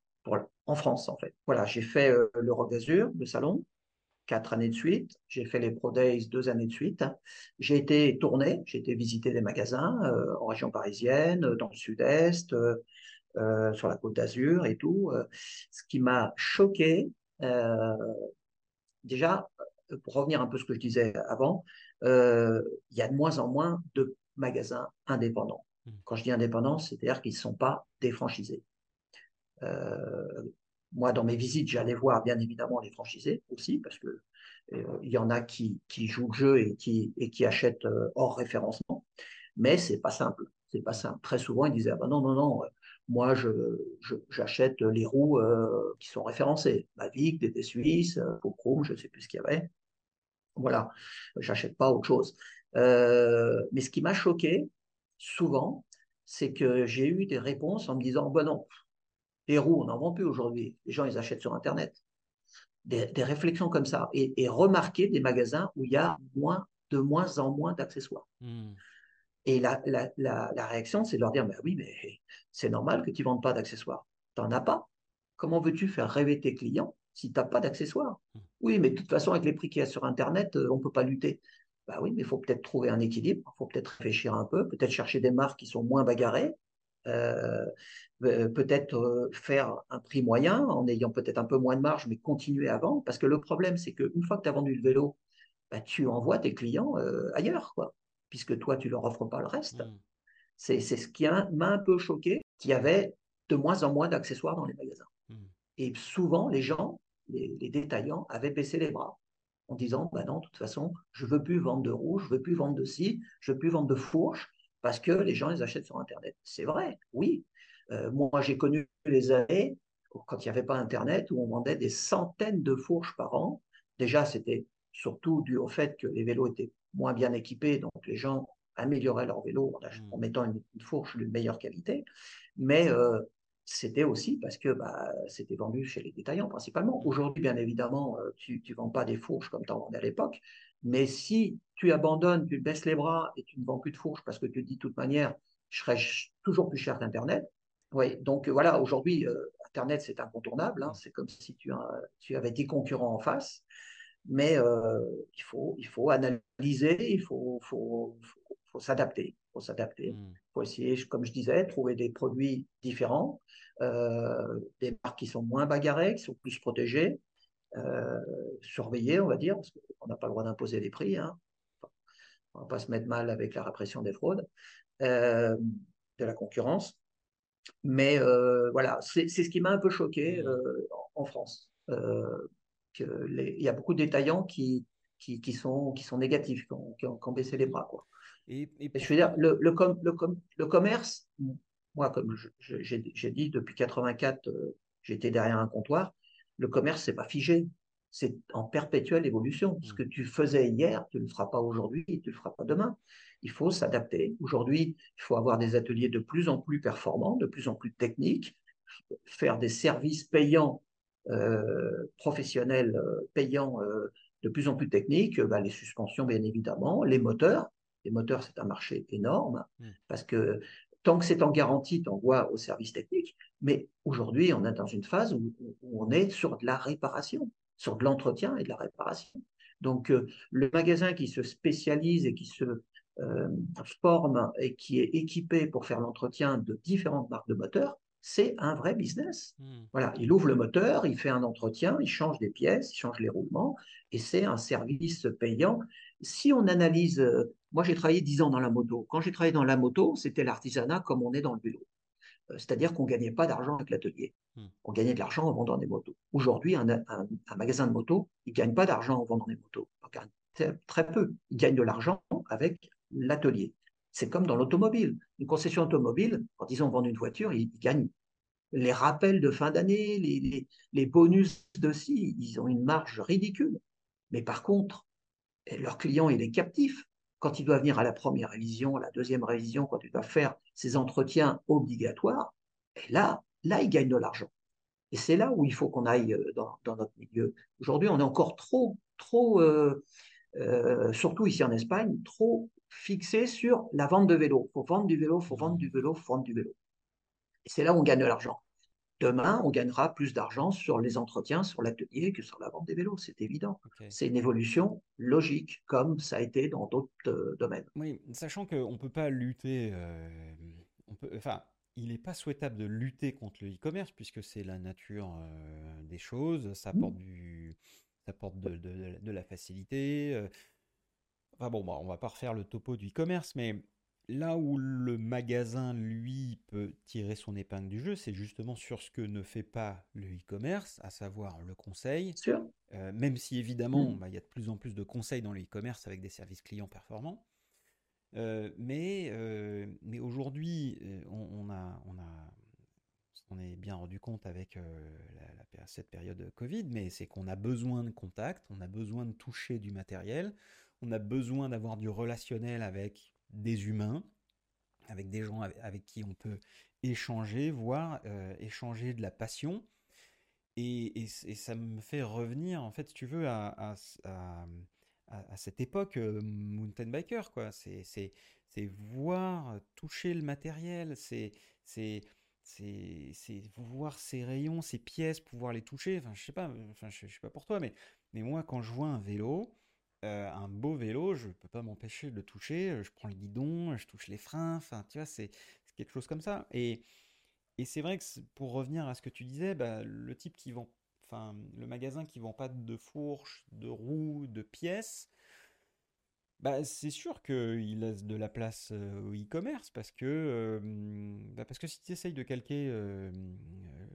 en France en fait. Voilà, j'ai fait l'Europe d'Azur, le salon, quatre années de suite. J'ai fait les Pro Days deux années de suite. J'ai été tourné, j'ai été visiter des magasins en région parisienne, dans le sud-est, euh, sur la côte d'Azur et tout. Euh, ce qui m'a choqué, euh, déjà, pour revenir un peu à ce que je disais avant, il y a de moins en moins de magasins indépendants. Mmh. Quand je dis indépendants, c'est-à-dire qu'ils ne sont pas défranchisés. moi, dans mes visites, j'allais voir bien évidemment les franchisés aussi, parce que il y en a qui, qui, jouent le jeu et qui, et qui achètent hors référencement, mais c'est pas simple. C'est pas simple. Très souvent, ils disaient ah ben non, non, non, moi, j'achète les roues euh, qui sont référencées. Mavic, DT Suisse, Chrome, je ne sais plus ce qu'il y avait. Voilà, j'achète pas autre chose. Euh, mais ce qui m'a choqué, souvent, c'est que j'ai eu des réponses en me disant, bon non, les roues, on n'en vend plus aujourd'hui. Les gens, ils achètent sur Internet. Des, réflexions comme ça. Et, remarquer des magasins où il y a moins, de moins en moins d'accessoires. Mmh. Et la, la, la, réaction, c'est de leur dire, bah oui, mais c'est normal que tu ne vendes pas d'accessoires. Tu n'en as pas. Comment veux-tu faire rêver tes clients si tu n'as pas d'accessoires mmh. Oui, mais de toute façon, avec les prix qu'il y a sur Internet, euh, on ne peut pas lutter. Bah oui, mais il faut peut-être trouver un équilibre, il faut peut-être réfléchir un peu, peut-être chercher des marques qui sont moins bagarrées, euh, euh, peut-être faire un prix moyen en ayant peut-être un peu moins de marge, mais continuer à vendre. Parce que le problème, c'est qu'une fois que tu as vendu le vélo, bah, tu envoies tes clients ailleurs, quoi, puisque toi, tu leur offres pas le reste. Mmh. C'est ce qui m'a un peu choqué, qu'il y avait de moins en moins d'accessoires dans les magasins. Mmh. Et souvent, les gens, les, détaillants, avaient baissé les bras en disant bah non, de toute façon, je veux plus vendre de rouge, je veux plus vendre de scie, je veux plus vendre de fourche parce que les gens les achètent sur Internet. C'est vrai, oui. Euh, moi, j'ai connu les années quand il n'y avait pas Internet où on vendait des centaines de fourches par an. Déjà, c'était surtout dû au fait que les vélos étaient moins bien équipés, donc les gens amélioraient leur vélo en, mmh. mettant une, fourche de meilleure qualité. Mais euh, c'était aussi parce que bah, c'était vendu chez les détaillants principalement. Aujourd'hui, bien évidemment, euh, tu ne vends pas des fourches comme tu en vendais à l'époque, mais si tu abandonnes, tu baisses les bras et tu ne vends plus de fourches parce que tu dis de toute manière, je serai toujours plus cher qu'Internet. Oui, donc voilà, aujourd'hui, euh, Internet, c'est incontournable. Hein. c'est comme si tu, tu, avais des concurrents en face. Mais euh, il, faut, il faut analyser, il faut, faut, faut, s'adapter. Faut s'adapter. Mmh. faut essayer, comme je disais, trouver des produits différents, euh, des marques qui sont moins bagarrées, qui sont plus protégées, euh, surveiller, on va dire, parce qu'on n'a pas le droit d'imposer les prix. Hein. on ne va pas se mettre mal avec la répression des fraudes, de la concurrence. Mais voilà, c'est ce qui m'a un peu choqué mmh. en, France il y a beaucoup de détaillants qui, qui, sont, qui sont négatifs, qui ont, baissé les bras. Quoi. Et, je veux dire, le, le, com, le, le commerce, moi, comme j'ai dit, depuis 84, euh, j'étais derrière un comptoir, le commerce, c'est pas figé. C'est en perpétuelle évolution. Ce mmh. que tu faisais hier, tu ne le feras pas aujourd'hui, tu ne le feras pas demain. Il faut s'adapter. Aujourd'hui, il faut avoir des ateliers de plus en plus performants, de plus en plus techniques, faire des services payants euh, professionnels euh, payants euh, de plus en plus techniques, bah, les suspensions bien évidemment, les moteurs. Les moteurs, c'est un marché énorme mmh. parce que tant que c'est en garantie, tu envoies au service technique. Mais aujourd'hui, on est dans une phase où, on est sur de la réparation, sur de l'entretien et de la réparation. Donc, le magasin qui se spécialise et qui se forme et qui est équipé pour faire l'entretien de différentes marques de moteurs, c'est un vrai business. Hmm. Voilà, il ouvre le moteur, il fait un entretien, il change des pièces, il change les roulements, et c'est un service payant. Si on analyse, euh, moi j'ai travaillé dix ans dans la moto. Quand j'ai travaillé dans la moto, c'était l'artisanat comme on est dans le vélo. Euh, c'est-à-dire qu'on ne gagnait pas d'argent avec l'atelier. Hmm. On gagnait de l'argent en vendant des motos. Aujourd'hui, un, magasin de moto, il ne gagne pas d'argent en vendant des motos. Très peu. Il gagne de l'argent avec l'atelier. C'est comme dans l'automobile. Une concession automobile, quand ils ont vendu une voiture, ils, gagnent les rappels de fin d'année, les, bonus de si, ils ont une marge ridicule. Mais par contre, leur client, il est captif. Quand il doit venir à la première révision, à la deuxième révision, quand il doit faire ses entretiens obligatoires, et là, là, il gagne de l'argent. Et c'est là où il faut qu'on aille euh, dans, notre milieu. Aujourd'hui, on est encore trop, trop, euh, euh, surtout ici en Espagne, trop fixé sur la vente de vélo. Il faut vendre du vélo, il faut vendre du vélo, il faut vendre du vélo. Et c'est là où on gagne de l'argent. Demain, on gagnera plus d'argent sur les entretiens, sur l'atelier que sur la vente des vélos, c'est évident. C'est une évolution logique, comme ça a été dans d'autres euh, domaines. Oui, sachant qu'on ne peut pas lutter, euh, on peut, enfin, il n'est pas souhaitable de lutter contre le e-commerce, puisque c'est la nature euh, des choses, ça mmh. apporte, du, ça apporte de, de la facilité, Enfin bon, bah, on va pas refaire le topo du e-commerce, mais là où le magasin, lui, peut tirer son épingle du jeu, c'est justement sur ce que ne fait pas le e-commerce, à savoir le conseil. Euh, même si évidemment, mmh. bah, il y a de plus en plus de conseils dans le e-commerce avec des services clients performants. Euh, mais euh, mais aujourd'hui, on, a, on, a, on est bien rendu compte avec la, cette période Covid, mais c'est qu'on a besoin de contact, on a besoin de toucher du matériel, on a besoin d'avoir du relationnel avec des humains, avec des gens avec, qui on peut échanger, voire euh, échanger de la passion. Et, ça me fait revenir, en fait, si tu veux, à, à, cette époque mountain biker, quoi. C'est voir, toucher le matériel, c'est c'est voir ces rayons, ces pièces, pouvoir les toucher. Enfin, je sais pas, enfin, je, je sais pas pour toi, mais, mais moi, quand je vois un vélo, un beau vélo, je peux pas m'empêcher de le toucher. Je prends le guidon, je touche les freins. Enfin, tu vois, c'est quelque chose comme ça. Et, et c'est vrai que pour revenir à ce que tu disais, bah, le type qui vend, enfin, le magasin qui vend pas de fourches, de roues, de pièces, bah, c'est sûr qu'il laisse de la place au e-commerce parce que, bah, parce que si tu essayes de calquer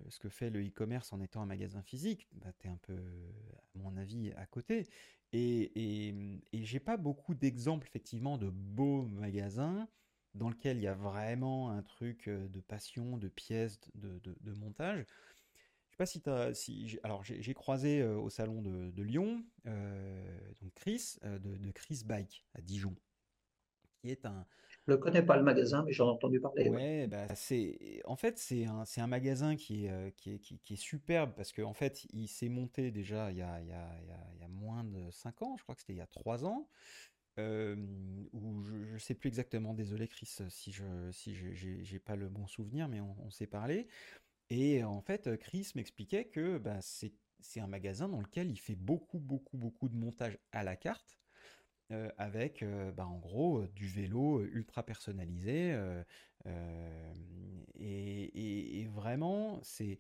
ce que fait le e-commerce en étant un magasin physique, bah, tu es un peu, à mon avis, à côté. Et, et, et j'ai pas beaucoup d'exemples effectivement de beaux magasins dans lesquels il y a vraiment un truc de passion, de pièces, de, montage. Je sais pas si tu alors j'ai croisé au salon de, Lyon, donc Chris, de, Chris Bike à Dijon, qui est un, je ne connais pas le magasin, mais j'en ai entendu parler. Ouais, bah c'est en fait c'est un, un, magasin qui est, euh, qui est, qui, est superbe parce qu'en en fait il s'est monté déjà il y, a, il, y a, il y a, moins de 5 ans, je crois que c'était il y a 3 ans. Où je ne sais plus exactement, désolé Chris si je si j'ai pas le bon souvenir, mais on, s'est parlé. Et en fait, Chris m'expliquait que bah, c'est un magasin dans lequel il fait beaucoup, beaucoup, beaucoup de montage à la carte. Euh, avec euh, bah, en gros du vélo ultra personnalisé. Euh, et, vraiment, c'est,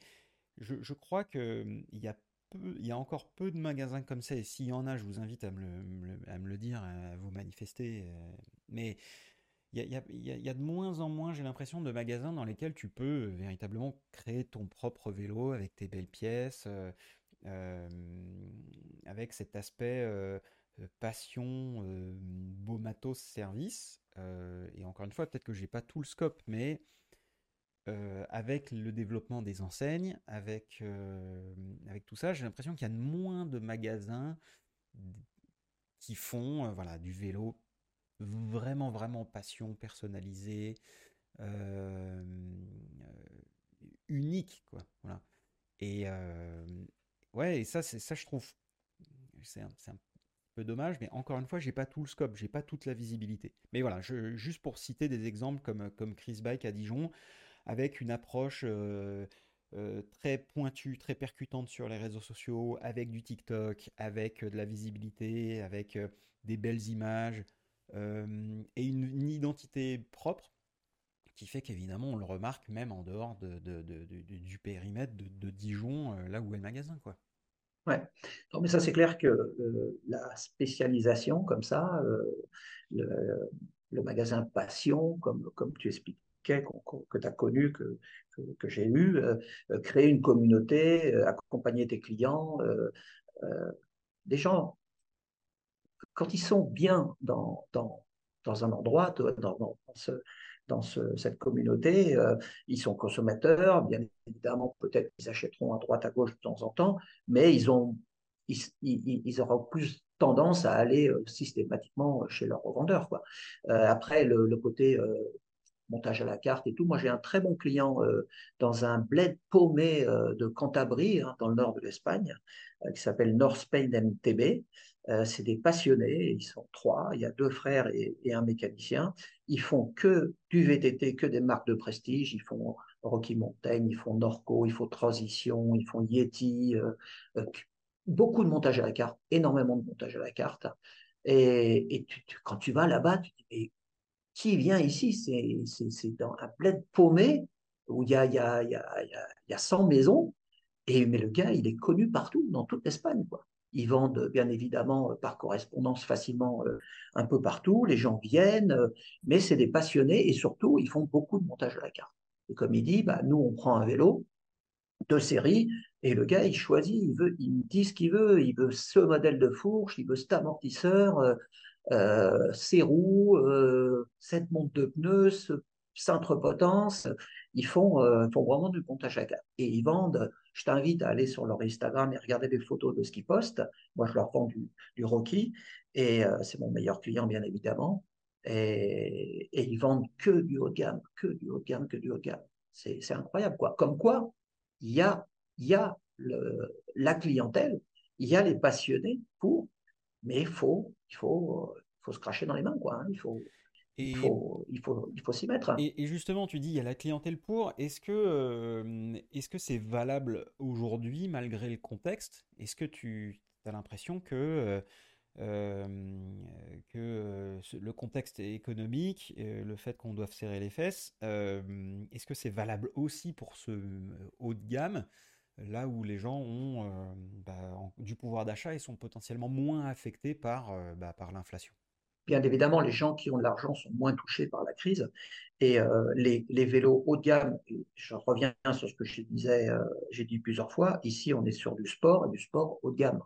je, crois qu'il y a il y a encore peu de magasins comme ça, et s'il y en a, je vous invite à me le, à me le dire, à vous manifester. Mais il y, a, il y, a, de moins en moins, j'ai l'impression, de magasins dans lesquels tu peux véritablement créer ton propre vélo avec tes belles pièces, avec cet aspect euh, passion, euh, beau matos, service. Euh, et encore une fois, peut-être que j'ai pas tout le scope, mais avec le développement des enseignes, avec, avec tout ça, j'ai l'impression qu'il y a moins de magasins qui font voilà, du vélo vraiment, vraiment passion, personnalisé, unique. Quoi, voilà. Et ouais, et ça, ça, je trouve, c'est un, dommage, mais encore une fois, j'ai pas tout le scope, j'ai pas toute la visibilité. Mais voilà, juste pour citer des exemples comme, comme Chris Bike à Dijon, avec une approche euh, euh, très pointue, très percutante sur les réseaux sociaux, avec du TikTok, avec de la visibilité, avec euh, des belles images et une, identité propre qui fait qu'évidemment on le remarque même en dehors de, du périmètre de, Dijon, là où est le magasin, quoi. Non, mais ça, c'est clair que euh, la spécialisation, comme ça, euh, le, magasin Passion, comme, comme tu expliquais, que tu as connu, que, que, j'ai eu, euh, créer une communauté, accompagner tes clients, des gens, quand ils sont bien dans, dans, dans un endroit, dans, dans ce, dans cette communauté. Euh, ils sont consommateurs, bien évidemment, peut-être qu'ils achèteront à droite, à gauche de temps en temps, mais ils, ont, ils, auront plus tendance à aller euh, systématiquement chez leur revendeur. Quoi. Euh, après, le, côté montage à la carte et tout. Moi, j'ai un très bon client dans un bled paumé de Cantabrie, hein, dans le nord de l'Espagne, qui s'appelle North Spain MTB. Euh, c'est des passionnés, ils sont trois, il y a deux frères et, un mécanicien. Ils font que du VTT, que des marques de prestige. Ils font Rocky Mountain, ils font Norco, ils font Transition, ils font Yeti. Euh, euh, beaucoup de montage à la carte, énormément de montage à la carte. Et, quand tu vas là-bas, tu dis, mais qui vient ici? C'est dans un bled paumé où il y a, y, y a 100 maisons. Et, mais le gars, il est connu partout, dans toute l'Espagne. Quoi. Ils vendent bien évidemment euh, par correspondance facilement euh, un peu partout. Les gens viennent, euh, mais c'est des passionnés et surtout, ils font beaucoup de montage à la carte. Et comme il dit, bah, nous, on prend un vélo de série et le gars, il choisit, il, veut, il dit ce qu'il veut. Il veut ce modèle de fourche, il veut cet amortisseur, euh, ces roues, cette monte de pneus, ce centre potence. Ils font, font vraiment du montage à la carte. Et ils vendent je t'invite à aller sur leur Instagram et regarder des photos de ce qu'ils postent. Moi, je leur vends du, Rocky et euh, c'est mon meilleur client, bien évidemment. Et, ils vendent que du haut de gamme, que du haut de gamme, que du haut de gamme. C'est incroyable, quoi. Comme quoi, il y a, y a la clientèle, il y a les passionnés pour Mais il faut, faut, faut se cracher dans les mains, quoi. Hein. Il faut, il faut, il faut, il faut s'y mettre. Et, justement, tu dis il y a la clientèle pour. Est-ce que, euh, est-ce que c'est valable aujourd'hui malgré le contexte? Est-ce que tu as l'impression que euh, euh, que le contexte économique, le fait qu'on doive serrer les fesses, est-ce que c'est valable aussi pour ce haut de gamme là où les gens ont bah, du pouvoir d'achat et sont potentiellement moins affectés par, bah, par l'inflation? Bien évidemment, les gens qui ont de l'argent sont moins touchés par la crise. Et euh, les, vélos haut de gamme, je reviens sur ce que je disais, euh, j'ai dit plusieurs fois, ici on est sur du sport et du sport haut de gamme.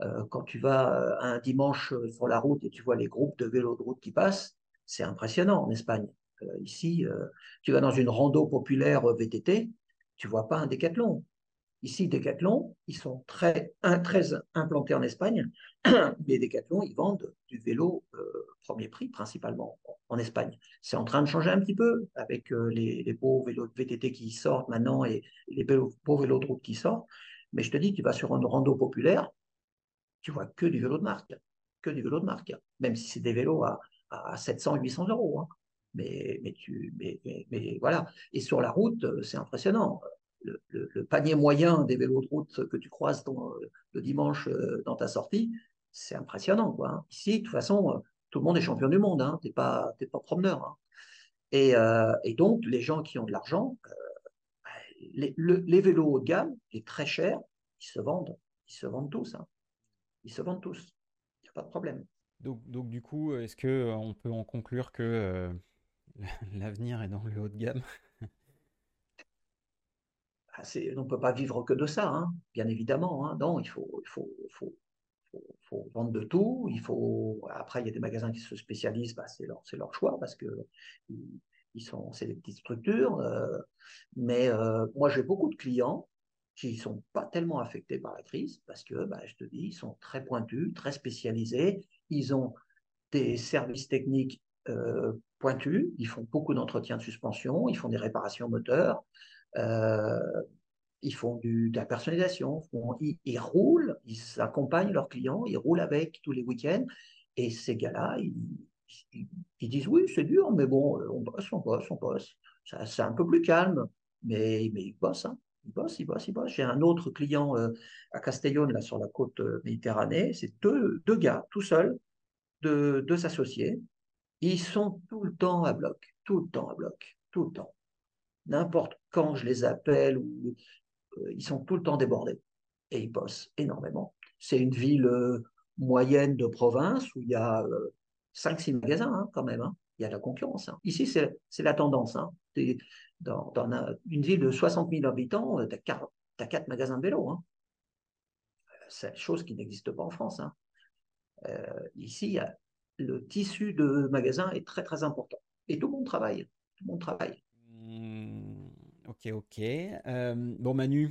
Euh, quand tu vas un dimanche sur la route et tu vois les groupes de vélos de route qui passent, c'est impressionnant en Espagne. ici, tu vas dans une rando populaire VTT, tu vois pas un décathlon. Ici, Decathlon, ils sont très, implantés en Espagne, mais Decathlon, ils vendent du vélo euh, premier prix principalement en Espagne. C'est en train de changer un petit peu avec euh, les, beaux vélos de VTT qui sortent maintenant et les beaux, vélos de route qui sortent. Mais je te dis, tu vas sur un rando populaire, tu vois que du vélo de marque, que du vélo de marque, même si c'est des vélos à, à 700, 800 euros. Hein. Mais, voilà. Et sur la route, euh, c'est impressionnant le, panier moyen des vélos de route que tu croises le dimanche euh, dans ta sortie, c'est impressionnant. Quoi, hein. Ici, de toute façon, euh, tout le monde est champion du monde, hein, tu n'es pas, pas promeneur. Hein. Euh, et, donc, les gens qui ont de l'argent, les, vélos haut de gamme, les très chers, ils se vendent. Ils se vendent tous. Ils se vendent tous. Il n'y a pas de problème. Donc du coup, est-ce qu'on peut en conclure que l'avenir est dans le haut de gamme? On ne peut pas vivre que de ça, hein, bien évidemment. Hein. non, il faut, il faut, faut, faut, vendre de tout. Il faut... Après, il y a des magasins qui se spécialisent, bah, c'est leur, leur, choix parce que ils sont, c'est des petites structures. Euh, mais euh, moi, j'ai beaucoup de clients qui ne sont pas tellement affectés par la crise parce que, bah, je te dis, ils sont très pointus, très spécialisés. Ils ont des services techniques euh, pointus. Ils font beaucoup d'entretien de suspension. Ils font des réparations moteurs. Euh, ils font de la personnalisation, ils, roulent, ils accompagnent leurs clients, ils roulent avec tous les week-ends. Et ces gars-là, ils, disent oui, c'est dur, mais bon, on bosse, on bosse, on bosse. C'est un peu plus calme, mais, ils bossent. Hein. Ils bossent, ils bossent, ils bossent. J'ai un autre client euh, à Castellón, là, sur la côte euh, méditerranée. C'est deux, gars, tout seuls, deux associés. Ils sont tout le temps à bloc, tout le temps à bloc, tout le temps n'importe quand je les appelle, euh, ils sont tout le temps débordés et ils bossent énormément. C'est une ville euh, moyenne de province où il y a 5-6 euh, magasins hein, quand même. Hein. Il y a de la concurrence. Hein. Ici, c'est la tendance. Dans, une ville de 60 000 habitants, tu as, 4 magasins de vélo. C'est chose qui n'existe pas en France. ici, le tissu de magasins est très très important. Et tout le monde travaille. Tout le monde travaille. Ok, ok. Euh, bon, Manu,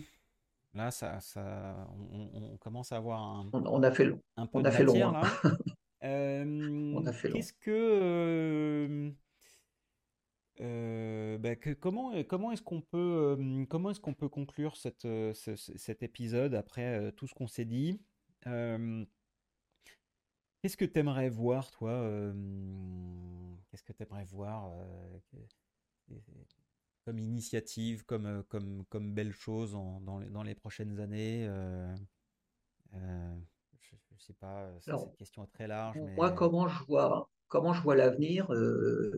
là, ça, ça, on, commence à avoir un, on, a fait long. un peu on de a fait matière. Euh, on a fait Qu'est-ce que, euh, bah, que, comment, comment est-ce qu'on peut, comment est-ce qu'on peut conclure cette, cet épisode après tout ce qu'on s'est dit? Qu'est-ce que tu aimerais voir, toi Qu'est-ce que tu aimerais voir comme initiative, comme, euh, comme, comme belle chose dans, les, dans les prochaines années euh, euh, Je ne sais pas, cette question est très large. Moi, comment je vois, comment je vois l'avenir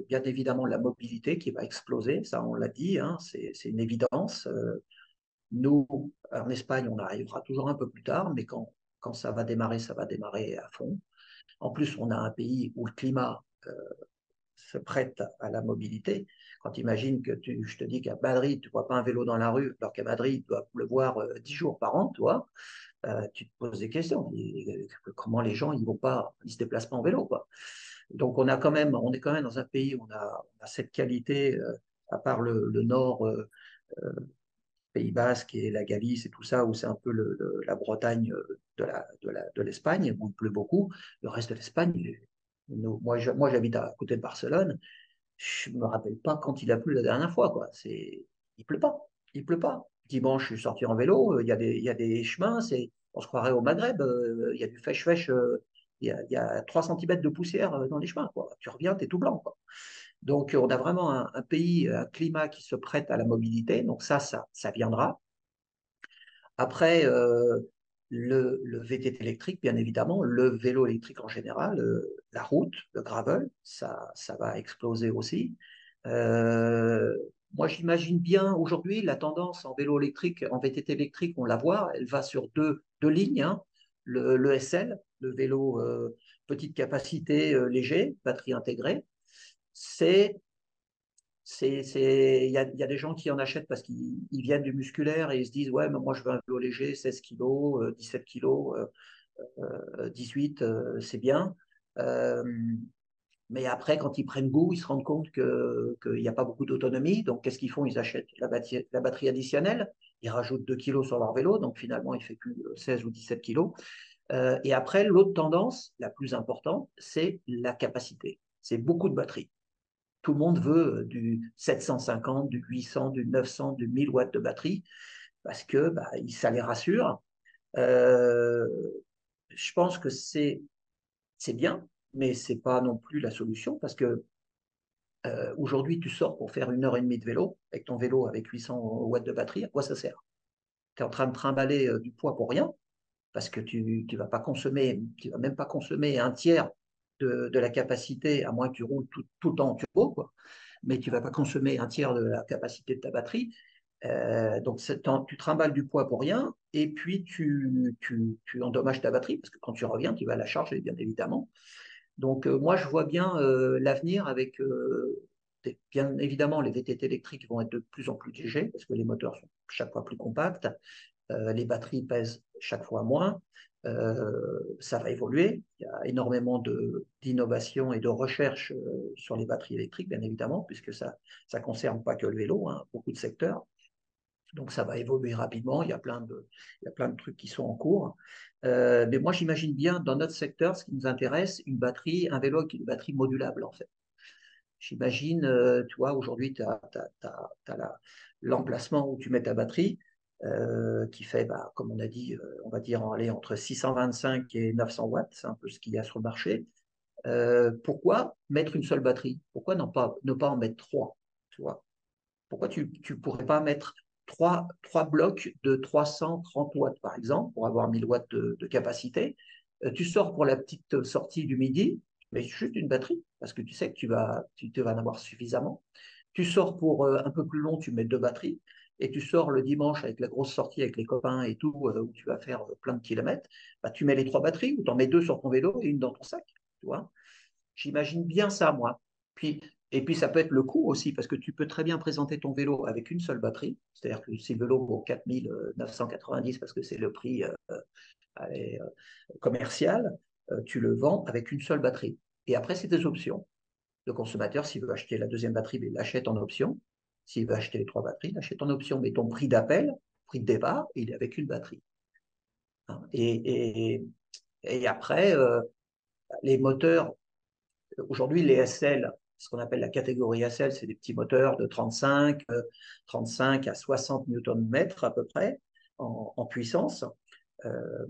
Bien évidemment, la mobilité qui va exploser, ça on l'a dit, hein, c'est une évidence. nous, en Espagne, on arrivera toujours un peu plus tard, mais quand, quand ça va démarrer, ça va démarrer à fond. En plus, on a un pays où le climat se prête à la mobilité. Quand tu imagines que tu, je te dis qu'à Madrid, tu ne vois pas un vélo dans la rue, alors qu'à Madrid, il doit pleuvoir euh, dix jours par an, toi, euh, tu te poses des questions. comment les gens, ils vont pas, se déplacent pas en vélo, quoi. Donc, on a quand même, on est quand même dans un pays où on a, cette qualité, euh, à part le, nord, Pays Basque et la Galice et tout ça, où c'est un peu la Bretagne de l'Espagne, de où il pleut beaucoup. Le reste de l'Espagne, moi, j'habite à côté de Barcelone. Je me rappelle pas quand il a plu la dernière fois. Quoi. Il pleut pas. Il pleut pas. Dimanche, je suis sorti en vélo. Il y a des, il y a des chemins. On se croirait au Maghreb. Euh, il y a du fèche-fèche euh, Il y a, 3 cm de poussière dans les chemins. Tu reviens, tu es tout blanc. Donc, on a vraiment un, pays, un climat qui se prête à la mobilité. Donc, ça, ça viendra. Après, le, VTT électrique, bien évidemment, le vélo électrique en général, euh, la route, le gravel, ça, ça va exploser aussi. Euh, moi, j'imagine bien aujourd'hui la tendance en vélo électrique, en VTT électrique, on la voit, elle va sur deux, deux lignes. Hein. Le, SL, le vélo euh, petite capacité léger, batterie intégrée, c'est il y a, des gens qui en achètent parce qu'ils viennent du musculaire et ils se disent ouais mais moi je veux un vélo léger 16 kg 17 kg 18 c'est bien. Mais après quand ils prennent goût ils se rendent compte qu'il n'y a pas beaucoup d'autonomie. Donc qu'est-ce qu'ils font? Ils achètent la batterie, la batterie additionnelle. Ils rajoutent 2 kg sur leur vélo. Donc finalement il fait plus 16 ou 17 kg et après l'autre tendance la plus importante c'est la capacité. C'est beaucoup de batterie tout le monde veut euh, du 750, du 800, du 900, du 1000 watts de batterie parce que bah, ça les rassure. Euh, je pense que c'est bien, mais c'est pas non plus la solution parce que euh, aujourd'hui tu sors pour faire une heure et demie de vélo avec ton vélo avec 800 watts de batterie, à quoi ça sert? Tu es en train de trimballer du poids pour rien parce que tu ne vas pas consommer, tu vas même pas consommer un tiers de, la capacité, à moins que tu roules tout, tout le temps en turbo, quoi. mais tu ne vas pas consommer un tiers de la capacité de ta batterie. Euh, donc tu trimbales du poids pour rien, et puis tu, tu, tu, endommages ta batterie, parce que quand tu reviens, tu vas la charger, bien évidemment. Donc euh, moi, je vois bien euh, l'avenir avec, bien évidemment, les VTT électriques vont être de plus en plus légers, parce que les moteurs sont chaque fois plus compacts, les batteries pèsent chaque fois moins, euh, ça va évoluer. Il y a énormément d'innovation et de recherche euh, sur les batteries électriques, bien évidemment, puisque ça ne concerne pas que le vélo, hein, beaucoup de secteurs. Donc ça va évoluer rapidement. Il y a plein de, il y a plein de trucs qui sont en cours. Euh, mais moi, j'imagine bien dans notre secteur, ce qui nous intéresse, une batterie, un vélo qui est une batterie modulable, en fait. J'imagine, tu vois, aujourd'hui, tu as, l'emplacement où tu mets ta batterie. Euh, qui fait, bah, comme on a dit, euh, on va dire aller entre 625 et 900 watts, c'est un peu ce qu'il y a sur le marché. Euh, pourquoi mettre une seule batterie? Pourquoi ne pas, ne pas en mettre trois tu vois? Pourquoi tu ne pourrais pas mettre trois, trois blocs de 330 watts, par exemple, pour avoir 1000 watts de, capacité? Tu sors pour la petite sortie du midi, mais juste une batterie, parce que tu sais que tu vas, tu, vas en avoir suffisamment. Tu sors pour un peu plus long, tu mets deux batteries et tu sors le dimanche avec la grosse sortie avec les copains et tout, euh, où tu vas faire euh, plein de kilomètres, bah, tu mets les trois batteries ou tu en mets deux sur ton vélo et une dans ton sac. J'imagine bien ça, moi. Puis, et puis, ça peut être le coût aussi, parce que tu peux très bien présenter ton vélo avec une seule batterie. C'est-à-dire que si le vélo vaut 4990 parce que c'est le prix euh, commercial, tu le vends avec une seule batterie. Et après, c'est des options. Le consommateur, s'il veut acheter la deuxième batterie, il l'achète en option. S'il veut acheter les trois batteries, il achète en option. Mais ton prix d'appel, prix de départ, il est avec une batterie. Hein, et, après, euh, les moteurs, aujourd'hui, les SL, ce qu'on appelle la catégorie SL, c'est des petits moteurs de 35, 35 euh, à 60 Nm à peu près en, puissance. Euh,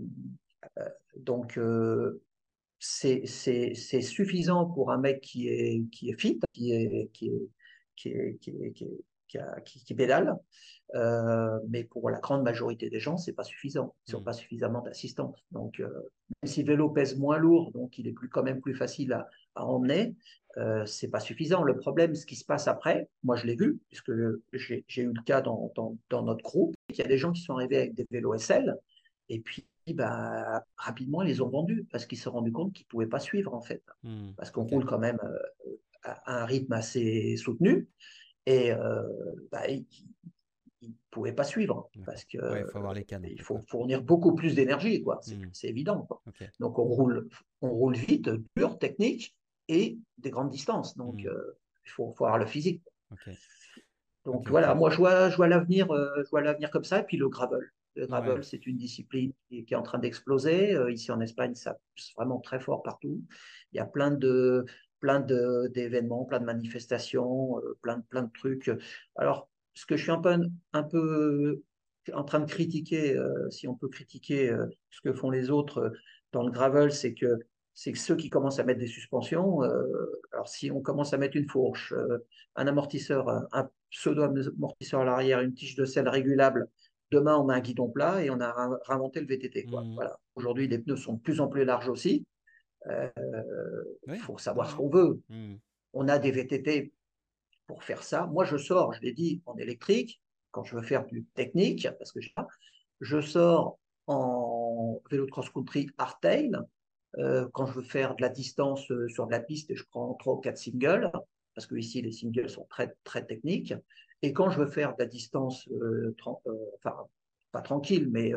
donc, c'est suffisant pour un mec qui est, qui est fit, qui est, qui est, qui, pédale, euh, mais pour la grande majorité des gens, c'est pas suffisant. Ils n'ont mm. pas suffisamment d'assistance. Donc, euh, même si le vélo pèse moins lourd, donc il est plus, quand même plus facile à, emmener, euh, c'est pas suffisant. Le problème, ce qui se passe après, moi je l'ai vu, puisque j'ai eu le cas dans, dans, notre groupe, il y a des gens qui sont arrivés avec des vélos SL, et puis bah, rapidement, ils les ont vendus parce qu'ils se sont rendus compte qu'ils ne pouvaient pas suivre en fait. Mm. Parce qu'on roule quand même euh, à un rythme assez soutenu et euh, bah, il ne pouvait pas suivre parce que il faut avoir les cannes. Il faut fournir beaucoup plus d'énergie, quoi. C'est mmh. évident. Donc on roule, on roule vite, dur, technique et des grandes distances. Donc mmh. euh, il faut, faut, avoir le physique. Donc voilà, moi je vois, je vois l'avenir, euh, je vois l'avenir comme ça. Et puis le gravel. Le gravel, c'est une discipline qui, est en train d'exploser. ici en Espagne, ça pousse vraiment très fort partout. Il y a plein de, plein d'événements, plein de manifestations, euh, plein, plein de trucs. Alors, ce que je suis un peu, un peu en train de critiquer, euh, si on peut critiquer euh, ce que font les autres dans le gravel, c'est que c'est que ceux qui commencent à mettre des suspensions, alors si on commence à mettre une fourche, un amortisseur, un, pseudo-amortisseur à l'arrière, une tige de selle régulable, demain on a un guidon plat et on a réinventé le VTT. Mmh. Voilà. Aujourd'hui, les pneus sont de plus en plus larges aussi. Il faut savoir ce qu'on veut. Mmh. On a des VTT pour faire ça. Moi, je sors, je l'ai dit, en électrique, quand je veux faire du technique, parce que je sors en vélo de cross-country hardtail, euh, quand je veux faire de la distance euh, sur de la piste, je prends trois ou quatre singles, parce que ici les singles sont très très techniques. Et quand je veux faire de la distance, euh, enfin pas tranquille, mais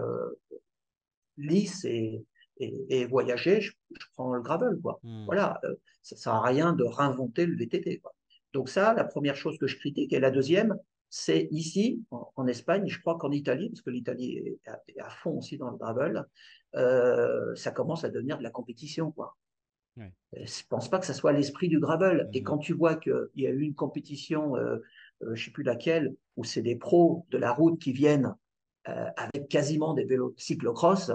lisse et, et, voyager, je, prends le gravel. Quoi. Hmm. Voilà, ça ne sert à rien de réinventer le VTT. Donc ça, la première chose que je critique. Et la deuxième, c'est ici, en, Espagne, je crois qu'en Italie, parce que l'Italie est, à fond aussi dans le gravel, euh, ça commence à devenir de la compétition. Quoi. Je ne pense pas que ça soit l'esprit du gravel. Et mmh quand tu vois qu'il y a eu une compétition, euh, euh, je ne sais plus laquelle, où c'est des pros de la route qui viennent avec quasiment des vélos cyclocross,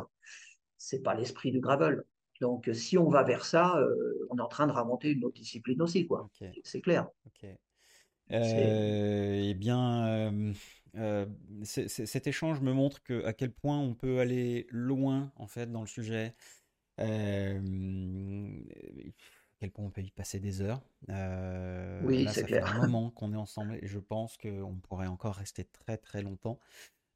c'est pas l'esprit du gravel. Donc, si on va vers ça, on est en train de remonter une autre discipline aussi, quoi. C'est clair. eh bien, euh, cet échange me montre que, à quel point on peut aller loin en fait dans le sujet, euh, à quel point on peut y passer des heures. Euh, oui, c'est clair. fait un moment qu'on est ensemble et je pense qu'on pourrait encore rester très très longtemps.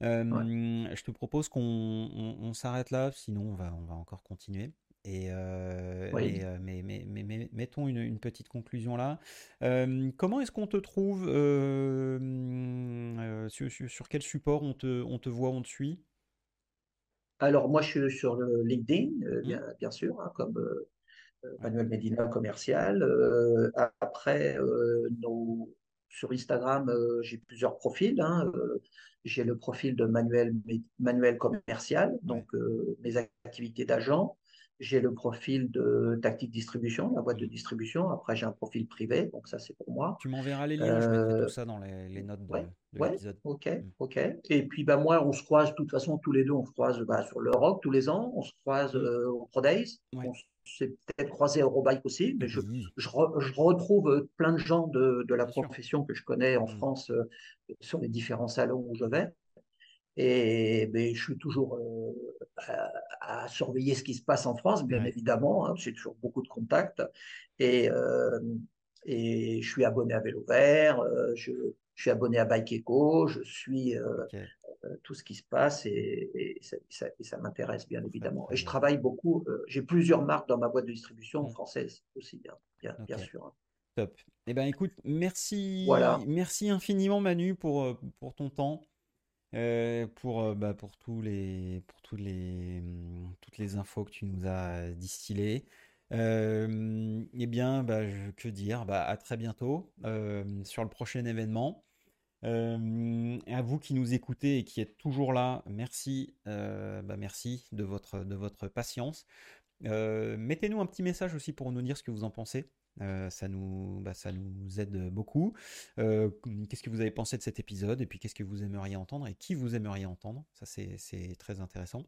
Je te propose qu'on s'arrête là, sinon on va, on va encore continuer. Et, euh, euh, mais, mais, mais, mettons une, petite conclusion là. Euh, comment est-ce qu'on te trouve sur, sur, quel support on te, on te voit, on te suit? Alors moi je suis sur le LinkedIn, mmh. bien, bien, sûr, hein, comme Manuel Medina commercial. après, nos, sur Instagram, j'ai plusieurs profils. Hein, j'ai le profil de Manuel, Manuel commercial, donc mes activités d'agent. J'ai le profil de tactique distribution, la boîte de distribution. Après, j'ai un profil privé, donc ça, c'est pour moi. Tu m'enverras les liens, je mettrai tout ça dans les, notes de, ouais, l'épisode. ok, mm. ok. Et puis, bah, moi, on se croise, de toute façon, tous les deux, on se croise bah, sur l'Europe tous les ans. On se croise euh, au Pro Days. On s'est peut-être croisé à Eurobike aussi, mais je, je, retrouve euh, plein de gens de, de la profession que je connais en mm. France euh, sur les différents salons où je vais. Et ben, je suis toujours à, surveiller ce qui se passe en France, bien évidemment. Hein, J'ai toujours beaucoup de contacts. Et, euh, et je suis abonné à Vélo Vert, euh, je, je, suis abonné à Bike Eco, je suis euh, tout ce qui se passe et, ça, ça, m'intéresse, bien évidemment. Et je travaille beaucoup. J'ai plusieurs marques dans ma boîte de distribution française aussi, bien, bien, bien sûr. Hein. Top. Eh ben, écoute, merci, voilà. merci infiniment, Manu, pour, pour ton temps. Euh, pour, euh, bah, pour, tous les, pour tous les, hum, toutes les infos que tu nous as distillées. Euh, eh bien, bah, que dire? Bah, À très bientôt sur le prochain événement. À vous qui nous écoutez et qui êtes toujours là, merci, bah, merci de votre, de votre patience. Mettez-nous un petit message aussi pour nous dire ce que vous en pensez. Euh, ça, nous, bah, ça nous aide beaucoup. Euh, qu'est-ce que vous avez pensé de cet épisode Et puis qu'est-ce que vous aimeriez entendre Et qui vous aimeriez entendre? Ça, c'est très intéressant.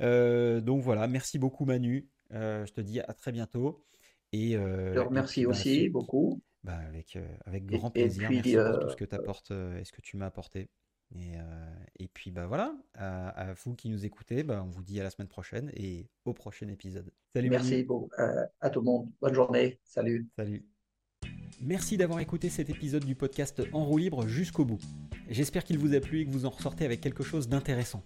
Euh, donc voilà, merci beaucoup Manu. je te dis à très bientôt. Et, je te remercie bah, aussi beaucoup. Bah, avec, avec grand plaisir. merci pour tout ce que tu apportes et ce que tu m'as apporté. Et, euh, et, puis bah voilà, à, vous qui nous écoutez, bah, on vous dit à la semaine prochaine et au prochain épisode. Salut Merci euh, à tout le monde. Bonne journée. Salut. Salut. Merci d'avoir écouté cet épisode du podcast En roue libre jusqu'au bout. J'espère qu'il vous a plu et que vous en ressortez avec quelque chose d'intéressant.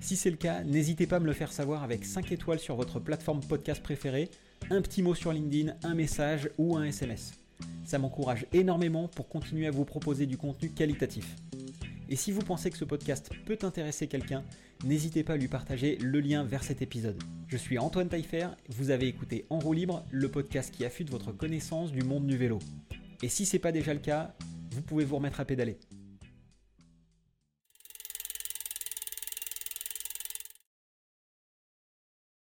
Si c'est le cas, n'hésitez pas à me le faire savoir avec 5 étoiles sur votre plateforme podcast préférée, un petit mot sur LinkedIn, un message ou un SMS. Ça m'encourage énormément pour continuer à vous proposer du contenu qualitatif. Et si vous pensez que ce podcast peut intéresser quelqu'un, n'hésitez pas à lui partager le lien vers cet épisode. Je suis Antoine Taillefer, vous avez écouté En roue libre, le podcast qui affûte votre connaissance du monde du vélo. Et si ce n'est pas déjà le cas, vous pouvez vous remettre à pédaler.